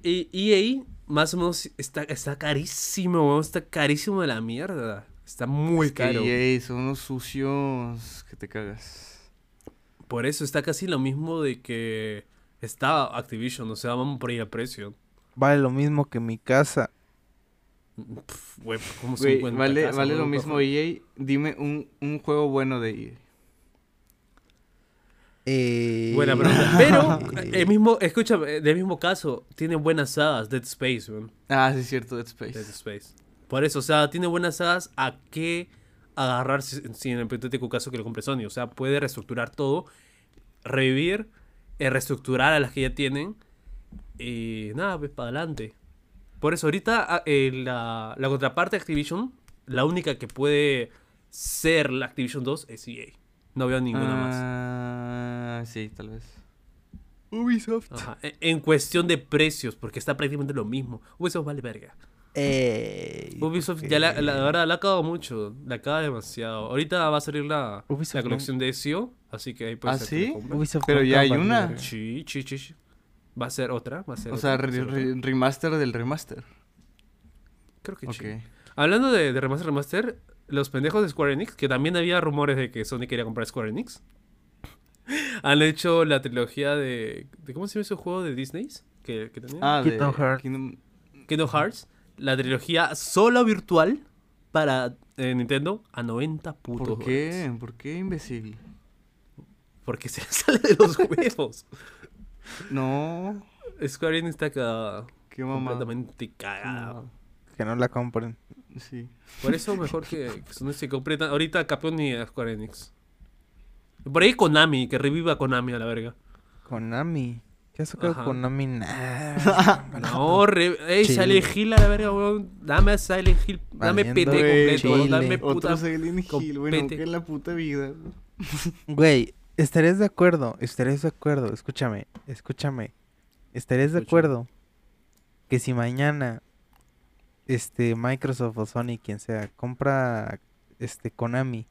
[SPEAKER 2] Y EA, más o menos, está, está carísimo, weón, Está carísimo de la mierda. Está muy
[SPEAKER 3] Es que
[SPEAKER 2] caro.
[SPEAKER 3] EA son unos sucios que te cagas.
[SPEAKER 2] Por eso está casi lo mismo de que está Activision. O sea, vamos por ahí a precio.
[SPEAKER 1] Vale lo mismo que mi casa.
[SPEAKER 2] Pff, Güey, ¿cómo 50
[SPEAKER 3] vale, vale lo mismo EA. Dime un, un juego bueno de EA.
[SPEAKER 1] Eh...
[SPEAKER 2] Buena pregunta. Pero, el mismo, escúchame, del mismo caso, tiene buenas sagas, Dead Space, weón.
[SPEAKER 3] Ah, sí es cierto, Dead Space.
[SPEAKER 2] Dead Space. Por eso, o sea, tiene buenas sagas a qué agarrarse si en el hipotético caso que lo compre Sony. O sea, puede reestructurar todo, revivir, eh, reestructurar a las que ya tienen y nada, pues para adelante. Por eso, ahorita ah, eh, la, la contraparte de Activision, la única que puede ser la Activision 2 es EA. No veo ninguna más.
[SPEAKER 3] Ah, sí, tal vez.
[SPEAKER 1] Ubisoft.
[SPEAKER 2] Ajá. En- En cuestión de precios, porque está prácticamente lo mismo. Ubisoft vale verga.
[SPEAKER 1] Ey,
[SPEAKER 2] Ubisoft
[SPEAKER 1] ¿por
[SPEAKER 2] ya la, la verdad la ha cagado mucho, la caga demasiado. Ahorita va a salir la, la
[SPEAKER 1] no-
[SPEAKER 2] colección de SEO, así que ahí puede
[SPEAKER 3] ¿Ah,
[SPEAKER 2] ser
[SPEAKER 3] sí?
[SPEAKER 1] Ubisoft
[SPEAKER 3] Pero ya hay una.
[SPEAKER 2] Sí, sí, sí, sí. Va a ser otra, va a ser
[SPEAKER 3] O
[SPEAKER 2] otra,
[SPEAKER 3] sea, re-
[SPEAKER 2] ser
[SPEAKER 3] re- remaster del remaster.
[SPEAKER 2] Creo que
[SPEAKER 3] Ok.
[SPEAKER 2] sí. Hablando de, de remaster, remaster, los pendejos de Square Enix, que también había rumores de que Sony quería comprar Square Enix, han hecho la trilogía de, de ¿cómo se llama ese juego de Disney? Que, que tenía?
[SPEAKER 3] Ah, de
[SPEAKER 1] Kingdom Hearts.
[SPEAKER 3] Kingdom-
[SPEAKER 2] Kingdom Hearts, la trilogía solo virtual para eh, Nintendo a 90 putos
[SPEAKER 3] ¿Por qué?
[SPEAKER 2] dólares.
[SPEAKER 3] ¿Por qué, imbécil?
[SPEAKER 2] Porque se le sale de los huevos.
[SPEAKER 3] No.
[SPEAKER 2] Square Enix está cagada.
[SPEAKER 3] Qué mamá.
[SPEAKER 2] Completamente cagada.
[SPEAKER 1] Que no la compren.
[SPEAKER 3] Sí.
[SPEAKER 2] Por eso mejor que, que Sony se compre tan- ahorita Capcom y a Square Enix. Por ahí Konami, que reviva Konami a la verga.
[SPEAKER 1] Konami. ¿Qué ha sacado
[SPEAKER 2] Ajá.
[SPEAKER 1] Konami? Nah.
[SPEAKER 2] No, re ey. Silent Hill a la verga, weón. Dame a Silent Hill. Dame
[SPEAKER 1] Valiendo
[SPEAKER 2] PT completo,
[SPEAKER 1] Chile.
[SPEAKER 2] dame
[SPEAKER 3] Otro
[SPEAKER 2] puta.
[SPEAKER 3] Silent Hill, güey, no,
[SPEAKER 2] compete.
[SPEAKER 3] que en la puta vida.
[SPEAKER 1] Güey, estarías de acuerdo, estarías de acuerdo, escúchame, escúchame. Estarías de acuerdo que si mañana este Microsoft o Sony, quien sea, compra este Konami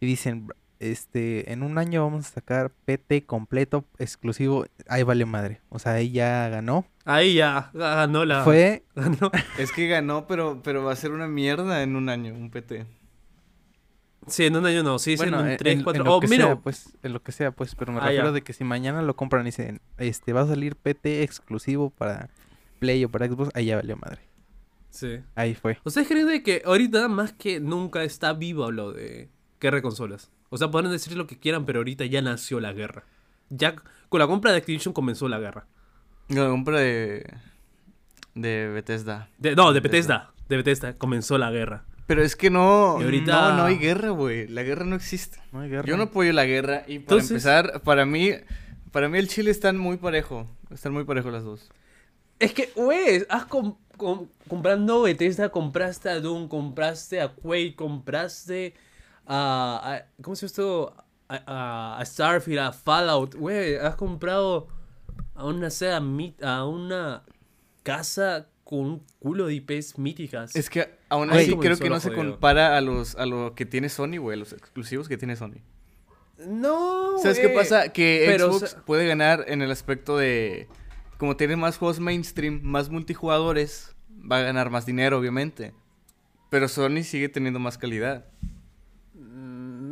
[SPEAKER 1] y dicen, este, en un año vamos a sacar PT completo exclusivo, ahí vale madre. O sea, ahí ya ganó.
[SPEAKER 2] Ahí ya, ganó la.
[SPEAKER 1] Fue
[SPEAKER 2] Ganó.
[SPEAKER 3] Es que ganó, pero, pero va a ser una mierda en un año, un PT.
[SPEAKER 2] Sí, en un año no, sí,
[SPEAKER 1] bueno,
[SPEAKER 2] en un
[SPEAKER 1] en-
[SPEAKER 2] 3,
[SPEAKER 1] en
[SPEAKER 2] 4.
[SPEAKER 1] lo
[SPEAKER 2] Oh,
[SPEAKER 1] que
[SPEAKER 2] mira.
[SPEAKER 1] sea, pues, en lo que sea, pues, pero me
[SPEAKER 2] Ah,
[SPEAKER 1] refiero
[SPEAKER 2] ya.
[SPEAKER 1] de que si mañana lo compran y dicen, este, va a salir PT exclusivo para Play o para Xbox, ahí ya valió madre.
[SPEAKER 2] Sí.
[SPEAKER 1] Ahí fue.
[SPEAKER 2] ¿Ustedes creen de que ahorita más que nunca está vivo lo de guerra de consolas? O sea, pueden decir lo que quieran, pero ahorita ya nació la guerra. Ya con la compra de Activision comenzó la guerra.
[SPEAKER 3] La compra de. de Bethesda.
[SPEAKER 2] De- no, de Bethesda. De Bethesda comenzó la guerra.
[SPEAKER 3] Pero es que no.
[SPEAKER 2] Y ahorita-
[SPEAKER 3] No, no hay guerra, güey. La guerra no existe.
[SPEAKER 1] No hay guerra.
[SPEAKER 3] Yo no apoyo la guerra. Y para
[SPEAKER 2] Entonces-
[SPEAKER 3] empezar, para mí. Para mí el Chile están muy parejo. Están muy parejos las dos.
[SPEAKER 2] Es que, güey, has com- com- comprando Bethesda, compraste a Doom, compraste a Quake, compraste a, a- ¿cómo se llama esto? A, a- Starfield, a Fallout, güey, has comprado a una mit- a una casa con un culo de IPs míticas.
[SPEAKER 3] Es que aún así creo que no se
[SPEAKER 2] jodido.
[SPEAKER 3] compara a los a lo que tiene Sony, güey. Los exclusivos que tiene Sony.
[SPEAKER 2] no,
[SPEAKER 3] ¿Sabes qué pasa? Que
[SPEAKER 2] pero, o
[SPEAKER 3] Xbox
[SPEAKER 2] sea-
[SPEAKER 3] puede ganar en el aspecto de. Como tiene más juegos mainstream, más multijugadores, va a ganar más dinero, obviamente. Pero Sony sigue teniendo más calidad.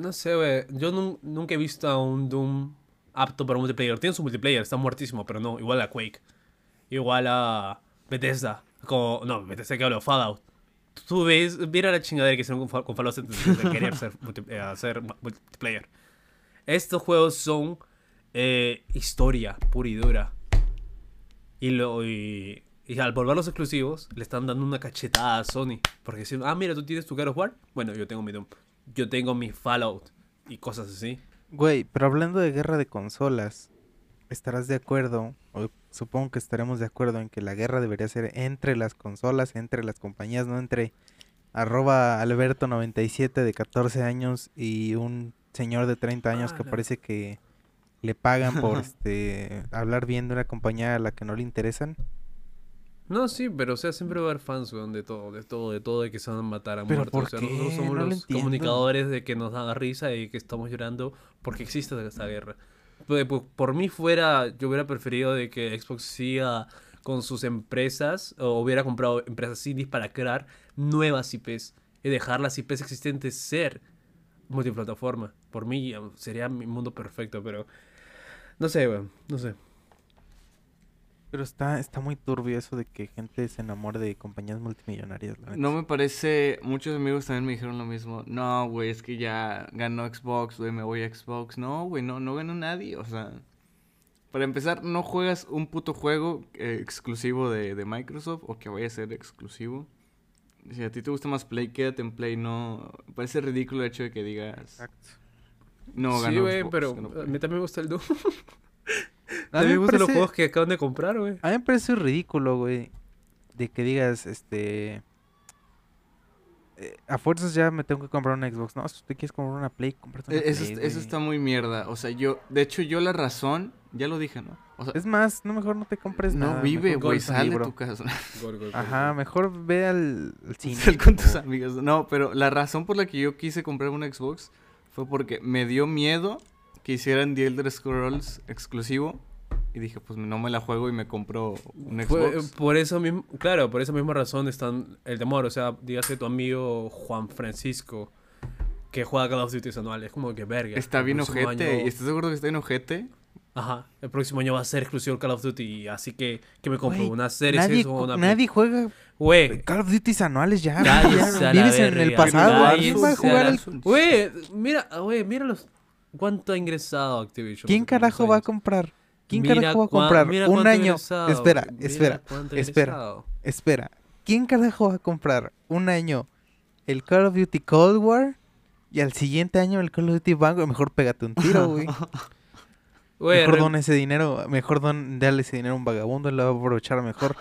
[SPEAKER 2] No sé, güey. Yo nun- nunca he visto a un Doom apto para multiplayer. Tiene su multiplayer, está muertísimo, pero no. Igual a Quake. Igual a Bethesda. Como, no, Bethesda que hablo, Fallout. Tú ves, mira la chingadera que hicieron con, con Fallout 76 de querer ser eh, hacer ma- multiplayer. Estos juegos son eh, historia pura y dura. Y, lo, y, y al volverlos exclusivos, le están dando una cachetada a Sony. Porque dicen, ah, mira, tú tienes tu God of War. Bueno, yo tengo mi Doom. Yo tengo mi Fallout. Y cosas así.
[SPEAKER 1] Güey, pero hablando de guerra de consolas, ¿estarás de acuerdo? O supongo que estaremos de acuerdo en que la guerra debería ser entre las consolas, entre las compañías, no entre arroba Alberto97 de 14 años y un señor de 30 años que
[SPEAKER 2] Ah, la-
[SPEAKER 1] parece que le pagan por este hablar bien de una compañía a la que no le interesan.
[SPEAKER 2] No, sí, pero o sea, siempre va a haber fans, weón, de todo, de todo, de todo, de que se van a matar a
[SPEAKER 1] ¿Pero
[SPEAKER 2] muertos.
[SPEAKER 1] por
[SPEAKER 2] o sea,
[SPEAKER 1] qué?
[SPEAKER 2] nosotros somos
[SPEAKER 1] No
[SPEAKER 2] los comunicadores de que nos da risa y que estamos llorando porque existe esta guerra. Pues, por, por mí fuera, yo hubiera preferido de que Xbox siga con sus empresas o hubiera comprado empresas indies para crear nuevas IPs y dejar las IPs existentes ser multiplataforma. Por mí sería mi mundo perfecto, pero no sé, weón, no sé.
[SPEAKER 1] Pero está, está muy turbio eso de que gente se enamore de compañías multimillonarias. la.
[SPEAKER 3] No me parece. Muchos amigos también me dijeron lo mismo. No, güey, es que ya ganó Xbox, güey, me voy a Xbox. No, güey, no, no ganó nadie. O sea, para empezar, no juegas un puto juego eh, exclusivo de, de Microsoft o que vaya a ser exclusivo. Si a ti te gusta más Play, quédate en Play. No, parece ridículo el hecho de que digas.
[SPEAKER 1] Exacto.
[SPEAKER 3] No,
[SPEAKER 2] sí,
[SPEAKER 3] ganó
[SPEAKER 2] güey,
[SPEAKER 3] Xbox,
[SPEAKER 2] pero
[SPEAKER 3] ganó
[SPEAKER 2] a
[SPEAKER 3] Play".
[SPEAKER 2] mí también me gusta el Doom.
[SPEAKER 1] A mí
[SPEAKER 2] me gustan los juegos que acaban de comprar, güey.
[SPEAKER 1] A mí me parece ridículo, güey, de que digas, este... eh, a fuerzas ya me tengo que comprar una Xbox. No, si tú quieres comprar una Play, cómprate una
[SPEAKER 3] Eh, Eso,
[SPEAKER 1] Play,
[SPEAKER 3] es- eso está muy mierda. O sea, yo. De hecho, yo la razón. Ya lo dije, ¿no? O sea,
[SPEAKER 1] Es más, no mejor no te compres
[SPEAKER 3] no
[SPEAKER 1] nada.
[SPEAKER 3] vive,
[SPEAKER 1] mejor
[SPEAKER 3] güey. Sal de tu casa.
[SPEAKER 2] Gol, gol, gol,
[SPEAKER 1] Ajá,
[SPEAKER 2] gol.
[SPEAKER 1] mejor ve al, al cine.
[SPEAKER 3] Sal con tus amigos. No, pero la razón por la que yo quise comprar una Xbox fue porque me dio miedo que hicieran The Elder Scrolls exclusivo. Y dije, pues no me la juego y me compro un Xbox.
[SPEAKER 2] por eso mismo, claro, por esa misma razón están el temor. O sea, dígase tu amigo Juan Francisco que juega Call of Duty anual. Es como que verga.
[SPEAKER 3] Está bien ojete.
[SPEAKER 2] año-
[SPEAKER 3] ¿Y estás seguro que está bien ojete?
[SPEAKER 2] Ajá, el próximo año va a ser exclusivo Call of Duty. Así que, ¿qué me compro? ¿Una serie
[SPEAKER 1] nadie,
[SPEAKER 2] o una
[SPEAKER 1] nadie juega
[SPEAKER 2] Güey,
[SPEAKER 1] Call of Duty anuales ya.
[SPEAKER 2] la
[SPEAKER 1] Vives en el pasado.
[SPEAKER 2] cállese
[SPEAKER 1] ¿Quién va a
[SPEAKER 2] a
[SPEAKER 1] jugar
[SPEAKER 2] la-
[SPEAKER 1] el-
[SPEAKER 2] Güey, mira, güey, mira los... ¿Cuánto ha ingresado Activision?
[SPEAKER 1] ¿Quién carajo va a comprar? ¿Quién
[SPEAKER 2] Mira
[SPEAKER 1] carajo va a comprar
[SPEAKER 2] mira
[SPEAKER 1] un año?
[SPEAKER 2] egresado,
[SPEAKER 1] Espera,
[SPEAKER 2] mira
[SPEAKER 1] espera, espera. Espera. ¿Quién carajo va a comprar un año el Call of Duty Cold War y al siguiente año el Call of Duty Vanguard? Mejor pégate un tiro, güey. Mejor dona ese dinero, mejor don, dale ese dinero a un vagabundo, lo va a aprovechar mejor.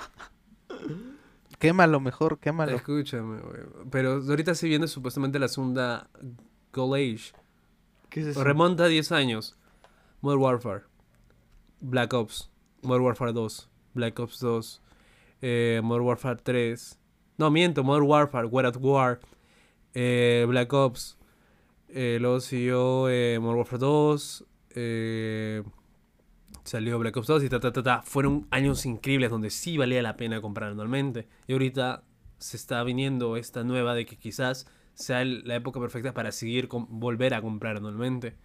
[SPEAKER 1] quémalo mejor, quémalo.
[SPEAKER 2] Escúchame, güey. Pero ahorita se viene supuestamente la segunda Gold Age.
[SPEAKER 3] ¿Qué?
[SPEAKER 2] Remonta 10 años. Modern Warfare. Black Ops. Modern Warfare 2. Black Ops 2. eh, Modern Warfare 3. No, miento. Modern Warfare. War at War. eh, Black Ops. eh, luego siguió Modern Warfare 2. eh, salió Black Ops 2 y ta, ta, ta, ta. Fueron años increíbles donde sí valía la pena comprar anualmente. Y ahorita se está viniendo esta nueva de que quizás sea la época perfecta para seguir com- volver a comprar anualmente.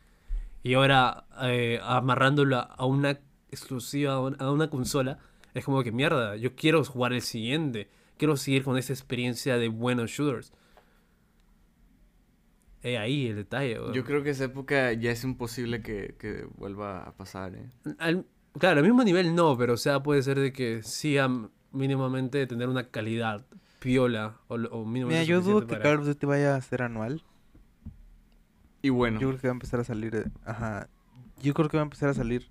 [SPEAKER 2] Y ahora eh, amarrándolo a- una exclusiva, a un- a una consola, es como que mierda, yo quiero jugar el siguiente. Quiero seguir con esa experiencia de buenos shooters. Eh, ahí el detalle.
[SPEAKER 3] Yo creo que esa época ya es imposible que, que vuelva a pasar, ¿eh?
[SPEAKER 2] Al- claro, al mismo nivel no, pero o sea, puede ser de que siga mínimamente tener una calidad piola o, lo- o
[SPEAKER 1] Mira, yo dudo que
[SPEAKER 2] para-
[SPEAKER 1] Call of Duty vaya a ser anual.
[SPEAKER 3] Y bueno,
[SPEAKER 1] Yo creo que va a empezar a salir, ajá, yo creo que va a empezar a salir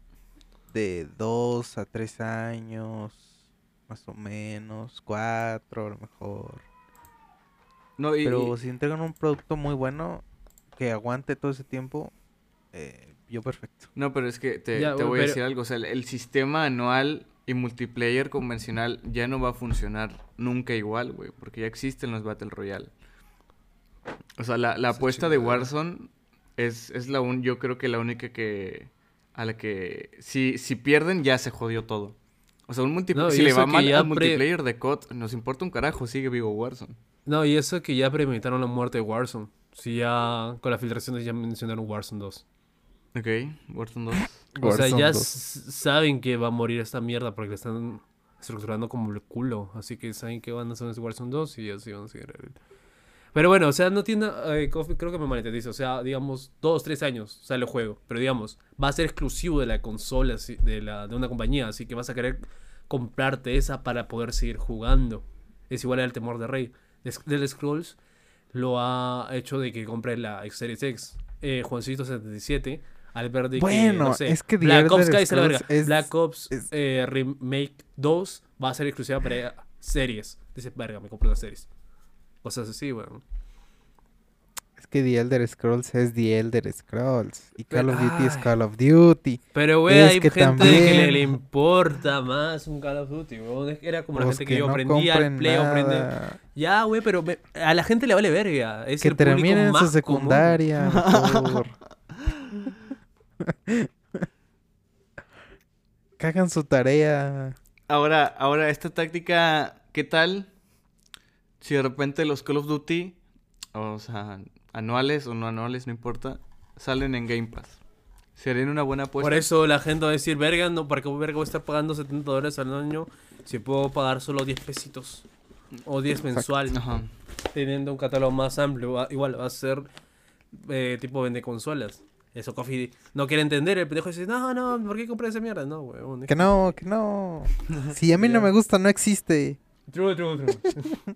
[SPEAKER 1] de dos a tres años, más o menos, cuatro a lo mejor.
[SPEAKER 3] no, y,
[SPEAKER 1] Pero
[SPEAKER 3] y-
[SPEAKER 1] si entregan un producto muy bueno que aguante todo ese tiempo, eh, yo perfecto.
[SPEAKER 3] no, pero es que te,
[SPEAKER 2] Ya,
[SPEAKER 3] te
[SPEAKER 2] güey,
[SPEAKER 3] voy a decir algo. O sea, el, el sistema anual y multiplayer convencional ya no va a funcionar nunca igual, güey. Porque ya existen los Battle Royale. O sea, la, la apuesta de. Warzone es, es la un, yo creo que la única que... A la que... Si, si pierden, ya se jodió todo. O sea, un multi-
[SPEAKER 2] No,
[SPEAKER 3] si le va mal al
[SPEAKER 2] pre-
[SPEAKER 3] multiplayer de COD, nos importa un carajo, sigue vivo Warzone.
[SPEAKER 2] No, y eso que ya premeditaron la muerte de Warzone. Si ya con las filtraciones ya mencionaron Warzone 2.
[SPEAKER 3] Ok, Warzone 2.
[SPEAKER 2] O sea,
[SPEAKER 1] Warzone
[SPEAKER 2] ya
[SPEAKER 1] 2.
[SPEAKER 2] s- saben que va a morir esta mierda porque le están estructurando como el culo. Así que saben que van a hacer ese Warzone 2 y así van a seguir. Pero bueno, o sea, no tiene. eh, creo que me malentendice. O sea, digamos, dos, tres años sale el juego. Pero digamos, va a ser exclusivo de la consola, así- de, la, de una compañía. Así que vas a querer comprarte esa para poder seguir jugando. Es igual al temor de Rey. Del Scrolls lo ha hecho de que compre la X Series X. Eh, Juancito 77. Al ver de que,
[SPEAKER 1] Bueno,
[SPEAKER 2] no sé,
[SPEAKER 1] es que
[SPEAKER 2] Black Ops la verga.
[SPEAKER 1] Es-
[SPEAKER 2] Black Ops
[SPEAKER 1] es-
[SPEAKER 2] eh, Remake 2 va a ser exclusiva para series. Dice, verga, me compro las series. Cosas así, weón.
[SPEAKER 1] Es que The Elder Scrolls es The Elder Scrolls y Call
[SPEAKER 2] Pero-
[SPEAKER 1] of Duty es. Call of Duty.
[SPEAKER 2] Pero, güey, hay
[SPEAKER 1] que
[SPEAKER 2] gente que le,
[SPEAKER 1] también-
[SPEAKER 2] le importa más un Call of Duty, que Era como la
[SPEAKER 1] Los
[SPEAKER 2] gente que, yo
[SPEAKER 1] no
[SPEAKER 2] aprendía al play, aprende.
[SPEAKER 1] nada,
[SPEAKER 2] Ya, güey, pero me- a la gente le vale verga. Es
[SPEAKER 1] Que
[SPEAKER 2] el público
[SPEAKER 1] terminen
[SPEAKER 2] más
[SPEAKER 1] su secundaria, mejor. que hagan su tarea.
[SPEAKER 3] Ahora, ahora, esta táctica, ¿qué tal? Si de repente los Call of Duty, o sea, anuales o no anuales, no importa, salen en Game Pass. ¿Serían una buena apuesta?
[SPEAKER 2] Por eso la gente va a decir, verga, no, ¿para qué verga voy a estar pagando 70 dólares al año si puedo pagar solo 10 pesitos? O 10 mensual,
[SPEAKER 3] Ajá.
[SPEAKER 2] teniendo un catálogo más amplio. Igual va a ser eh, tipo vende consolas. Eso Coffee no quiere entender. El pendejo dice, no, no, ¿por qué compré esa mierda? No, weón.
[SPEAKER 1] Que no, que no. Si a mí no me gusta, no existe.
[SPEAKER 2] True, true, true.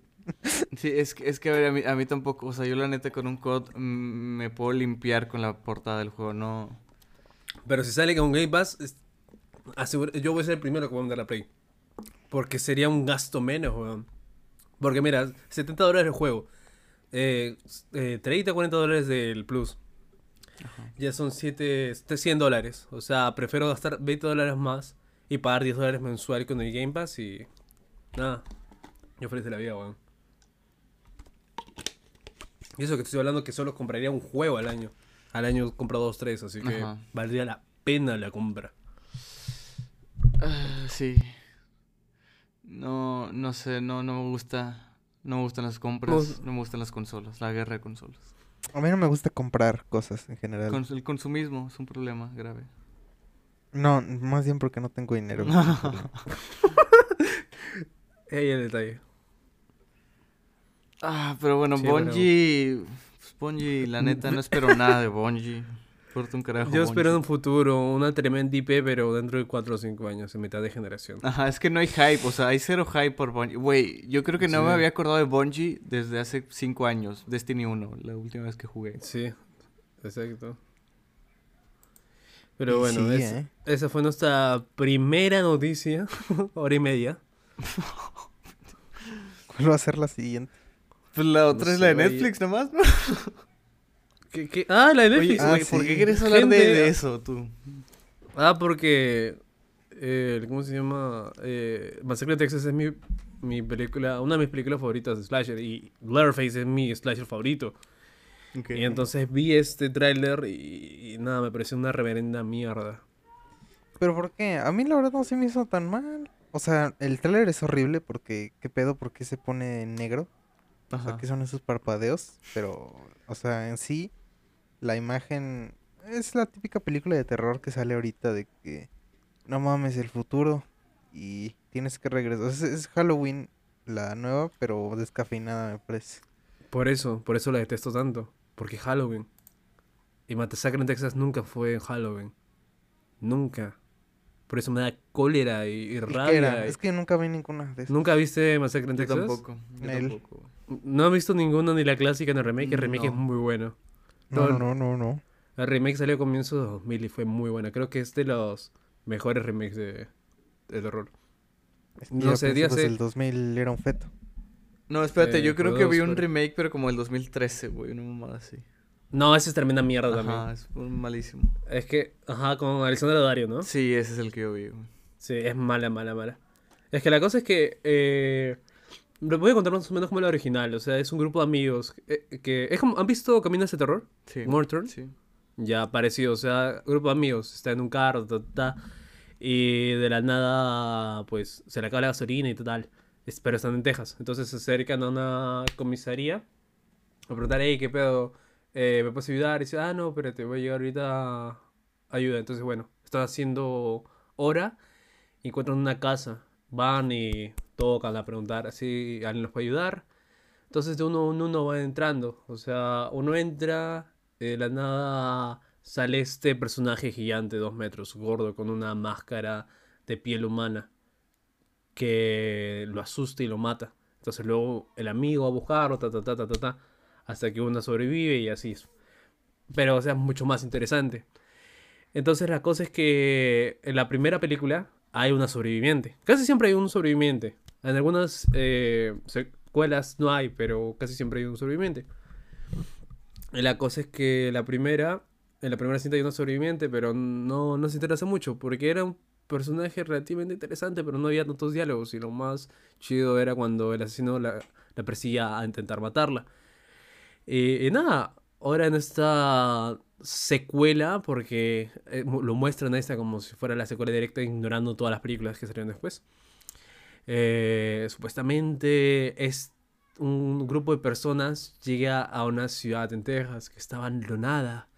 [SPEAKER 3] Sí, es que, es que a ver, a mí, a mí tampoco, o sea, yo la neta con un COD mm, me puedo limpiar con la portada del juego, no...
[SPEAKER 2] Pero si sale con Game Pass, es- yo voy a ser el primero que voy a mandar la Play. Porque sería un gasto menos, weón. Porque mira, 70 dólares el juego. Eh, eh, 30, 40 dólares del Plus. Ya son 7, 100 dólares. O sea, prefiero gastar 20 dólares más y pagar 10 dólares mensual con el Game Pass y... Nada. Yo feliz de la vida, weón. Y eso que estoy hablando que solo compraría un juego al año. Al año compro dos, tres, así que
[SPEAKER 3] Ajá.
[SPEAKER 2] valdría la pena la compra.
[SPEAKER 3] Ah, sí. No, no sé, no, no me gusta, no me gustan las compras, no me gustan las consolas, la guerra de consolas.
[SPEAKER 1] A mí no me gusta comprar cosas en general.
[SPEAKER 3] Cons- el consumismo es un problema grave.
[SPEAKER 1] No, más bien porque no tengo dinero.
[SPEAKER 2] Ahí el detalle.
[SPEAKER 3] Ah, pero bueno,
[SPEAKER 2] Sí, pero-
[SPEAKER 3] Bungie, pues, Bungie, la neta, no espero nada de Bungie. Importa un carajo.
[SPEAKER 2] Yo espero en un futuro una tremenda IP, pero dentro de 4 o 5 años, en mitad de generación.
[SPEAKER 3] Ajá, es que no hay hype, o sea, hay cero hype por Bungie. Güey, yo creo que no
[SPEAKER 2] Sí.
[SPEAKER 3] me había acordado de Bungie desde hace 5 años, Destiny 1, la última vez que jugué.
[SPEAKER 2] Sí, exacto. Pero
[SPEAKER 1] Y
[SPEAKER 2] bueno,
[SPEAKER 1] sí,
[SPEAKER 2] es-
[SPEAKER 1] ¿eh?
[SPEAKER 2] esa fue nuestra primera noticia, hora y media.
[SPEAKER 1] ¿Cuál va a ser la siguiente?
[SPEAKER 3] Pues la otra
[SPEAKER 2] No
[SPEAKER 3] es la de. Netflix nomás, ¿no?
[SPEAKER 2] ¿Qué- qué? Ah, la de
[SPEAKER 3] Oye,
[SPEAKER 2] Netflix.
[SPEAKER 1] ah,
[SPEAKER 3] ¿por
[SPEAKER 1] sí.
[SPEAKER 3] qué quieres hablar de,
[SPEAKER 2] Gente-
[SPEAKER 3] de eso tú?
[SPEAKER 2] Ah, porque. eh, ¿Cómo se llama? Eh, Masacre en Texas es mi, mi película, una de mis películas favoritas de Slasher. Y Leatherface es mi Slasher favorito. Y entonces vi este tráiler y, y nada, me pareció una reverenda mierda.
[SPEAKER 1] ¿Pero por qué? A mí la verdad no se me hizo tan mal. O sea, el trailer es horrible porque... ¿Qué pedo? ¿Por qué se pone negro? O sea,
[SPEAKER 3] Ajá.
[SPEAKER 1] ¿qué son esos parpadeos? Pero, o sea, en sí, la imagen... Es la típica película de terror que sale ahorita de que... No mames, el futuro. Y tienes que regresar. Es, es Halloween la nueva, pero descafeinada me parece.
[SPEAKER 2] Por eso, por eso la detesto tanto. Porque Halloween. Y Masacre en Texas nunca fue en Halloween. Nunca. Por eso me da cólera y, y
[SPEAKER 1] ¿Y qué
[SPEAKER 2] rabia.
[SPEAKER 1] era?
[SPEAKER 2] y-
[SPEAKER 1] Es que nunca vi ninguna de esas.
[SPEAKER 2] ¿Nunca viste Masacre en
[SPEAKER 3] Yo
[SPEAKER 2] Texas?
[SPEAKER 3] tampoco. Yo tampoco.
[SPEAKER 2] No he visto ninguno, ni la clásica ni el remake. El remake es muy bueno.
[SPEAKER 1] No, no, no, no.
[SPEAKER 2] El remake salió a comienzos de 2000 y fue muy buena. Creo que es de los mejores remakes de, de terror. No sé,
[SPEAKER 1] del 2000 era un feto.
[SPEAKER 3] No, espérate,
[SPEAKER 2] Eh,
[SPEAKER 3] yo creo que
[SPEAKER 2] dos,
[SPEAKER 3] vi un
[SPEAKER 2] pero-
[SPEAKER 3] remake, pero como el 2013, güey, una mamada así.
[SPEAKER 2] No, esa es tremenda mierda también.
[SPEAKER 3] Ajá, es malísimo.
[SPEAKER 2] Es que, ajá, con Alexandra Dario, ¿no?
[SPEAKER 3] Sí, ese es el que yo vi, güey.
[SPEAKER 2] Sí, es mala, mala, mala. Es que la cosa es que. Eh, les voy a contar más o menos como la original. O sea, es un grupo de amigos. eh, que es como, ¿Han visto Caminos de Terror?
[SPEAKER 3] Sí.
[SPEAKER 2] Morton.
[SPEAKER 3] Sí.
[SPEAKER 2] Ya parecido. O sea, grupo de amigos. Está en un carro, ta, ta, y de la nada, pues se le acaba la gasolina y tal. Pero están en Texas. Entonces se acercan a una comisaría. A preguntar, hey, ¿qué pedo? Eh, ¿Me puedes ayudar? Y dice, ah, no, espérate, voy a llegar ahorita. Ayuda. Entonces, bueno, están haciendo hora. y Encuentran una casa. Van y tocan a preguntar si alguien los puede ayudar. Entonces de uno en uno van entrando. O sea, uno entra, de la nada sale este personaje gigante, dos metros, gordo, con una máscara de piel humana. Que lo asusta y lo mata. Entonces luego el amigo va a buscarlo, ta, ta, ta, ta, ta, ta, hasta que uno sobrevive y así es. Pero, o sea, es mucho más interesante. Entonces la cosa es que en la primera película hay una sobreviviente. Casi siempre hay un sobreviviente. En algunas eh, secuelas no hay, pero casi siempre hay un sobreviviente. La cosa es que la primera, en la primera cinta hay una sobreviviente, pero no, no se interesa mucho, porque era un personaje relativamente interesante, pero no había tantos diálogos. Y lo más chido era cuando el asesino la, la a intentar matarla. Y, y nada, ahora en esta secuela, porque eh, lo muestran a esta como si fuera la secuela directa, ignorando todas las películas que salieron después. Eh, supuestamente es un grupo de personas llega a una ciudad en Texas que está abandonada.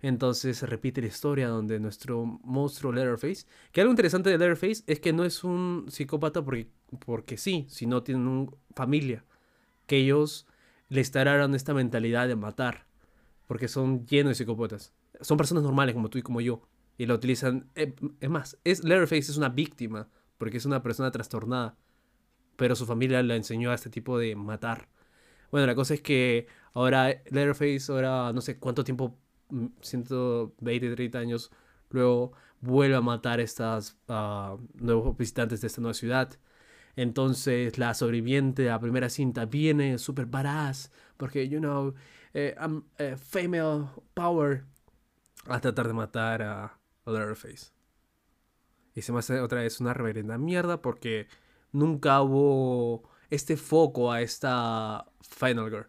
[SPEAKER 2] Entonces se repite la historia donde nuestro monstruo Leatherface, que algo interesante de Leatherface es que no es un psicópata porque, porque sí, sino tienen una familia, que ellos le instalaron esta mentalidad de matar, porque son llenos de psicópatas. Son personas normales como tú y como yo, y la utilizan... eh, es más, es, Leatherface es una víctima, porque es una persona trastornada, pero su familia le enseñó a este tipo de matar. Bueno, la cosa es que ahora Leatherface, ahora no sé cuánto tiempo, mm, 120, 30 años, luego vuelve a matar a estos nuevos visitantes de esta nueva ciudad. Entonces la sobreviviente de la primera cinta viene súper badass, porque, you know, eh, I'm eh, female power, a tratar de matar a, a Leatherface. Y se me hace otra vez una reverenda mierda porque nunca hubo este foco a esta Final Girl.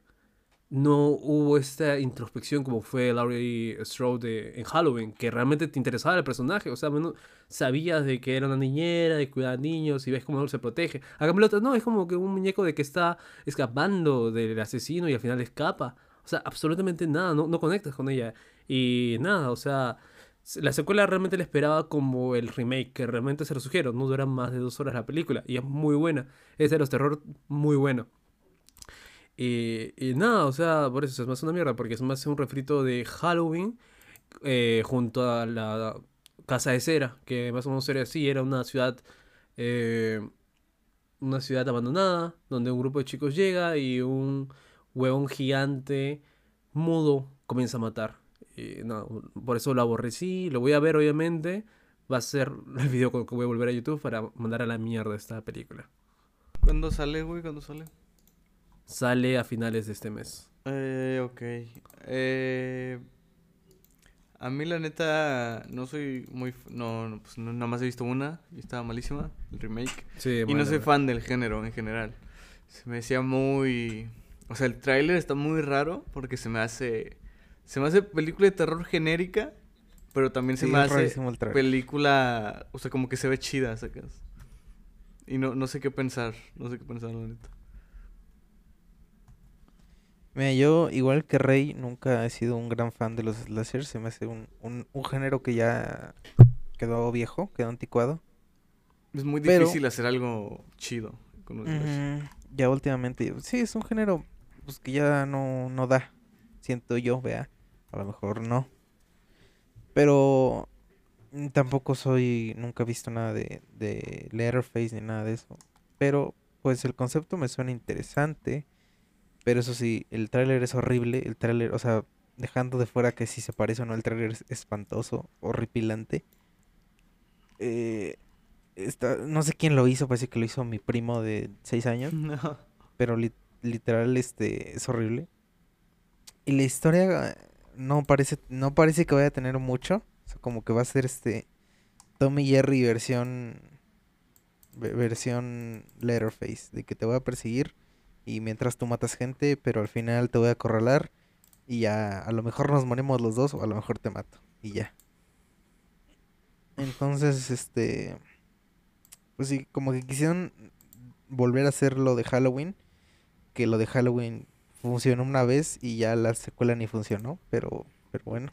[SPEAKER 2] No hubo esta introspección como fue Laurie Strode en Halloween, que realmente te interesaba el personaje. O sea, menos sabías de que era una niñera, de cuidar a niños y ves cómo se protege. A cambio, no, es como que un muñeco de que está escapando del asesino y al final escapa. O sea, absolutamente nada, no, no conectas con ella. Y nada, o sea, la secuela realmente la esperaba como el remake, que realmente se lo sugiero. No dura más de dos horas la película y es muy buena. Es de los terror muy bueno. Y, y nada, o sea, por eso es más una mierda, porque es más un refrito de Halloween eh, junto a la casa de cera, que más o menos era así, era una ciudad, eh, una ciudad abandonada, donde un grupo de chicos llega y un huevón gigante mudo comienza a matar. Y no, por eso lo aborrecí, lo voy a ver obviamente, va a ser el video que voy a volver a YouTube para mandar a la mierda esta película.
[SPEAKER 3] ¿Cuándo sale, güey? ¿Cuándo sale?
[SPEAKER 2] Sale a finales de este mes.
[SPEAKER 3] Eh, ok. Eh, a mí la neta no soy muy... No, no, pues no, nada más he visto una y estaba malísima, el remake.
[SPEAKER 2] Sí,
[SPEAKER 3] Y no soy fan del género en general. Se me decía muy... O sea, el tráiler está muy raro porque se me hace... Se me hace película de terror genérica, pero también se
[SPEAKER 1] Sí,
[SPEAKER 3] me hace película... O sea, como que se ve chida, sacas. Y no, no sé qué pensar, no sé qué pensar, la neta.
[SPEAKER 1] Mira, yo, igual que Rey, nunca he sido un gran fan de los slashers. Se me hace un, un, un género que ya quedó viejo, quedó anticuado.
[SPEAKER 3] Es muy
[SPEAKER 1] Pero-
[SPEAKER 3] difícil hacer algo chido con slasher.
[SPEAKER 1] Ujú, Ya últimamente, sí, es un género pues, que ya no, no da, siento yo, vea. A lo mejor no. Pero tampoco soy, nunca he visto nada de, de Letterface ni nada de eso. Pero pues el concepto me suena interesante. Pero eso sí, el tráiler es horrible. El tráiler, o sea, dejando de fuera que si se parece o no, el tráiler es espantoso, horripilante. Eh, está, no sé quién lo hizo, parece que lo hizo mi primo de 6 años.
[SPEAKER 3] No.
[SPEAKER 1] Pero li- literal, este, es horrible. Y la historia no parece, no parece que vaya a tener mucho. O sea, como que va a ser este Tommy Jerry versión ve- versión Letterface, de que te voy a perseguir y mientras tú matas gente, pero al final te voy a acorralar y ya a lo mejor nos morimos los dos o a lo mejor te mato y ya. Entonces, este pues sí, como que quisieron volver a hacer lo de Halloween, que lo de Halloween funcionó una vez y ya la secuela ni funcionó, pero pero bueno.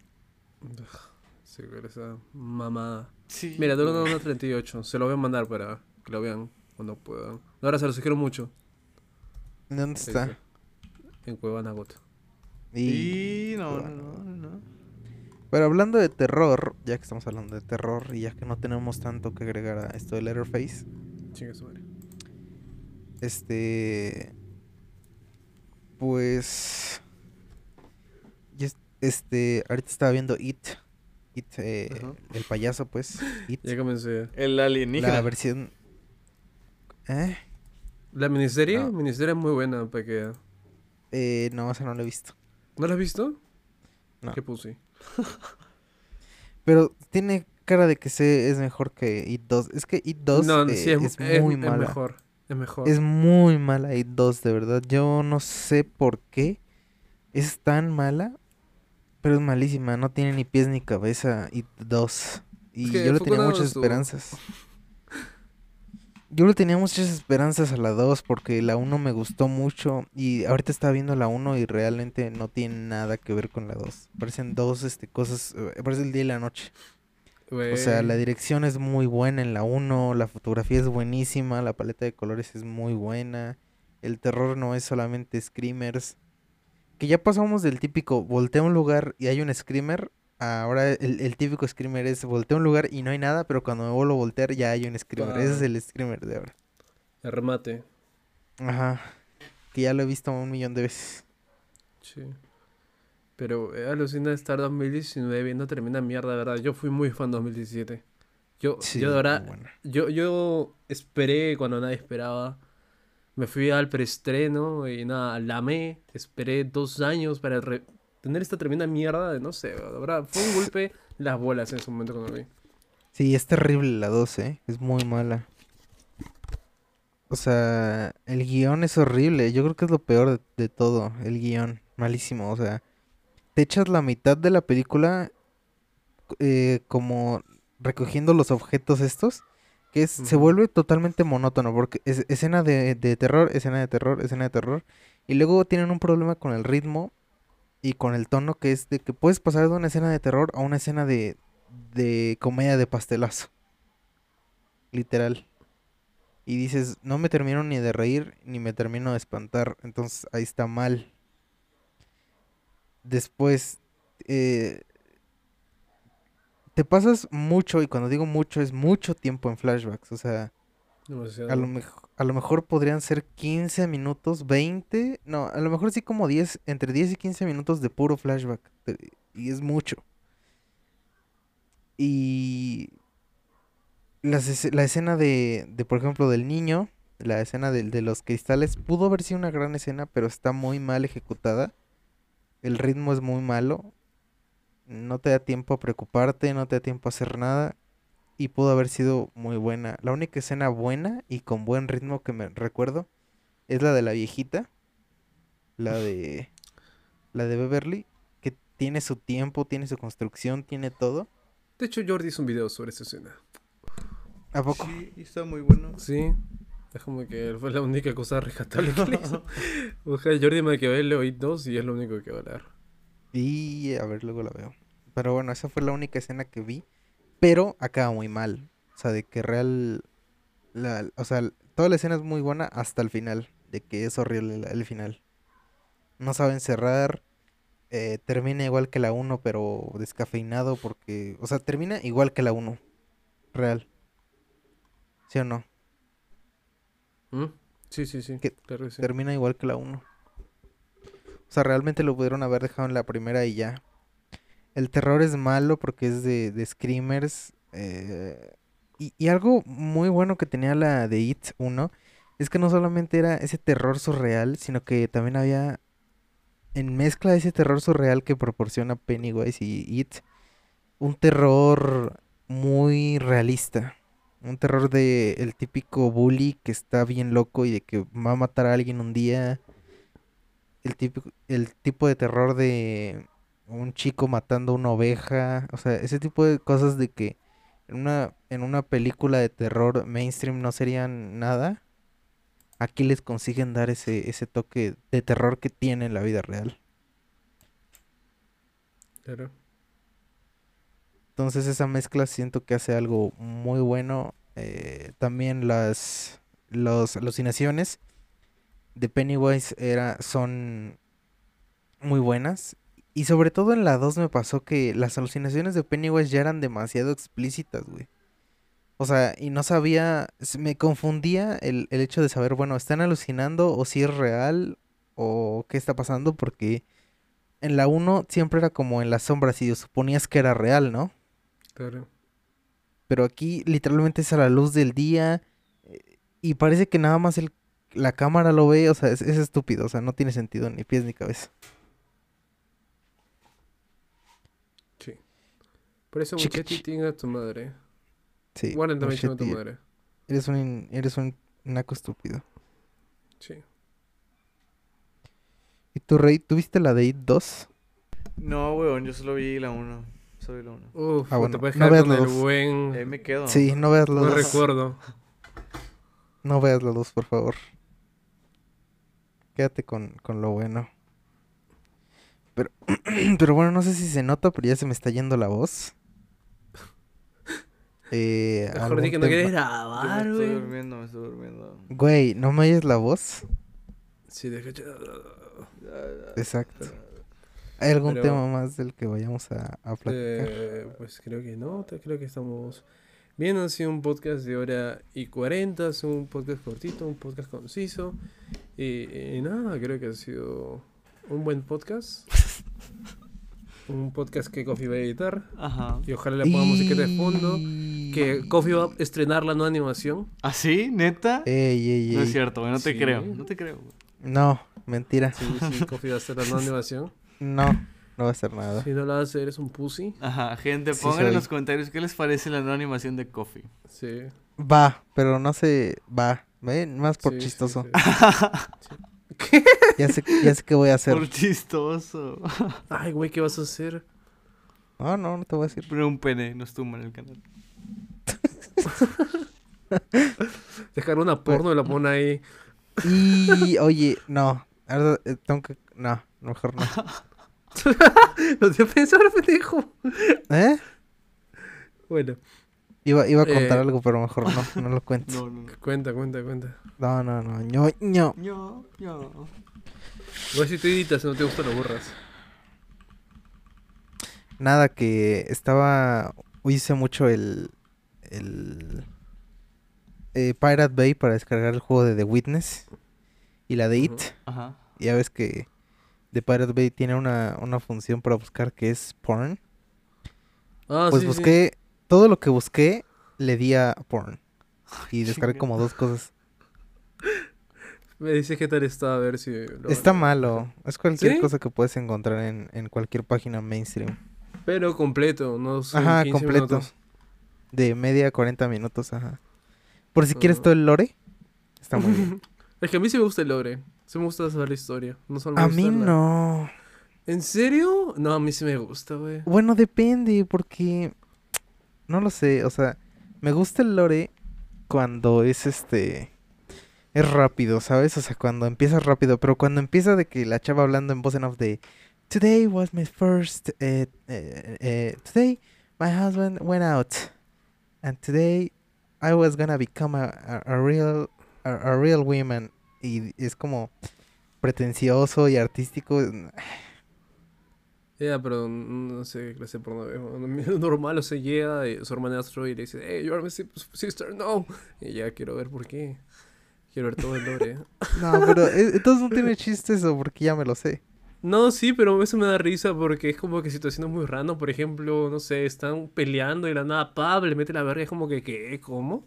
[SPEAKER 2] Sí, esa mamada.
[SPEAKER 3] Sí.
[SPEAKER 2] Mira, dura una 38. Se lo voy a mandar para que lo vean cuando puedan. Ahora se los quiero mucho.
[SPEAKER 1] ¿Dónde
[SPEAKER 2] Sí,
[SPEAKER 1] está?
[SPEAKER 2] En Cuevanagot.
[SPEAKER 3] Y no, no,
[SPEAKER 1] bueno.
[SPEAKER 3] no, no, no.
[SPEAKER 1] Pero hablando de terror, ya que estamos hablando de terror y ya que no tenemos tanto que agregar a esto de Letterface,
[SPEAKER 2] Chinga su madre.
[SPEAKER 1] este pues es- este ahorita estaba viendo It, It eh, el payaso pues, It,
[SPEAKER 2] Ya comencé.
[SPEAKER 3] El alienígena.
[SPEAKER 1] la versión ¿Eh?
[SPEAKER 2] La miniserie,
[SPEAKER 1] No.
[SPEAKER 2] miniserie es muy buena, para que...
[SPEAKER 1] Eh, no, esa no la he visto.
[SPEAKER 2] ¿No la has visto?
[SPEAKER 1] No.
[SPEAKER 2] ¿Qué puse?
[SPEAKER 1] Pero tiene cara de que se es mejor que It 2. Es que It 2
[SPEAKER 2] no,
[SPEAKER 1] eh,
[SPEAKER 2] sí, es,
[SPEAKER 1] es,
[SPEAKER 2] es-
[SPEAKER 1] muy
[SPEAKER 2] es
[SPEAKER 1] mala.
[SPEAKER 2] mejor. Es mejor.
[SPEAKER 1] Es muy mala It 2, de verdad. Yo no sé por qué es tan mala, pero es malísima. No tiene ni pies ni cabeza It 2. Y
[SPEAKER 2] que
[SPEAKER 1] yo le tenía muchas esperanzas. Yo le tenía muchas esperanzas a la 2 porque la 1 me gustó mucho y ahorita estaba viendo la 1 y realmente no tiene nada que ver con la 2. Parecen dos este, cosas, eh, parece el día y la noche. O sea, la dirección es muy buena en la 1, la fotografía es buenísima, la paleta de colores es muy buena, el terror no es solamente screamers. Que ya pasamos del típico voltea a un lugar y hay un screamer, ahora el, el típico screamer es voltea a un lugar y no hay nada, pero cuando me vuelvo a voltear ya hay un screamer. Ese es el screamer de ahora.
[SPEAKER 2] El remate.
[SPEAKER 1] Ajá. Que ya lo he visto un millón de veces.
[SPEAKER 2] Sí. Pero eh, alucina estar 2019 viendo tremenda mierda, ¿verdad? Yo fui muy fan 2017. Yo,
[SPEAKER 1] Sí,
[SPEAKER 2] yo de verdad,
[SPEAKER 1] buena.
[SPEAKER 2] yo, yo esperé cuando nadie esperaba. Me fui al preestreno y nada, la amé. Esperé dos años para re- tener esta tremenda mierda de, no sé, de verdad, fue un golpe las bolas en su momento cuando lo vi.
[SPEAKER 1] Sí, es terrible la 2, ¿eh? Es muy mala. O sea, el guion es horrible. Yo creo que es lo peor de, de todo. El guion. Malísimo. O sea, te echas la mitad de la película eh, como recogiendo los objetos estos. Que es, se vuelve totalmente monótono. Porque es escena de, de terror, escena de terror, escena de terror. Y luego tienen un problema con el ritmo y con el tono que es de que puedes pasar de una escena de terror a una escena de, de comedia de pastelazo. Literal. Y dices, no me termino ni de reír ni me termino de espantar. Entonces ahí está mal. Después, eh, te pasas mucho, y cuando digo mucho es mucho tiempo en flashbacks. O sea,
[SPEAKER 2] Demasiado.
[SPEAKER 1] a lo, mej- a lo mejor podrían ser 15 minutos, 20. No, a lo mejor sí como 10, entre 10 y 15 minutos de puro flashback. de- y es mucho. Y las la escena de, de, por ejemplo, del niño, la escena del- de, los cristales, pudo haber sido una gran escena, pero está muy mal ejecutada. El ritmo es muy malo. No te da tiempo a preocuparte, no te da tiempo a hacer nada. Y pudo haber sido muy buena. La única escena buena y con buen ritmo que me recuerdo es la de la viejita. La de. La de Beverly. Que tiene su tiempo, tiene su construcción, tiene todo.
[SPEAKER 2] De hecho, Jordi hizo un video sobre esta escena.
[SPEAKER 1] ¿A poco?
[SPEAKER 3] Sí, está muy bueno.
[SPEAKER 2] Sí. Es como que fue la única cosa rescatable que le hizo. Busca Jordi Maquiavelo y dos y es lo único que va a hablar.
[SPEAKER 1] Y a ver, luego la veo. Pero bueno, esa fue la única escena que vi. Pero acaba muy mal. O sea, de que real. La, o sea, toda la escena es muy buena hasta el final. De que es horrible la- el final. No saben cerrar. eh, termina igual que la 1, pero descafeinado. Porque. O sea, termina igual que la 1. Real. ¿Sí o no?
[SPEAKER 2] ¿Mm? Sí, sí, sí. Que sí.
[SPEAKER 1] Termina igual que la 1. O sea, realmente lo pudieron haber dejado en la primera y ya. El terror es malo porque es de, de screamers. eh, y, y algo muy bueno que tenía la de It 1 es que no solamente era ese terror surreal, sino que también había en mezcla de ese terror surreal que proporciona Pennywise y It, un terror muy realista. Un terror de el típico bully que está bien loco y de que va a matar a alguien un día. El típico, el tipo de terror de un chico matando una oveja. O sea, ese tipo de cosas de que en una, en una película de terror mainstream no serían nada. Aquí les consiguen dar ese, ese toque de terror que tiene en la vida real.
[SPEAKER 2] Claro.
[SPEAKER 1] Entonces esa mezcla siento que hace algo muy bueno. Eh, también las los alucinaciones de Pennywise era, son muy buenas. Y sobre todo en la 2 me pasó que las alucinaciones de Pennywise ya eran demasiado explícitas, güey. O sea, y no sabía, me confundía el, el hecho de saber, bueno, ¿están alucinando o si es real o qué está pasando? Porque en la 1 siempre era como en las sombras y suponías que era real, ¿no?
[SPEAKER 2] Claro.
[SPEAKER 1] Pero aquí literalmente es a la luz del día eh, y parece que nada más el, la cámara lo ve, o sea, es, es estúpido, o sea, no tiene sentido ni pies ni cabeza.
[SPEAKER 2] Sí. Por eso, muchachi,
[SPEAKER 1] chi-
[SPEAKER 2] tinga tu madre.
[SPEAKER 1] Sí,
[SPEAKER 2] Warren también chinga tu
[SPEAKER 1] Muchetti,
[SPEAKER 2] madre.
[SPEAKER 1] eres un, eres un naco estúpido.
[SPEAKER 2] Sí.
[SPEAKER 1] ¿Y tu rey, tuviste la de It 2?
[SPEAKER 3] No, weón, yo solo vi la 1. Solo la 1.
[SPEAKER 2] Uf,
[SPEAKER 1] Ah, bueno,
[SPEAKER 2] te puedes
[SPEAKER 1] no
[SPEAKER 2] quedar
[SPEAKER 1] veas
[SPEAKER 2] con
[SPEAKER 1] la
[SPEAKER 2] el buen...
[SPEAKER 3] Ahí me quedo.
[SPEAKER 1] Sí, no veas la
[SPEAKER 2] No
[SPEAKER 1] 2.
[SPEAKER 2] recuerdo.
[SPEAKER 1] No veas la 2, por favor. Quédate con, con lo bueno. Pero, pero bueno, no sé si se nota, pero ya se me está yendo la voz. Eh,
[SPEAKER 2] Mejor di que no quieres grabar,
[SPEAKER 3] estoy
[SPEAKER 2] güey.
[SPEAKER 3] durmiendo, me estoy durmiendo.
[SPEAKER 1] Güey, ¿no me oyes la voz?
[SPEAKER 2] Sí, deja...
[SPEAKER 1] Exacto. ¿Hay algún
[SPEAKER 2] Pero-
[SPEAKER 1] tema más del que vayamos a, a platicar?
[SPEAKER 2] Eh, pues creo que no, creo que estamos bien. Ha sido un podcast de hora y 40, es un podcast cortito, un podcast conciso. Y, y nada, creo que ha sido un buen podcast. un podcast que Coffee va a editar.
[SPEAKER 3] Ajá.
[SPEAKER 2] Y ojalá le ponga música de fondo.
[SPEAKER 1] Y-
[SPEAKER 2] Que Coffee va a estrenar la nueva animación.
[SPEAKER 3] ¿Ah, sí? ¿Neta?
[SPEAKER 1] Ey, ey,
[SPEAKER 3] No es
[SPEAKER 1] ey.
[SPEAKER 3] cierto, no te
[SPEAKER 2] Sí.
[SPEAKER 3] creo. No te creo.
[SPEAKER 1] No, mentira.
[SPEAKER 2] Sí, sí, Coffee va a hacer la nueva animación.
[SPEAKER 1] No, no va a hacer nada.
[SPEAKER 2] Si no la hace, eres un pussy.
[SPEAKER 3] Ajá, gente,
[SPEAKER 1] Sí
[SPEAKER 3] pongan en los comentarios qué les parece la nueva animación de Coffee.
[SPEAKER 2] Sí.
[SPEAKER 1] Va, pero no sé, va. ¿Ven? Más por
[SPEAKER 2] sí, sí,
[SPEAKER 1] chistoso.
[SPEAKER 2] sí.
[SPEAKER 1] Ya sé, ya sé qué voy a hacer.
[SPEAKER 3] Por chistoso.
[SPEAKER 2] Ay, güey, ¿qué vas a hacer?
[SPEAKER 1] No, no, no te voy a decir.
[SPEAKER 3] Pero un pene nos tumba en el canal.
[SPEAKER 2] Dejar una porno y la pone ahí.
[SPEAKER 1] Y, oye, no. Ahora, eh, tengo que... No, mejor no.
[SPEAKER 2] Lo dio a pensar, pendejo.
[SPEAKER 1] ¿Eh?
[SPEAKER 2] Bueno,
[SPEAKER 1] Iba, iba a contar
[SPEAKER 2] Eh.
[SPEAKER 1] algo, pero mejor no, no lo cuento.
[SPEAKER 3] No, no, no.
[SPEAKER 2] cuenta, cuenta, cuenta.
[SPEAKER 1] No, no, no. ño, ño.
[SPEAKER 3] Yo, yo.
[SPEAKER 2] Igual si tú editas no te gusta, lo borras.
[SPEAKER 1] Nada, que estaba hice mucho el, el eh, Pirate Bay para descargar el juego de The Witness y la de It.
[SPEAKER 2] Ujú.
[SPEAKER 3] Ajá.
[SPEAKER 1] Ya ves que The Pirate Bay tiene una, una función para buscar que es porn.
[SPEAKER 2] Ah,
[SPEAKER 1] pues
[SPEAKER 2] sí, sí.
[SPEAKER 1] busqué, todo lo que busqué le di a porn. Y descargué como dos cosas.
[SPEAKER 2] Me dice qué tal está, a ver si... lo-
[SPEAKER 1] Está malo. Es cualquier
[SPEAKER 2] ¿Sí?
[SPEAKER 1] cosa que puedes encontrar en, en cualquier página mainstream.
[SPEAKER 2] Pero completo, no son
[SPEAKER 1] Ajá,
[SPEAKER 2] 15
[SPEAKER 1] completo.
[SPEAKER 2] minutos.
[SPEAKER 1] De media a 40 minutos, ajá. Por si quieres
[SPEAKER 2] Ah.
[SPEAKER 1] todo el lore, está muy bien.
[SPEAKER 2] Es que a mí sí me gusta el lore. Sí me gusta saber la historia. No solo
[SPEAKER 1] A mí
[SPEAKER 2] la-
[SPEAKER 1] no.
[SPEAKER 2] ¿En serio? No, a mí sí me gusta, güey.
[SPEAKER 1] Bueno, depende, porque no lo sé, o sea, me gusta el lore cuando es este es rápido, ¿sabes? O sea, cuando empieza rápido, pero cuando empieza de que la chava hablando en voz en off de Today was my first eh, eh, eh, today my husband went out and today I was gonna become a, a- a real a, a real woman y es como pretencioso y artístico.
[SPEAKER 2] Ya, pero no sé qué clase porno. Normal, o sea, llega y su hermanastro y le dice, hey, you're my si- sister, no. Y ya quiero ver por qué. Quiero ver todo el lore.
[SPEAKER 1] No, pero eh, entonces no tiene chiste eso porque ya me lo sé.
[SPEAKER 2] No, sí, pero eso me da risa porque es como que situaciones muy random. Por ejemplo, no sé, están peleando y la nada, Pab, le mete la verga. Es como que, ¿qué? ¿Cómo?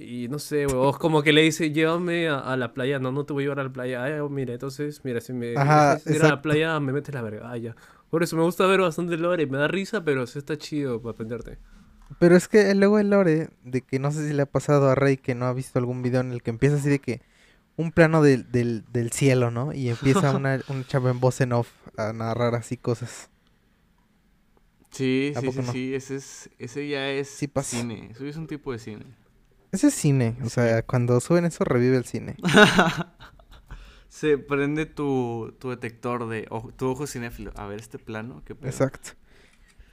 [SPEAKER 2] Y no sé, güey, o es como que le dice, llévame a, a la playa. No, no te voy a llevar a la playa. Ay, oh, mira, entonces, mira, si me
[SPEAKER 1] Ajá,
[SPEAKER 2] ir a la playa, me metes la verga. Ah, ya. Por eso me gusta ver bastante lore. Me da risa, pero sí está chido para aprenderte.
[SPEAKER 1] Pero es que luego el lore, de que no sé si le ha pasado a Rey que no ha visto algún video en el que empieza así de que un plano del, del, del cielo, ¿no? Y empieza una, un chavo en voz en off a narrar así cosas.
[SPEAKER 3] Sí,
[SPEAKER 1] ¿A
[SPEAKER 3] sí, sí,
[SPEAKER 1] no?
[SPEAKER 3] sí. Ese, es, ese ya es
[SPEAKER 1] Sí
[SPEAKER 3] cine. Eso es un tipo de cine.
[SPEAKER 1] Ese es cine, o sea, cuando suben eso revive el cine.
[SPEAKER 3] Se prende tu, tu detector de ojo, tu ojo cinéfilo. A ver este plano, qué pedo.
[SPEAKER 1] Exacto.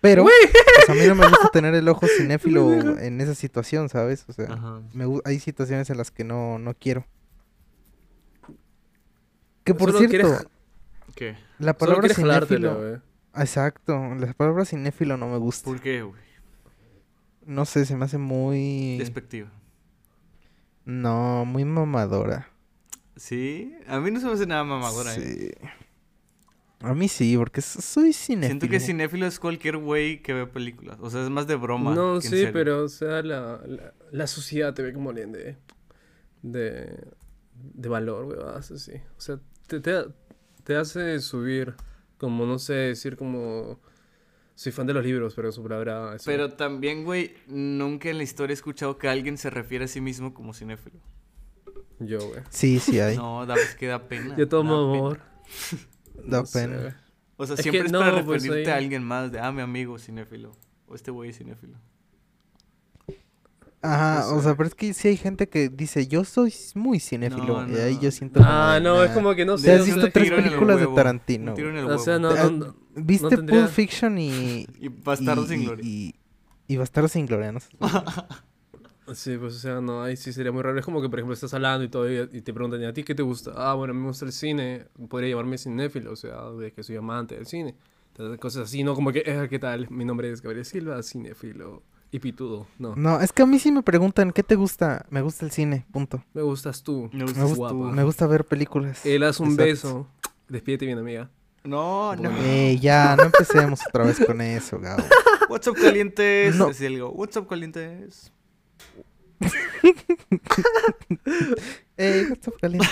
[SPEAKER 1] Pero pues, a mí no me gusta tener el ojo cinéfilo en esa situación, ¿sabes? O sea, me hay situaciones en las que no, no quiero. Que por
[SPEAKER 2] Solo
[SPEAKER 1] cierto,
[SPEAKER 2] quieres-
[SPEAKER 3] ¿Qué?
[SPEAKER 1] la palabra cinéfilo...
[SPEAKER 2] güey.
[SPEAKER 1] Exacto, la palabra cinéfilo no me gusta.
[SPEAKER 3] ¿Por qué, güey?
[SPEAKER 1] No sé, se me hace muy...
[SPEAKER 3] Despectiva.
[SPEAKER 1] No, muy mamadora.
[SPEAKER 3] Sí, a mí no se me hace nada mamadora, ¿eh?
[SPEAKER 1] Sí. A mí sí, porque so- soy cinéfilo.
[SPEAKER 3] Siento que cinéfilo es cualquier güey que ve películas. O sea, es más de broma.
[SPEAKER 2] No,
[SPEAKER 3] que en
[SPEAKER 2] sí,
[SPEAKER 3] serio.
[SPEAKER 2] pero, o sea, la, la, la sociedad te ve como alguien de, de, de valor, güey, así. O sea, te, te, te hace subir, como, no sé, decir como... Soy fan de los libros, pero su palabra... eso.
[SPEAKER 3] Pero también, güey, nunca en la historia he escuchado que alguien se refiere a sí mismo como cinéfilo.
[SPEAKER 2] Yo, güey.
[SPEAKER 1] Sí, sí hay.
[SPEAKER 3] No, da, es que da pena.
[SPEAKER 2] Yo tomo
[SPEAKER 3] da pena.
[SPEAKER 2] amor.
[SPEAKER 1] Da
[SPEAKER 2] No sé,
[SPEAKER 1] pena.
[SPEAKER 2] güey.
[SPEAKER 3] O sea,
[SPEAKER 2] Es que
[SPEAKER 3] siempre es
[SPEAKER 2] no,
[SPEAKER 3] para
[SPEAKER 2] pues,
[SPEAKER 3] referirte a alguien más de, ah, mi amigo cinéfilo. O este güey es cinéfilo.
[SPEAKER 1] Ajá,
[SPEAKER 2] No
[SPEAKER 1] o
[SPEAKER 2] sé.
[SPEAKER 1] sea, pero es que sí hay gente que dice, yo soy muy cinéfilo.
[SPEAKER 3] No,
[SPEAKER 1] y ahí
[SPEAKER 3] no.
[SPEAKER 1] yo siento
[SPEAKER 2] Ah, no, es como que no
[SPEAKER 1] ¿Te
[SPEAKER 2] sé.
[SPEAKER 1] has visto tres películas de Tarantino,
[SPEAKER 3] Un tiro en el
[SPEAKER 2] O sea, no,
[SPEAKER 1] Ah,
[SPEAKER 2] no, no,
[SPEAKER 1] ¿Viste
[SPEAKER 2] tendría-
[SPEAKER 1] Pulp Fiction y...
[SPEAKER 3] Y Bastardo
[SPEAKER 1] y-
[SPEAKER 3] sin gloria.
[SPEAKER 1] Y, y Bastardo sin Gloria, no.
[SPEAKER 2] Sí, pues, o sea, no, ahí sí sería muy raro. Es como que, por ejemplo, estás hablando y todo y, y te preguntan, ¿y a ti qué te gusta? Ah, bueno, a mí me gusta el cine. Podría llamarme cinéfilo, o sea, de que soy amante del cine. Entonces, cosas así, ¿no? Como que, eh, ¿qué tal? Mi nombre es Gabriel Silva, cinéfilo y pitudo. No,
[SPEAKER 1] No, es que a mí sí me preguntan, ¿qué te gusta? Me gusta el cine, punto.
[SPEAKER 2] me gustas tú.
[SPEAKER 3] Me
[SPEAKER 1] gusta,
[SPEAKER 2] guapa.
[SPEAKER 1] me gusta ver películas.
[SPEAKER 2] Él haz un
[SPEAKER 1] Exacto.
[SPEAKER 2] beso. Despídete bien, amiga.
[SPEAKER 3] No, no.
[SPEAKER 1] Eh, ya, no empecemos otra vez con eso, Gabo.
[SPEAKER 3] What's up, calientes?
[SPEAKER 1] No.
[SPEAKER 3] Así algo. What's up, calientes?
[SPEAKER 1] Eh, what's up, caliente?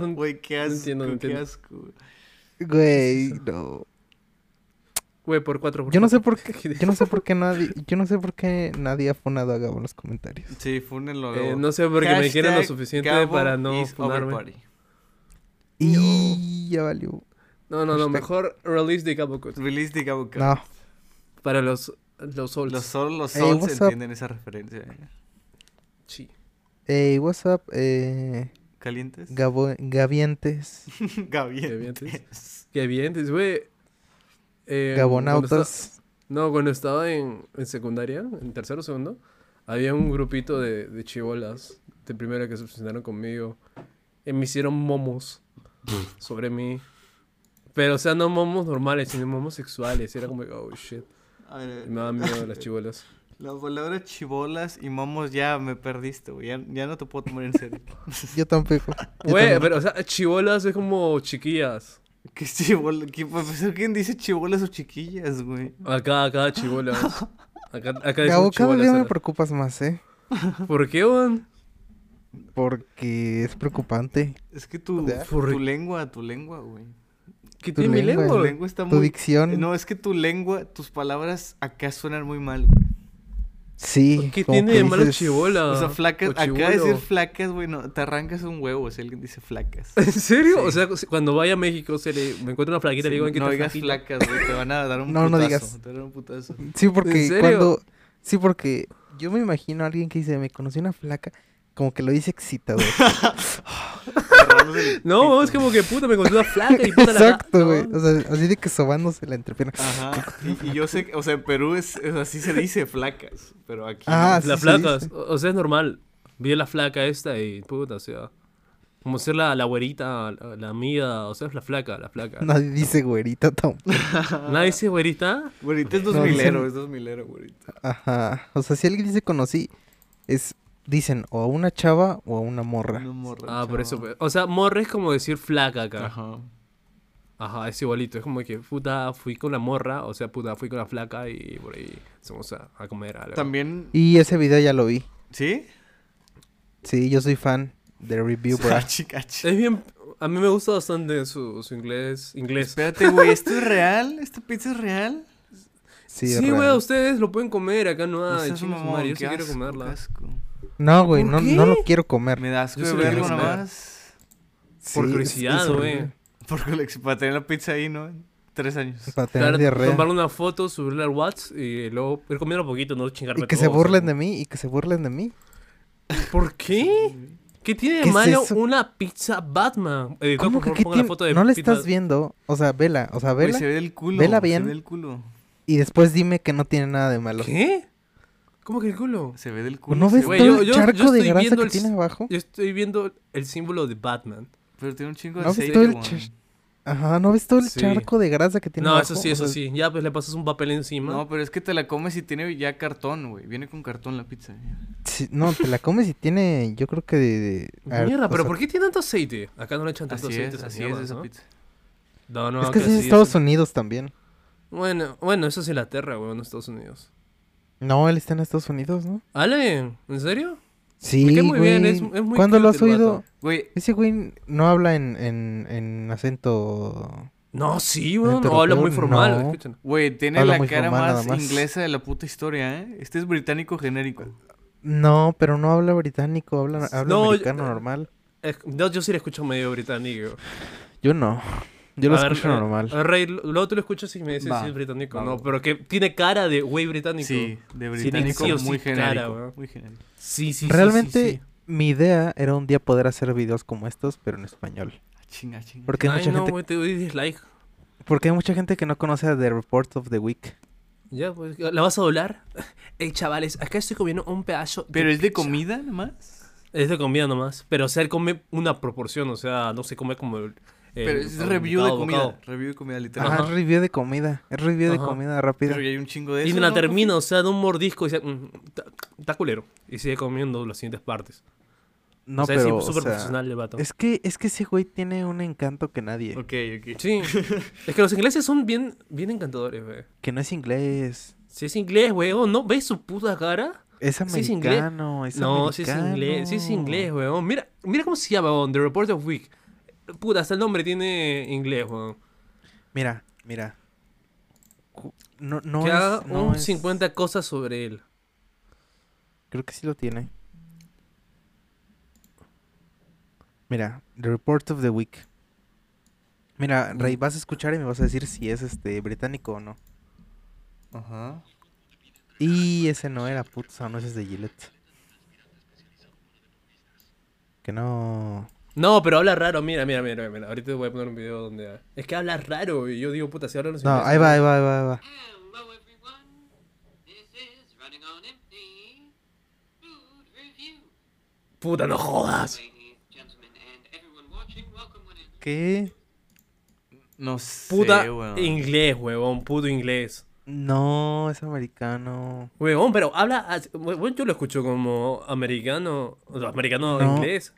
[SPEAKER 2] No-
[SPEAKER 3] Güey, qué
[SPEAKER 2] no
[SPEAKER 3] asco,
[SPEAKER 2] entiendo, no
[SPEAKER 3] qué
[SPEAKER 2] entiendo.
[SPEAKER 3] asco.
[SPEAKER 1] Güey, no.
[SPEAKER 2] Güey, por cuatro. por
[SPEAKER 1] Yo no sé por qué, yo no sé por qué nadie, yo no sé por qué nadie ha fonado a Gabo en los comentarios.
[SPEAKER 3] Sí, fúnenlo.
[SPEAKER 2] Eh,
[SPEAKER 3] luego.
[SPEAKER 2] no sé, porque me quieren lo
[SPEAKER 3] Hashtag
[SPEAKER 2] suficiente
[SPEAKER 3] Gabo
[SPEAKER 2] para no funarme.
[SPEAKER 1] Y ya valió.
[SPEAKER 2] No, no, no, mejor release de Gabo Cut.
[SPEAKER 3] Release the Gabo Cut.
[SPEAKER 1] No,
[SPEAKER 2] Para los, los souls.
[SPEAKER 3] Los solo los
[SPEAKER 1] Hey,
[SPEAKER 3] souls
[SPEAKER 1] up?
[SPEAKER 3] entienden esa referencia.
[SPEAKER 2] Sí.
[SPEAKER 1] hey, what's up, eh,
[SPEAKER 3] ¿Calientes?
[SPEAKER 1] Gabo, Gavientes,
[SPEAKER 3] Gavientes.
[SPEAKER 2] Dices, güey. eh, cuando
[SPEAKER 1] Gabonautas.
[SPEAKER 2] No, cuando estaba en, en secundaria, en tercero o segundo, había un grupito de, de chivolas de primera que se presentaron conmigo. Y me hicieron momos sobre mí. Pero, o sea, no momos normales, sino momos sexuales. Y era como, oh shit. Me dan miedo las chibolas.
[SPEAKER 3] la palabra chibolas y momos ya me perdiste, güey. Ya, ya no te puedo tomar en serio.
[SPEAKER 1] Yo tampoco.
[SPEAKER 2] Güey, pero, o sea, chibolas es como chiquillas.
[SPEAKER 3] ¿Qué es chibola? ¿Qué, profesor, ¿Quién dice chibolas o chiquillas, güey?
[SPEAKER 2] Acá, acá, chibolas. Acá, acá
[SPEAKER 1] Gabo, cada día
[SPEAKER 2] chibolas.
[SPEAKER 1] me preocupas más, ¿eh?
[SPEAKER 2] ¿Por qué, weón?
[SPEAKER 1] Porque es preocupante.
[SPEAKER 3] Es que tu lengua, tu lengua, güey.
[SPEAKER 2] ¿Qué
[SPEAKER 1] Tu
[SPEAKER 2] tiene mi
[SPEAKER 1] lengua,
[SPEAKER 3] Tu
[SPEAKER 2] lengua?
[SPEAKER 3] lengua está
[SPEAKER 1] Tu
[SPEAKER 3] muy...
[SPEAKER 1] dicción.
[SPEAKER 3] No, es que tu lengua, tus palabras acá suenan muy mal, güey.
[SPEAKER 1] Sí.
[SPEAKER 2] ¿Qué tiene
[SPEAKER 1] que
[SPEAKER 2] de malo chibola?
[SPEAKER 3] O sea, flacas,
[SPEAKER 2] o
[SPEAKER 3] acá decir flacas, güey, no, te arrancas un huevo si alguien dice flacas.
[SPEAKER 2] ¿En serio?
[SPEAKER 3] Sí.
[SPEAKER 2] O sea, cuando vaya a México, se le, me encuentro una flaquita y le digo, ¿en qué
[SPEAKER 3] no
[SPEAKER 2] te
[SPEAKER 3] digas flacas, güey, te van a dar un
[SPEAKER 1] No,
[SPEAKER 3] putazo.
[SPEAKER 1] no digas.
[SPEAKER 3] Te van a dar un putazo.
[SPEAKER 1] Sí, porque
[SPEAKER 2] ¿En serio?
[SPEAKER 1] cuando... Sí, porque yo me imagino a alguien que dice, me conocí una flaca, como que lo dice excitador.
[SPEAKER 3] Agarrándose el
[SPEAKER 2] No, es como que puta, me encontré una flaca y puta la
[SPEAKER 1] Exacto,
[SPEAKER 2] no.
[SPEAKER 1] güey. O sea, así de que sobándose la entrepierna.
[SPEAKER 3] Ajá. Y, y yo sé, que- o sea, en Perú es, es así se dice flacas, pero aquí
[SPEAKER 1] Ah,
[SPEAKER 3] no.
[SPEAKER 2] Las
[SPEAKER 1] se
[SPEAKER 2] flacas, o o sea, es normal. Vi a la flaca esta y puta, o sea. Como ser la, la güerita, la, la amiga, o sea, es la flaca, la flaca.
[SPEAKER 1] Nadie dice güerita tampoco.
[SPEAKER 2] ¿Nadie dice güerita?
[SPEAKER 3] Güerita es
[SPEAKER 1] No,
[SPEAKER 3] dos milero,
[SPEAKER 1] dicen-
[SPEAKER 3] es dos milero, güerita.
[SPEAKER 1] Ajá. O sea, si alguien dice conocí, es... Dicen o a una chava o a una morra.
[SPEAKER 3] Una morra,
[SPEAKER 2] Ah, por eso. O sea, morra es como decir flaca acá.
[SPEAKER 3] Ajá.
[SPEAKER 2] Ajá, es igualito. Es como que puta, fui con la morra, o sea, puta, fui con la flaca y por ahí vamos a, a comer algo.
[SPEAKER 3] También,
[SPEAKER 1] Y ese video ya lo vi.
[SPEAKER 3] ¿sí?
[SPEAKER 1] Sí, yo soy fan de Review,
[SPEAKER 3] cachi.
[SPEAKER 2] Es bien. A mí me gusta bastante su, su inglés. Inglés.
[SPEAKER 3] Espérate, güey, ¿esto es real? ¿Esta pizza es real?
[SPEAKER 1] Sí,
[SPEAKER 2] Sí, güey, ustedes lo pueden comer. Acá no hay. Yo
[SPEAKER 3] qué
[SPEAKER 2] sí quiero comerla.
[SPEAKER 3] qué asco.
[SPEAKER 1] No, güey,
[SPEAKER 2] ¿Por
[SPEAKER 1] no,
[SPEAKER 2] qué?
[SPEAKER 1] no lo quiero comer.
[SPEAKER 3] Me da asco
[SPEAKER 2] Yo
[SPEAKER 3] de
[SPEAKER 2] sí lo
[SPEAKER 3] verlo
[SPEAKER 2] quiero
[SPEAKER 3] nada
[SPEAKER 2] comer.
[SPEAKER 3] más.
[SPEAKER 2] Por
[SPEAKER 1] Sí,
[SPEAKER 2] curiosidad, güey.
[SPEAKER 3] Por para tener la pizza ahí, ¿no? Tres años.
[SPEAKER 1] Para tener
[SPEAKER 2] Claro,
[SPEAKER 1] diarrea.
[SPEAKER 2] tomarle una foto, subirla al WhatsApp y luego ir comiendo poquito, no chingarme
[SPEAKER 1] Y que
[SPEAKER 2] todo,
[SPEAKER 1] se
[SPEAKER 2] o sea,
[SPEAKER 1] burlen de mí, y que se burlen de mí.
[SPEAKER 2] ¿Por qué? ¿Qué tiene
[SPEAKER 1] ¿Qué
[SPEAKER 2] de
[SPEAKER 1] es
[SPEAKER 2] malo
[SPEAKER 1] eso?
[SPEAKER 2] una pizza Batman? Editor,
[SPEAKER 1] ¿Cómo
[SPEAKER 2] por
[SPEAKER 1] que
[SPEAKER 2] favor,
[SPEAKER 1] qué
[SPEAKER 2] ponga la
[SPEAKER 1] tiene?
[SPEAKER 2] foto de
[SPEAKER 1] No le
[SPEAKER 2] pizza-
[SPEAKER 1] estás viendo? O sea, vela, o sea, vela.
[SPEAKER 3] se ve del culo.
[SPEAKER 1] vela bien.
[SPEAKER 3] Se ve del culo.
[SPEAKER 1] Y después dime que no tiene nada de malo.
[SPEAKER 2] ¿Qué? ¿Cómo que el culo?
[SPEAKER 3] Se ve del culo.
[SPEAKER 1] ¿No ves
[SPEAKER 2] Güey,
[SPEAKER 1] todo
[SPEAKER 2] yo-
[SPEAKER 1] el
[SPEAKER 2] yo-
[SPEAKER 1] charco
[SPEAKER 2] yo
[SPEAKER 1] de grasa
[SPEAKER 2] viendo
[SPEAKER 1] que
[SPEAKER 2] el
[SPEAKER 1] tiene abajo?
[SPEAKER 2] Yo estoy viendo el símbolo de Batman.
[SPEAKER 3] Pero tiene un chingo de
[SPEAKER 1] ¿No ves
[SPEAKER 3] aceite,
[SPEAKER 1] todo el Ajá, ¿no ves todo el
[SPEAKER 2] Sí.
[SPEAKER 1] charco de grasa que tiene
[SPEAKER 2] No,
[SPEAKER 1] abajo?
[SPEAKER 2] eso sí,
[SPEAKER 1] O
[SPEAKER 2] eso
[SPEAKER 1] sea,
[SPEAKER 2] sí. Ya, pues le pasas un papel encima.
[SPEAKER 3] No, pero es que te la comes y tiene ya cartón, güey. Viene con cartón la pizza.
[SPEAKER 1] sí, no, te la comes y tiene, yo creo que de... de- a ver,
[SPEAKER 2] Mierda, pero
[SPEAKER 1] sea,
[SPEAKER 2] ¿por qué tiene tanto aceite? Acá no le echan tanto
[SPEAKER 3] Así
[SPEAKER 2] aceite.
[SPEAKER 3] es, así es esa
[SPEAKER 2] ¿no?
[SPEAKER 3] pizza.
[SPEAKER 2] No, no,
[SPEAKER 1] Es que es Estados Unidos también.
[SPEAKER 2] Bueno, bueno, eso es Inglaterra, güey, no Estados Unidos.
[SPEAKER 1] No, él está en Estados Unidos, ¿no?
[SPEAKER 2] Ale, ¿en serio?
[SPEAKER 1] Sí,
[SPEAKER 2] cae muy
[SPEAKER 1] güey.
[SPEAKER 2] bien, es- es muy
[SPEAKER 1] ¿Cuándo lo
[SPEAKER 2] cute
[SPEAKER 1] has
[SPEAKER 2] el
[SPEAKER 1] oído?
[SPEAKER 2] vato.
[SPEAKER 3] Güey,
[SPEAKER 1] Ese güey no habla en, en, en acento...
[SPEAKER 2] No, sí, güey,
[SPEAKER 1] Neta,
[SPEAKER 2] no habla muy formal.
[SPEAKER 1] no.
[SPEAKER 2] escuchen.
[SPEAKER 3] güey, tiene
[SPEAKER 1] Habla
[SPEAKER 3] la
[SPEAKER 1] muy
[SPEAKER 3] cara
[SPEAKER 1] formal,
[SPEAKER 3] más,
[SPEAKER 1] nada más.
[SPEAKER 3] inglesa de la puta historia, ¿eh? Este es británico genérico.
[SPEAKER 1] No, pero no habla británico, habla, habla
[SPEAKER 2] No,
[SPEAKER 1] americano
[SPEAKER 2] eh,
[SPEAKER 1] normal.
[SPEAKER 2] Es- no, yo sí le escucho medio británico.
[SPEAKER 1] Yo no. Yo lo
[SPEAKER 2] A
[SPEAKER 1] escucho
[SPEAKER 2] eh,
[SPEAKER 1] normal.
[SPEAKER 2] a ver, Rey, luego tú lo escuchas y me dices
[SPEAKER 3] Va,
[SPEAKER 2] si es británico.
[SPEAKER 3] va,
[SPEAKER 2] no, pero que tiene cara de güey británico.
[SPEAKER 3] Sí, de británico
[SPEAKER 2] sí sí,
[SPEAKER 3] muy
[SPEAKER 2] cara,
[SPEAKER 3] genérico.
[SPEAKER 2] güey.
[SPEAKER 3] muy genérico.
[SPEAKER 2] Sí, sí, sí,
[SPEAKER 1] Realmente,
[SPEAKER 2] sí, sí.
[SPEAKER 1] mi idea era un día poder hacer videos como estos, pero en español.
[SPEAKER 3] Ah, Chinga, chinga.
[SPEAKER 1] Porque hay,
[SPEAKER 2] Ay,
[SPEAKER 1] mucha
[SPEAKER 2] no,
[SPEAKER 1] gente,
[SPEAKER 2] te doy dislike.
[SPEAKER 1] porque hay mucha gente que no conoce a The Report of the Week.
[SPEAKER 2] Ya, pues, ¿la vas a doblar? Ey, chavales, acá estoy comiendo un pedazo
[SPEAKER 3] ¿Pero es de comida nomás?
[SPEAKER 2] Es de comida nomás. Pero, o sea, él come una proporción, o sea, no se come como el...
[SPEAKER 3] Pero es review de comida.
[SPEAKER 2] bocado.
[SPEAKER 3] Review de comida, literal.
[SPEAKER 1] Ajá, review de comida. Es review de comida rápida.
[SPEAKER 3] Pero ya hay un chingo de eso.
[SPEAKER 2] Y la
[SPEAKER 3] ¿no,
[SPEAKER 2] termina, o sea, de un mordisco y dice, "Mm, está- está culero. Y sigue comiendo las siguientes partes.
[SPEAKER 1] No,
[SPEAKER 2] o sea,
[SPEAKER 1] pero.
[SPEAKER 2] es
[SPEAKER 1] o
[SPEAKER 2] súper
[SPEAKER 1] sea,
[SPEAKER 2] profesional el vato.
[SPEAKER 1] es que, es que ese güey tiene un encanto que nadie.
[SPEAKER 3] Ok, ok.
[SPEAKER 2] Sí. es que los ingleses son bien, bien encantadores, güey.
[SPEAKER 1] Que no es inglés.
[SPEAKER 2] Si es inglés, weón, ¿no ves su puta cara?
[SPEAKER 1] Es
[SPEAKER 2] Sí es inglés.
[SPEAKER 1] americano. es
[SPEAKER 2] no, si es inglés, sí es inglés, weón. Mira, mira cómo se llama, weón, The Report of Week. Puta, hasta el nombre tiene inglés, weón.
[SPEAKER 1] Mira, mira. No, no
[SPEAKER 2] que
[SPEAKER 1] es,
[SPEAKER 2] haga
[SPEAKER 1] no
[SPEAKER 2] un
[SPEAKER 1] es-
[SPEAKER 2] 50 cosas sobre él.
[SPEAKER 1] Creo que sí lo tiene. Mira, The Report of the Week. Mira, Rey, vas a escuchar y me vas a decir si es este británico o no.
[SPEAKER 3] Ajá.
[SPEAKER 1] Y ese no era, putz, no, ese es de Gillette. Que no.
[SPEAKER 2] No, pero habla raro, mira, mira, mira, mira. Ahorita te voy a poner un video donde... Es que habla raro y yo digo, puta, si los
[SPEAKER 1] No,
[SPEAKER 2] ingleses,
[SPEAKER 1] ahí va, ahí va, ahí va, ahí va.
[SPEAKER 4] Hello, everyone. This is Running on Empty Food Review.
[SPEAKER 2] Puta, no jodas.
[SPEAKER 1] ¿Qué?
[SPEAKER 3] No sé,
[SPEAKER 2] Puta
[SPEAKER 3] weón.
[SPEAKER 2] inglés, huevón, puto inglés.
[SPEAKER 1] No, es americano.
[SPEAKER 2] Huevón, pero habla. as- Bueno, yo lo escucho como americano. o sea, Americano
[SPEAKER 1] No.
[SPEAKER 2] inglés.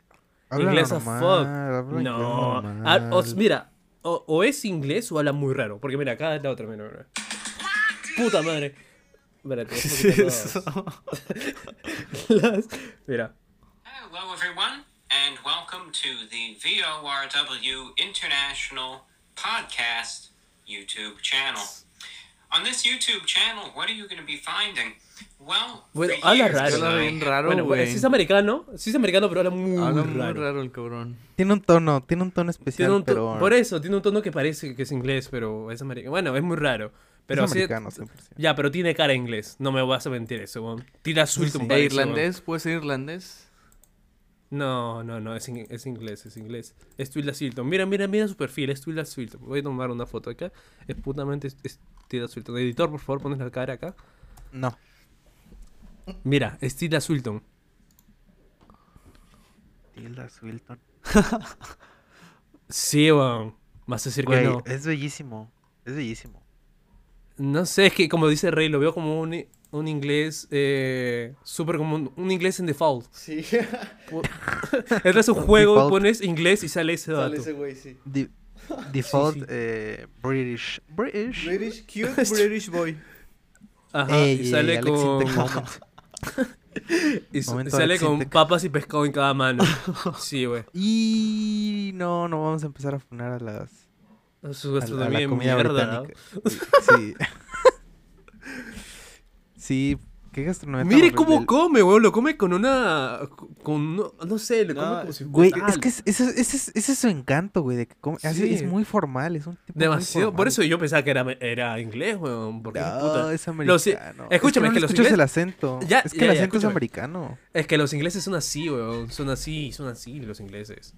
[SPEAKER 1] Habla
[SPEAKER 2] inglés
[SPEAKER 1] normal,
[SPEAKER 2] fuck.
[SPEAKER 1] habla inglés
[SPEAKER 2] No.
[SPEAKER 1] normal.
[SPEAKER 2] Ah, o- mira, o, o es inglés o habla muy raro. Porque mira, acá es la otra, mira, mira. Puta madre. Mira.
[SPEAKER 4] Hello, everyone, and welcome to the VORW International Podcast YouTube channel. On this YouTube channel, what are you going to be finding? Well,
[SPEAKER 2] Bueno, habla raro.
[SPEAKER 3] Habla bien raro,
[SPEAKER 2] bueno,
[SPEAKER 3] güey.
[SPEAKER 2] sí es americano. Sí es americano, pero habla muy,
[SPEAKER 3] Habla muy
[SPEAKER 2] raro.
[SPEAKER 3] raro el cabrón.
[SPEAKER 1] Tiene un tono, tiene un tono especial,
[SPEAKER 2] Tiene un to-
[SPEAKER 1] pero
[SPEAKER 2] Por eso, tiene un tono que parece que es inglés, pero es americano. Bueno, es muy raro. Pero
[SPEAKER 1] es
[SPEAKER 2] sí-
[SPEAKER 1] americano 100%.
[SPEAKER 2] Ya, pero tiene cara inglés. No me vas a mentir eso, weón. Tira Swilton
[SPEAKER 1] sí.
[SPEAKER 3] ¿E
[SPEAKER 2] parece, weón.
[SPEAKER 3] irlandés? ¿Puede ser irlandés?
[SPEAKER 2] No, no, no, es, in- es inglés, es inglés. Es Tilda Swilton. Mira, mira, mira su perfil, es Tilda Swilton. Voy a tomar una foto acá. Es putamente es Tilda Swilton. Editor, por favor, pones la cara acá.
[SPEAKER 1] No.
[SPEAKER 2] Mira, es Tilda Swilton.
[SPEAKER 1] Tilda Swilton.
[SPEAKER 2] Sí, weón. Vas a decir que no.
[SPEAKER 1] es bellísimo. Es bellísimo.
[SPEAKER 2] No sé, es que como dice Rey, lo veo como un, un inglés eh, súper común. Un inglés en default.
[SPEAKER 3] Sí.
[SPEAKER 2] Entras a un juego,
[SPEAKER 1] Default.
[SPEAKER 2] pones inglés y sale ese dato.
[SPEAKER 3] güey, sí.
[SPEAKER 1] Default
[SPEAKER 2] sí.
[SPEAKER 1] eh, British. British.
[SPEAKER 3] British, cute British boy.
[SPEAKER 2] Ajá,
[SPEAKER 1] Ey,
[SPEAKER 2] y
[SPEAKER 1] ey,
[SPEAKER 2] sale
[SPEAKER 1] Alex
[SPEAKER 2] con... Y sale con papas y pescado en cada mano. Sí, güey.
[SPEAKER 1] Y no, no vamos a empezar a funar a las
[SPEAKER 2] Su
[SPEAKER 1] a, a
[SPEAKER 2] gastronomía mierda.
[SPEAKER 1] Sí. sí, qué gastronomía tan
[SPEAKER 2] Mire cómo come, güey. Lo come con una. Con. No, no sé, lo come como si
[SPEAKER 1] Güey, es que es- ese, ese es- ese es su encanto, güey, de que come- así
[SPEAKER 2] Sí.
[SPEAKER 1] es muy formal, es un tipo muy
[SPEAKER 2] Demasiado. Por eso yo pensaba que era, era inglés, weón. Porque
[SPEAKER 1] No,
[SPEAKER 2] puta.
[SPEAKER 1] es
[SPEAKER 2] Los-
[SPEAKER 1] americano.
[SPEAKER 2] escúchame,
[SPEAKER 1] es
[SPEAKER 2] es que
[SPEAKER 1] no
[SPEAKER 2] los
[SPEAKER 1] escuchas
[SPEAKER 2] ingles-
[SPEAKER 1] el acento.
[SPEAKER 2] Ya,
[SPEAKER 1] es que
[SPEAKER 2] ya,
[SPEAKER 1] el
[SPEAKER 2] ya,
[SPEAKER 1] acento es americano.
[SPEAKER 2] Es que los ingleses son así, weón. Son así, son así los ingleses.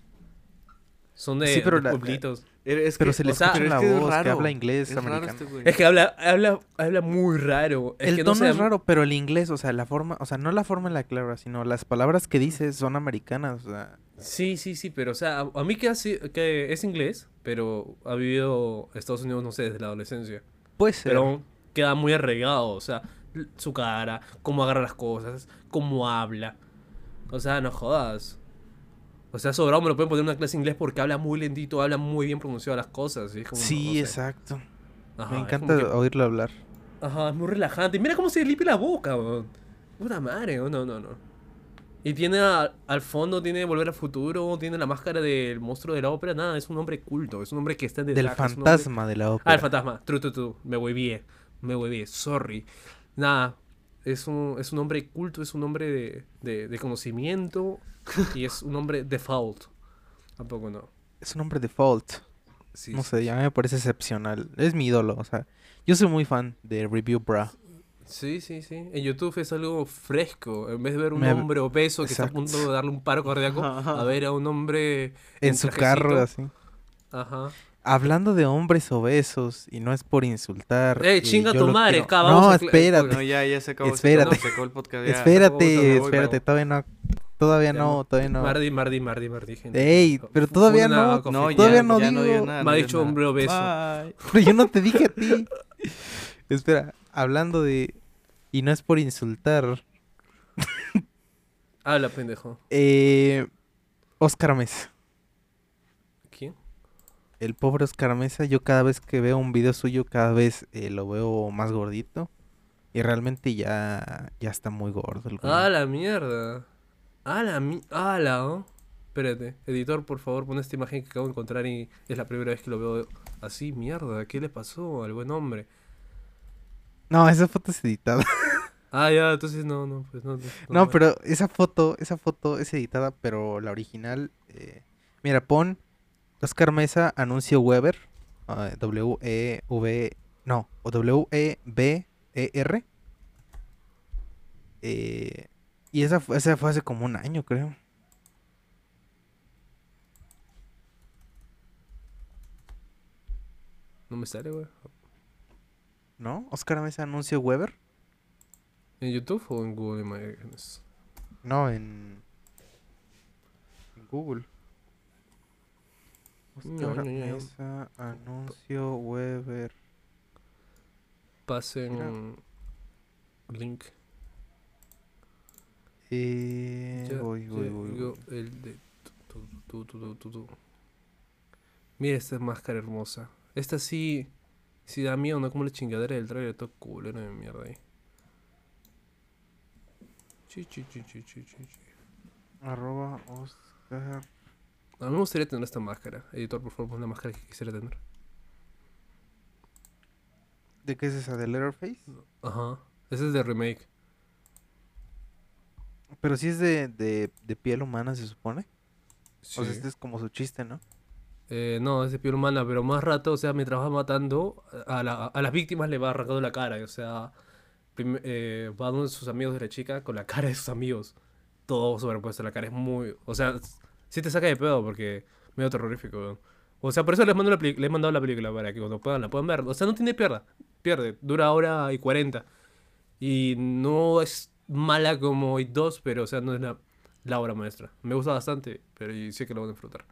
[SPEAKER 2] Son de,
[SPEAKER 1] Sí, pero
[SPEAKER 2] de
[SPEAKER 1] la-
[SPEAKER 2] pueblitos.
[SPEAKER 3] Es
[SPEAKER 1] Pero
[SPEAKER 3] que-
[SPEAKER 1] se le
[SPEAKER 2] o sea,
[SPEAKER 1] escucha
[SPEAKER 3] pero
[SPEAKER 1] la
[SPEAKER 3] es que es
[SPEAKER 1] voz, que habla inglés
[SPEAKER 3] Es raro
[SPEAKER 1] americano.
[SPEAKER 3] este güey.
[SPEAKER 2] Es que habla, habla, habla muy raro. Es
[SPEAKER 1] el
[SPEAKER 2] que
[SPEAKER 1] tono
[SPEAKER 2] no
[SPEAKER 1] es raro, pero el inglés, o sea, la forma, o sea, no la forma en la que habla, sino las palabras que dice son americanas, o sea,
[SPEAKER 2] Sí, sí, sí, pero o sea, a, a mí que, así, que es inglés, pero ha vivido Estados Unidos, no sé, desde la adolescencia.
[SPEAKER 1] puede ser.
[SPEAKER 2] Pero queda muy arraigado, o sea, su cara, cómo agarra las cosas, cómo habla. O sea, no jodas. O sea, sobrado me lo pueden poner en una clase de inglés porque habla muy lentito, habla muy bien pronunciado las cosas. como,
[SPEAKER 1] sí,
[SPEAKER 2] no sé.
[SPEAKER 1] exacto.
[SPEAKER 2] Ajá,
[SPEAKER 1] Me encanta
[SPEAKER 2] que-
[SPEAKER 1] oírlo hablar.
[SPEAKER 2] Ajá, es muy relajante. Y mira cómo se limpia la boca, weón. Puta madre, no, no, no. Y tiene a- al fondo, tiene Volver al Futuro, tiene la máscara del monstruo de la ópera. Nada, es un hombre culto, es un hombre que está en
[SPEAKER 1] Del
[SPEAKER 2] hombre-
[SPEAKER 1] fantasma de la ópera.
[SPEAKER 2] Ah, el fantasma. True, true, true. Me huevié. Me huevié. Sorry. Nada. Es un, es un hombre culto, es un hombre de, de, de conocimiento y es un hombre default. Tampoco no.
[SPEAKER 1] Es un hombre default.
[SPEAKER 2] Sí,
[SPEAKER 1] no
[SPEAKER 2] sí,
[SPEAKER 1] sé, ya me parece excepcional. Es mi ídolo, o sea, yo soy muy fan de Review Bra.
[SPEAKER 2] Sí, sí, sí. En YouTube es algo fresco. En vez de ver un
[SPEAKER 1] Me-
[SPEAKER 2] hombre obeso que está a punto de darle un paro cardíaco, a ver a un hombre
[SPEAKER 1] En su carro, así.
[SPEAKER 2] Ajá.
[SPEAKER 1] Hablando de hombres obesos, y no es por insultar.
[SPEAKER 2] Eh, chinga tu madre,
[SPEAKER 1] quiero- No, espérate.
[SPEAKER 3] No, ya, ya se acabó.
[SPEAKER 1] Espérate.
[SPEAKER 3] Se acabó el podcast. ya.
[SPEAKER 1] espérate,
[SPEAKER 2] voy,
[SPEAKER 1] espérate, todavía no. Todavía
[SPEAKER 2] Ya
[SPEAKER 1] no, todavía no.
[SPEAKER 2] Mardi, Mardi, Mardi, Mardi, gente.
[SPEAKER 1] Ey, pero todavía
[SPEAKER 2] una
[SPEAKER 1] no.
[SPEAKER 2] coffee.
[SPEAKER 3] No, ya,
[SPEAKER 1] Todavía no
[SPEAKER 3] ya
[SPEAKER 1] digo.
[SPEAKER 3] nada,
[SPEAKER 2] Me ha dicho
[SPEAKER 3] nada.
[SPEAKER 2] hombre obeso.
[SPEAKER 3] Bye.
[SPEAKER 1] Pero yo no te dije a ti. Espera, hablando de. Y no es por insultar.
[SPEAKER 2] Habla, pendejo.
[SPEAKER 1] Eh, Oscar Mesa. El pobre Oscar Mesa, yo cada vez que veo un video suyo, cada vez eh, lo veo más gordito. Y realmente ya, ya está muy gordo. el.
[SPEAKER 2] Ah, la mierda. Ah, la mi... Ah, la... oh. Espérate. Editor, por favor, pon esta imagen que acabo de encontrar y es la primera vez que lo veo así. Mierda, ¿qué le pasó al buen hombre?
[SPEAKER 1] No, esa foto es editada.
[SPEAKER 2] Ah, ya, entonces no, no, pues no. No,
[SPEAKER 1] No, pero esa foto, esa foto es editada, pero la original, eh, mira, pon Oscar Mesa anuncio Weber, ah, W E V, no, o W E B E R. Eh, y esa fue, esa fue hace como un año, creo.
[SPEAKER 2] No me sale, güey.
[SPEAKER 1] ¿No? Oscar Mesa anuncio Weber.
[SPEAKER 2] ¿En YouTube o en Google Imágenes?
[SPEAKER 1] No, en, en Google.
[SPEAKER 2] No,
[SPEAKER 1] Oscar
[SPEAKER 2] no, no.
[SPEAKER 1] Mesa anuncio Weber.
[SPEAKER 2] pasen link.
[SPEAKER 1] Eh,
[SPEAKER 2] Ya
[SPEAKER 1] voy, voy, voy, voy.
[SPEAKER 2] el de tu, tu, tu, tu, tu, tu. Mira esta máscara hermosa. Esta sí, sí da miedo, no como la chingadera del trailer, todo culero de mierda ahí. Chi, chi, chi, chi, chi, chi, chi.
[SPEAKER 1] Arroba Oscar.
[SPEAKER 2] A mí me gustaría tener esta máscara. Editor, por favor, pon la máscara que quisiera tener.
[SPEAKER 1] ¿De qué es esa? ¿De Letterface?
[SPEAKER 2] Ajá. Ese es de remake.
[SPEAKER 1] Pero sí es de, de, de piel humana, se supone.
[SPEAKER 2] Sí.
[SPEAKER 1] O sea, este es como su chiste, ¿no?
[SPEAKER 2] Eh, no, es de piel humana, pero más rato, o sea, mientras va matando, a, la- a las víctimas le va arrancando la cara. O sea, eh, va a uno de sus amigos de la chica con la cara de sus amigos. Todo sobrepuesto, la cara es muy... O sea, sí te saca de pedo porque medio terrorífico. O sea, por eso les, mando la les he mandado la película para que cuando puedan la puedan ver. O sea, no tiene pierda. Pierde. Dura hora y 40. Y no es mala como It 2, pero o sea, no es la, la obra maestra. Me gusta bastante, pero y sé que lo van a disfrutar.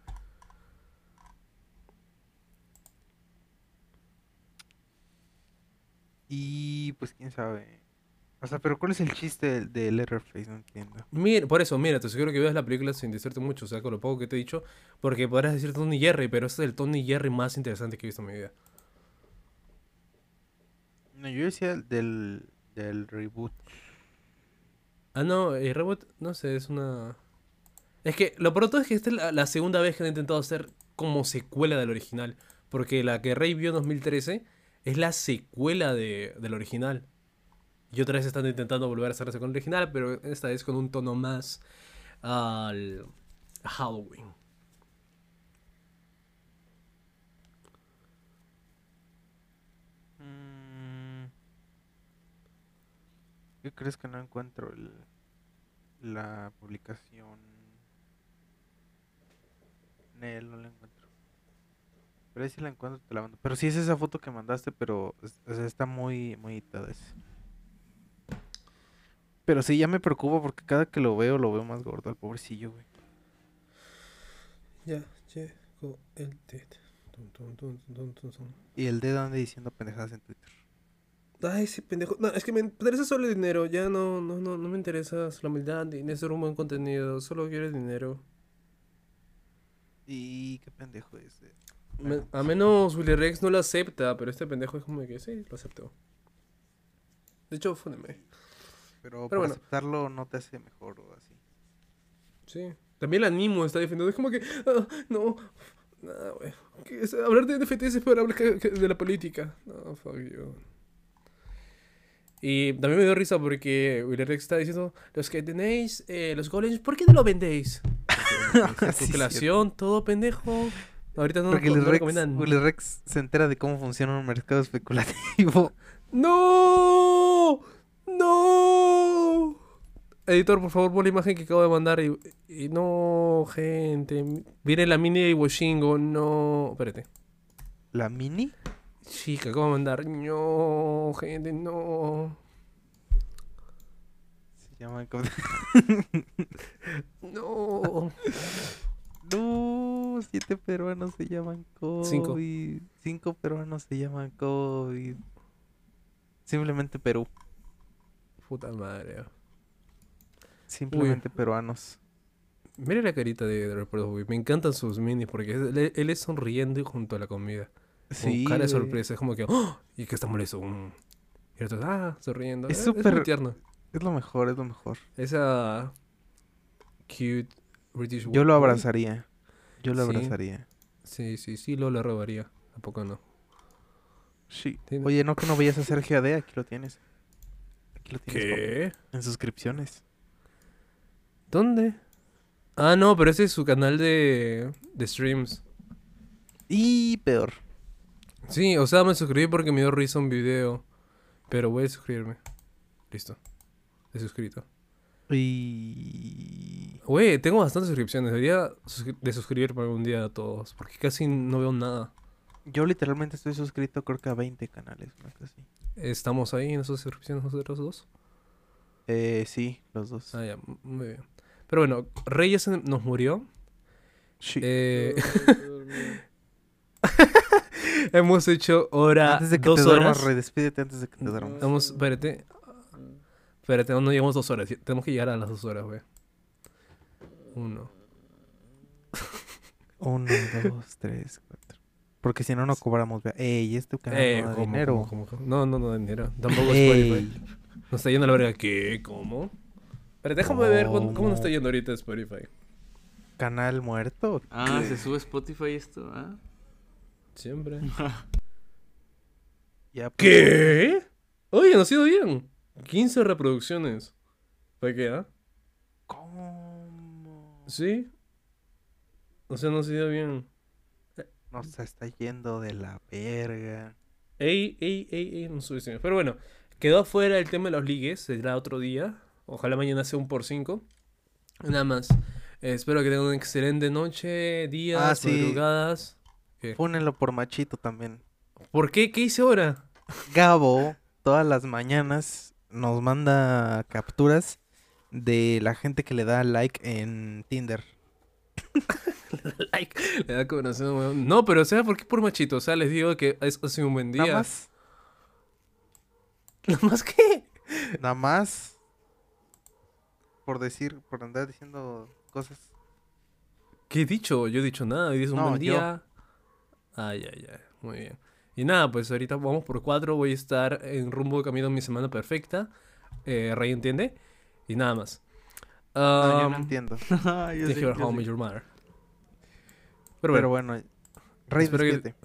[SPEAKER 1] Y pues quién sabe. O sea, pero ¿cuál es el chiste de, de Letterface? No entiendo.
[SPEAKER 2] Mira, por eso, mira, te sugiero que veas la película sin decirte mucho, o sea, con lo poco que te he dicho, porque podrás decir Tony Jerry, pero ese es el Tony Jerry más interesante que he visto en mi vida.
[SPEAKER 1] No, yo decía el del, del reboot.
[SPEAKER 2] Ah, no, el reboot, no sé, es una... Es que lo pronto es que esta es la, la segunda vez que han intentado hacer como secuela del original, porque la que Rey vio en 2013 es la secuela de, del original. Y otra vez están intentando volver a hacer la secuela original, pero esta vez con un tono más al Halloween.
[SPEAKER 1] Mm. ¿Qué crees que no encuentro el, la publicación? Nel, no la encuentro. Pero sí la encuentro, te la mando. Pero sí es esa foto que mandaste, pero está muy, muy editada. Pero sí, ya me preocupa porque cada que lo veo, lo veo más gordo al pobrecillo, güey.
[SPEAKER 2] Ya llegó el TED.
[SPEAKER 1] Y el dedo anda diciendo pendejadas en Twitter.
[SPEAKER 2] Ay, ese pendejo. No, es que me interesa solo el dinero. Ya no, no, no, no me interesa la humildad ni hacer un buen contenido. Solo quiero el dinero.
[SPEAKER 1] Y qué pendejo es. eh.
[SPEAKER 2] Me- a menos Willy Rex no lo acepta, pero este pendejo es como que sí, lo aceptó. De hecho, fúneme.
[SPEAKER 1] Pero,
[SPEAKER 2] Pero bueno.
[SPEAKER 1] aceptarlo no te hace mejor o así.
[SPEAKER 2] Sí. También el animo está defendiendo. Es como que. ah, no. Nada, güey. Hablar de NFTs es para hablar que- que de la política. No, fuck you. Y también me dio risa porque Willy Rex está diciendo: Los que tenéis eh, los golems, ¿por qué no lo vendéis? Porque
[SPEAKER 1] Sí,
[SPEAKER 2] Especulación, todo pendejo. Ahorita no,
[SPEAKER 1] Porque
[SPEAKER 2] no, no
[SPEAKER 1] Rex,
[SPEAKER 2] recomiendan.
[SPEAKER 1] Willy Rex se entera de cómo funciona un mercado especulativo.
[SPEAKER 2] ¡No! ¡No! Editor, por favor, pon la imagen que acabo de mandar y, y no, gente. Viene la mini de Washingo, no. Espérate.
[SPEAKER 1] ¿La mini?
[SPEAKER 2] Sí, que acabo de mandar. No, gente, no.
[SPEAKER 1] Se llama...
[SPEAKER 2] No.
[SPEAKER 1] No, siete peruanos se llaman COVID.
[SPEAKER 2] Cinco.
[SPEAKER 1] Cinco peruanos se llaman COVID. Simplemente Perú.
[SPEAKER 2] Puta madre.
[SPEAKER 1] Simplemente peruanos.
[SPEAKER 2] Mira la carita de, de Boy. Me encantan sus minis porque él, él es sonriendo junto a la comida.
[SPEAKER 1] Sí.
[SPEAKER 2] Con cara de sorpresa. Es como que, ¡oh! Y que está molesto. mm. Y otros, ah, sonriendo.
[SPEAKER 1] Es
[SPEAKER 2] Es
[SPEAKER 1] súper-
[SPEAKER 2] muy tierno.
[SPEAKER 1] Es lo mejor, es lo mejor.
[SPEAKER 2] Esa cute British
[SPEAKER 1] Yo lo abrazaría. Yo lo
[SPEAKER 2] Sí.
[SPEAKER 1] abrazaría.
[SPEAKER 2] Sí, sí, sí, lo le robaría. Tampoco no.
[SPEAKER 1] Sí. Oye, no que no veías a Sergio AD, aquí lo tienes. Lo tienes.
[SPEAKER 2] ¿Qué?
[SPEAKER 1] En suscripciones.
[SPEAKER 2] ¿Dónde? Ah, no, pero ese es su canal de, de streams.
[SPEAKER 1] Y peor.
[SPEAKER 2] Sí, o sea, me suscribí porque me dio risa un video. Pero voy a suscribirme. Listo. He suscrito.
[SPEAKER 1] Y...
[SPEAKER 2] Güey, tengo bastantes suscripciones. Debería de suscribirme algún día a todos. Porque casi no veo nada.
[SPEAKER 1] Yo literalmente estoy suscrito creo que a 20 canales, cosa así.
[SPEAKER 2] ¿Estamos ahí en esas suscripciones nosotros dos?
[SPEAKER 1] Eh, sí, los dos.
[SPEAKER 2] Ah, ya, muy bien. Pero bueno, Reyes nos murió.
[SPEAKER 1] Sí.
[SPEAKER 2] Eh, Hemos hecho hora
[SPEAKER 1] Antes de que
[SPEAKER 2] dos
[SPEAKER 1] te duermas,
[SPEAKER 2] horas.
[SPEAKER 1] redespídete antes de que te duermas.
[SPEAKER 2] Vamos, espérate. Espérate, no llegamos dos horas. Tenemos que llegar a las dos horas, güey. Uno.
[SPEAKER 1] Uno, dos, tres, cuatro. Porque si no, no cobramos. Ey, es tu canal,
[SPEAKER 2] Eh,
[SPEAKER 1] no da
[SPEAKER 2] ¿cómo,
[SPEAKER 1] dinero.
[SPEAKER 2] cómo, cómo, cómo? No, no, no da dinero. Tampoco
[SPEAKER 1] Ey.
[SPEAKER 2] Spotify. Nos está yendo a la verga. ¿Qué? ¿Cómo? Pero déjame ver cuándo- cómo nos está
[SPEAKER 1] ¿Cómo?
[SPEAKER 2] yendo ahorita Spotify.
[SPEAKER 1] ¿Canal muerto?
[SPEAKER 3] Ah,
[SPEAKER 1] ¿Qué?
[SPEAKER 3] se sube Spotify esto, ¿ah?
[SPEAKER 2] Siempre.
[SPEAKER 1] Ya, pues.
[SPEAKER 2] ¿Qué? Oye, nos ha ido bien. 15 reproducciones. ¿Fue qué, ah?
[SPEAKER 1] ¿Cómo?
[SPEAKER 2] Sí. O sea, nos ha ido bien.
[SPEAKER 1] Nos está yendo de la verga.
[SPEAKER 2] Ey, ey, ey, ey, no subestimemos. Pero bueno, quedó afuera el tema de los ligues. Será otro día. Ojalá mañana sea un por 5. Nada más. Eh, espero que tengan una excelente noche, días,
[SPEAKER 1] Ah, sí.
[SPEAKER 2] madrugadas.
[SPEAKER 1] Pónenlo por machito también.
[SPEAKER 2] ¿Por qué? ¿Qué hice ahora?
[SPEAKER 1] Gabo, todas las mañanas, nos manda capturas de la gente que le da like en Tinder.
[SPEAKER 2] like. Le da corazón, weón. No, pero ¿sabes por qué por machito? O sea, les digo que es, ha sido un buen día.
[SPEAKER 1] Nada más.
[SPEAKER 2] ¿Nada más qué?
[SPEAKER 1] Nada más. Por decir, por andar diciendo cosas.
[SPEAKER 2] ¿Qué he dicho? Yo he dicho nada. He dicho un
[SPEAKER 1] No,
[SPEAKER 2] buen
[SPEAKER 1] yo.
[SPEAKER 2] día. Ay, ay, ay. Muy bien. Y nada, pues ahorita vamos por cuatro. Voy a estar en rumbo de camino a mi semana perfecta. Eh, Rey entiende. Y nada más.
[SPEAKER 1] No, yo
[SPEAKER 2] Um,
[SPEAKER 1] no entiendo.
[SPEAKER 3] Ah, yo
[SPEAKER 2] Thank
[SPEAKER 3] sí,
[SPEAKER 2] you for
[SPEAKER 3] yo
[SPEAKER 2] how
[SPEAKER 3] sí.
[SPEAKER 2] much you matter. Pero
[SPEAKER 1] Pero
[SPEAKER 2] bueno,
[SPEAKER 1] bueno. Rey,
[SPEAKER 2] que-.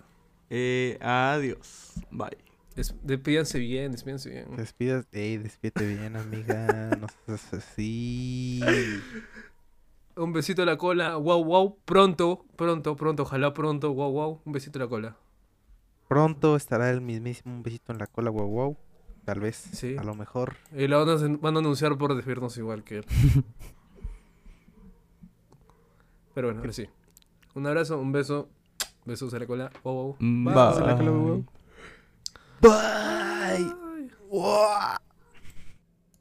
[SPEAKER 3] Eh, adiós. Bye.
[SPEAKER 2] des- despídanse bien, despídanse bien.
[SPEAKER 1] Despidas, ey, despídete bien, amiga. No seas así.
[SPEAKER 2] Un besito a la cola. Wow, wow. Pronto, pronto, pronto. Ojalá pronto. Wow, wow. Un besito a la cola.
[SPEAKER 1] Pronto estará el mismísimo un besito en la cola, wow, wow. Tal vez,
[SPEAKER 2] Sí.
[SPEAKER 1] a lo mejor.
[SPEAKER 2] Y la van a, van a anunciar por despedirnos igual que él. Pero bueno, ahora sí. Un abrazo, un beso. Besos a la cola. Wow, wow.
[SPEAKER 3] Bye.
[SPEAKER 1] Bye. Wow.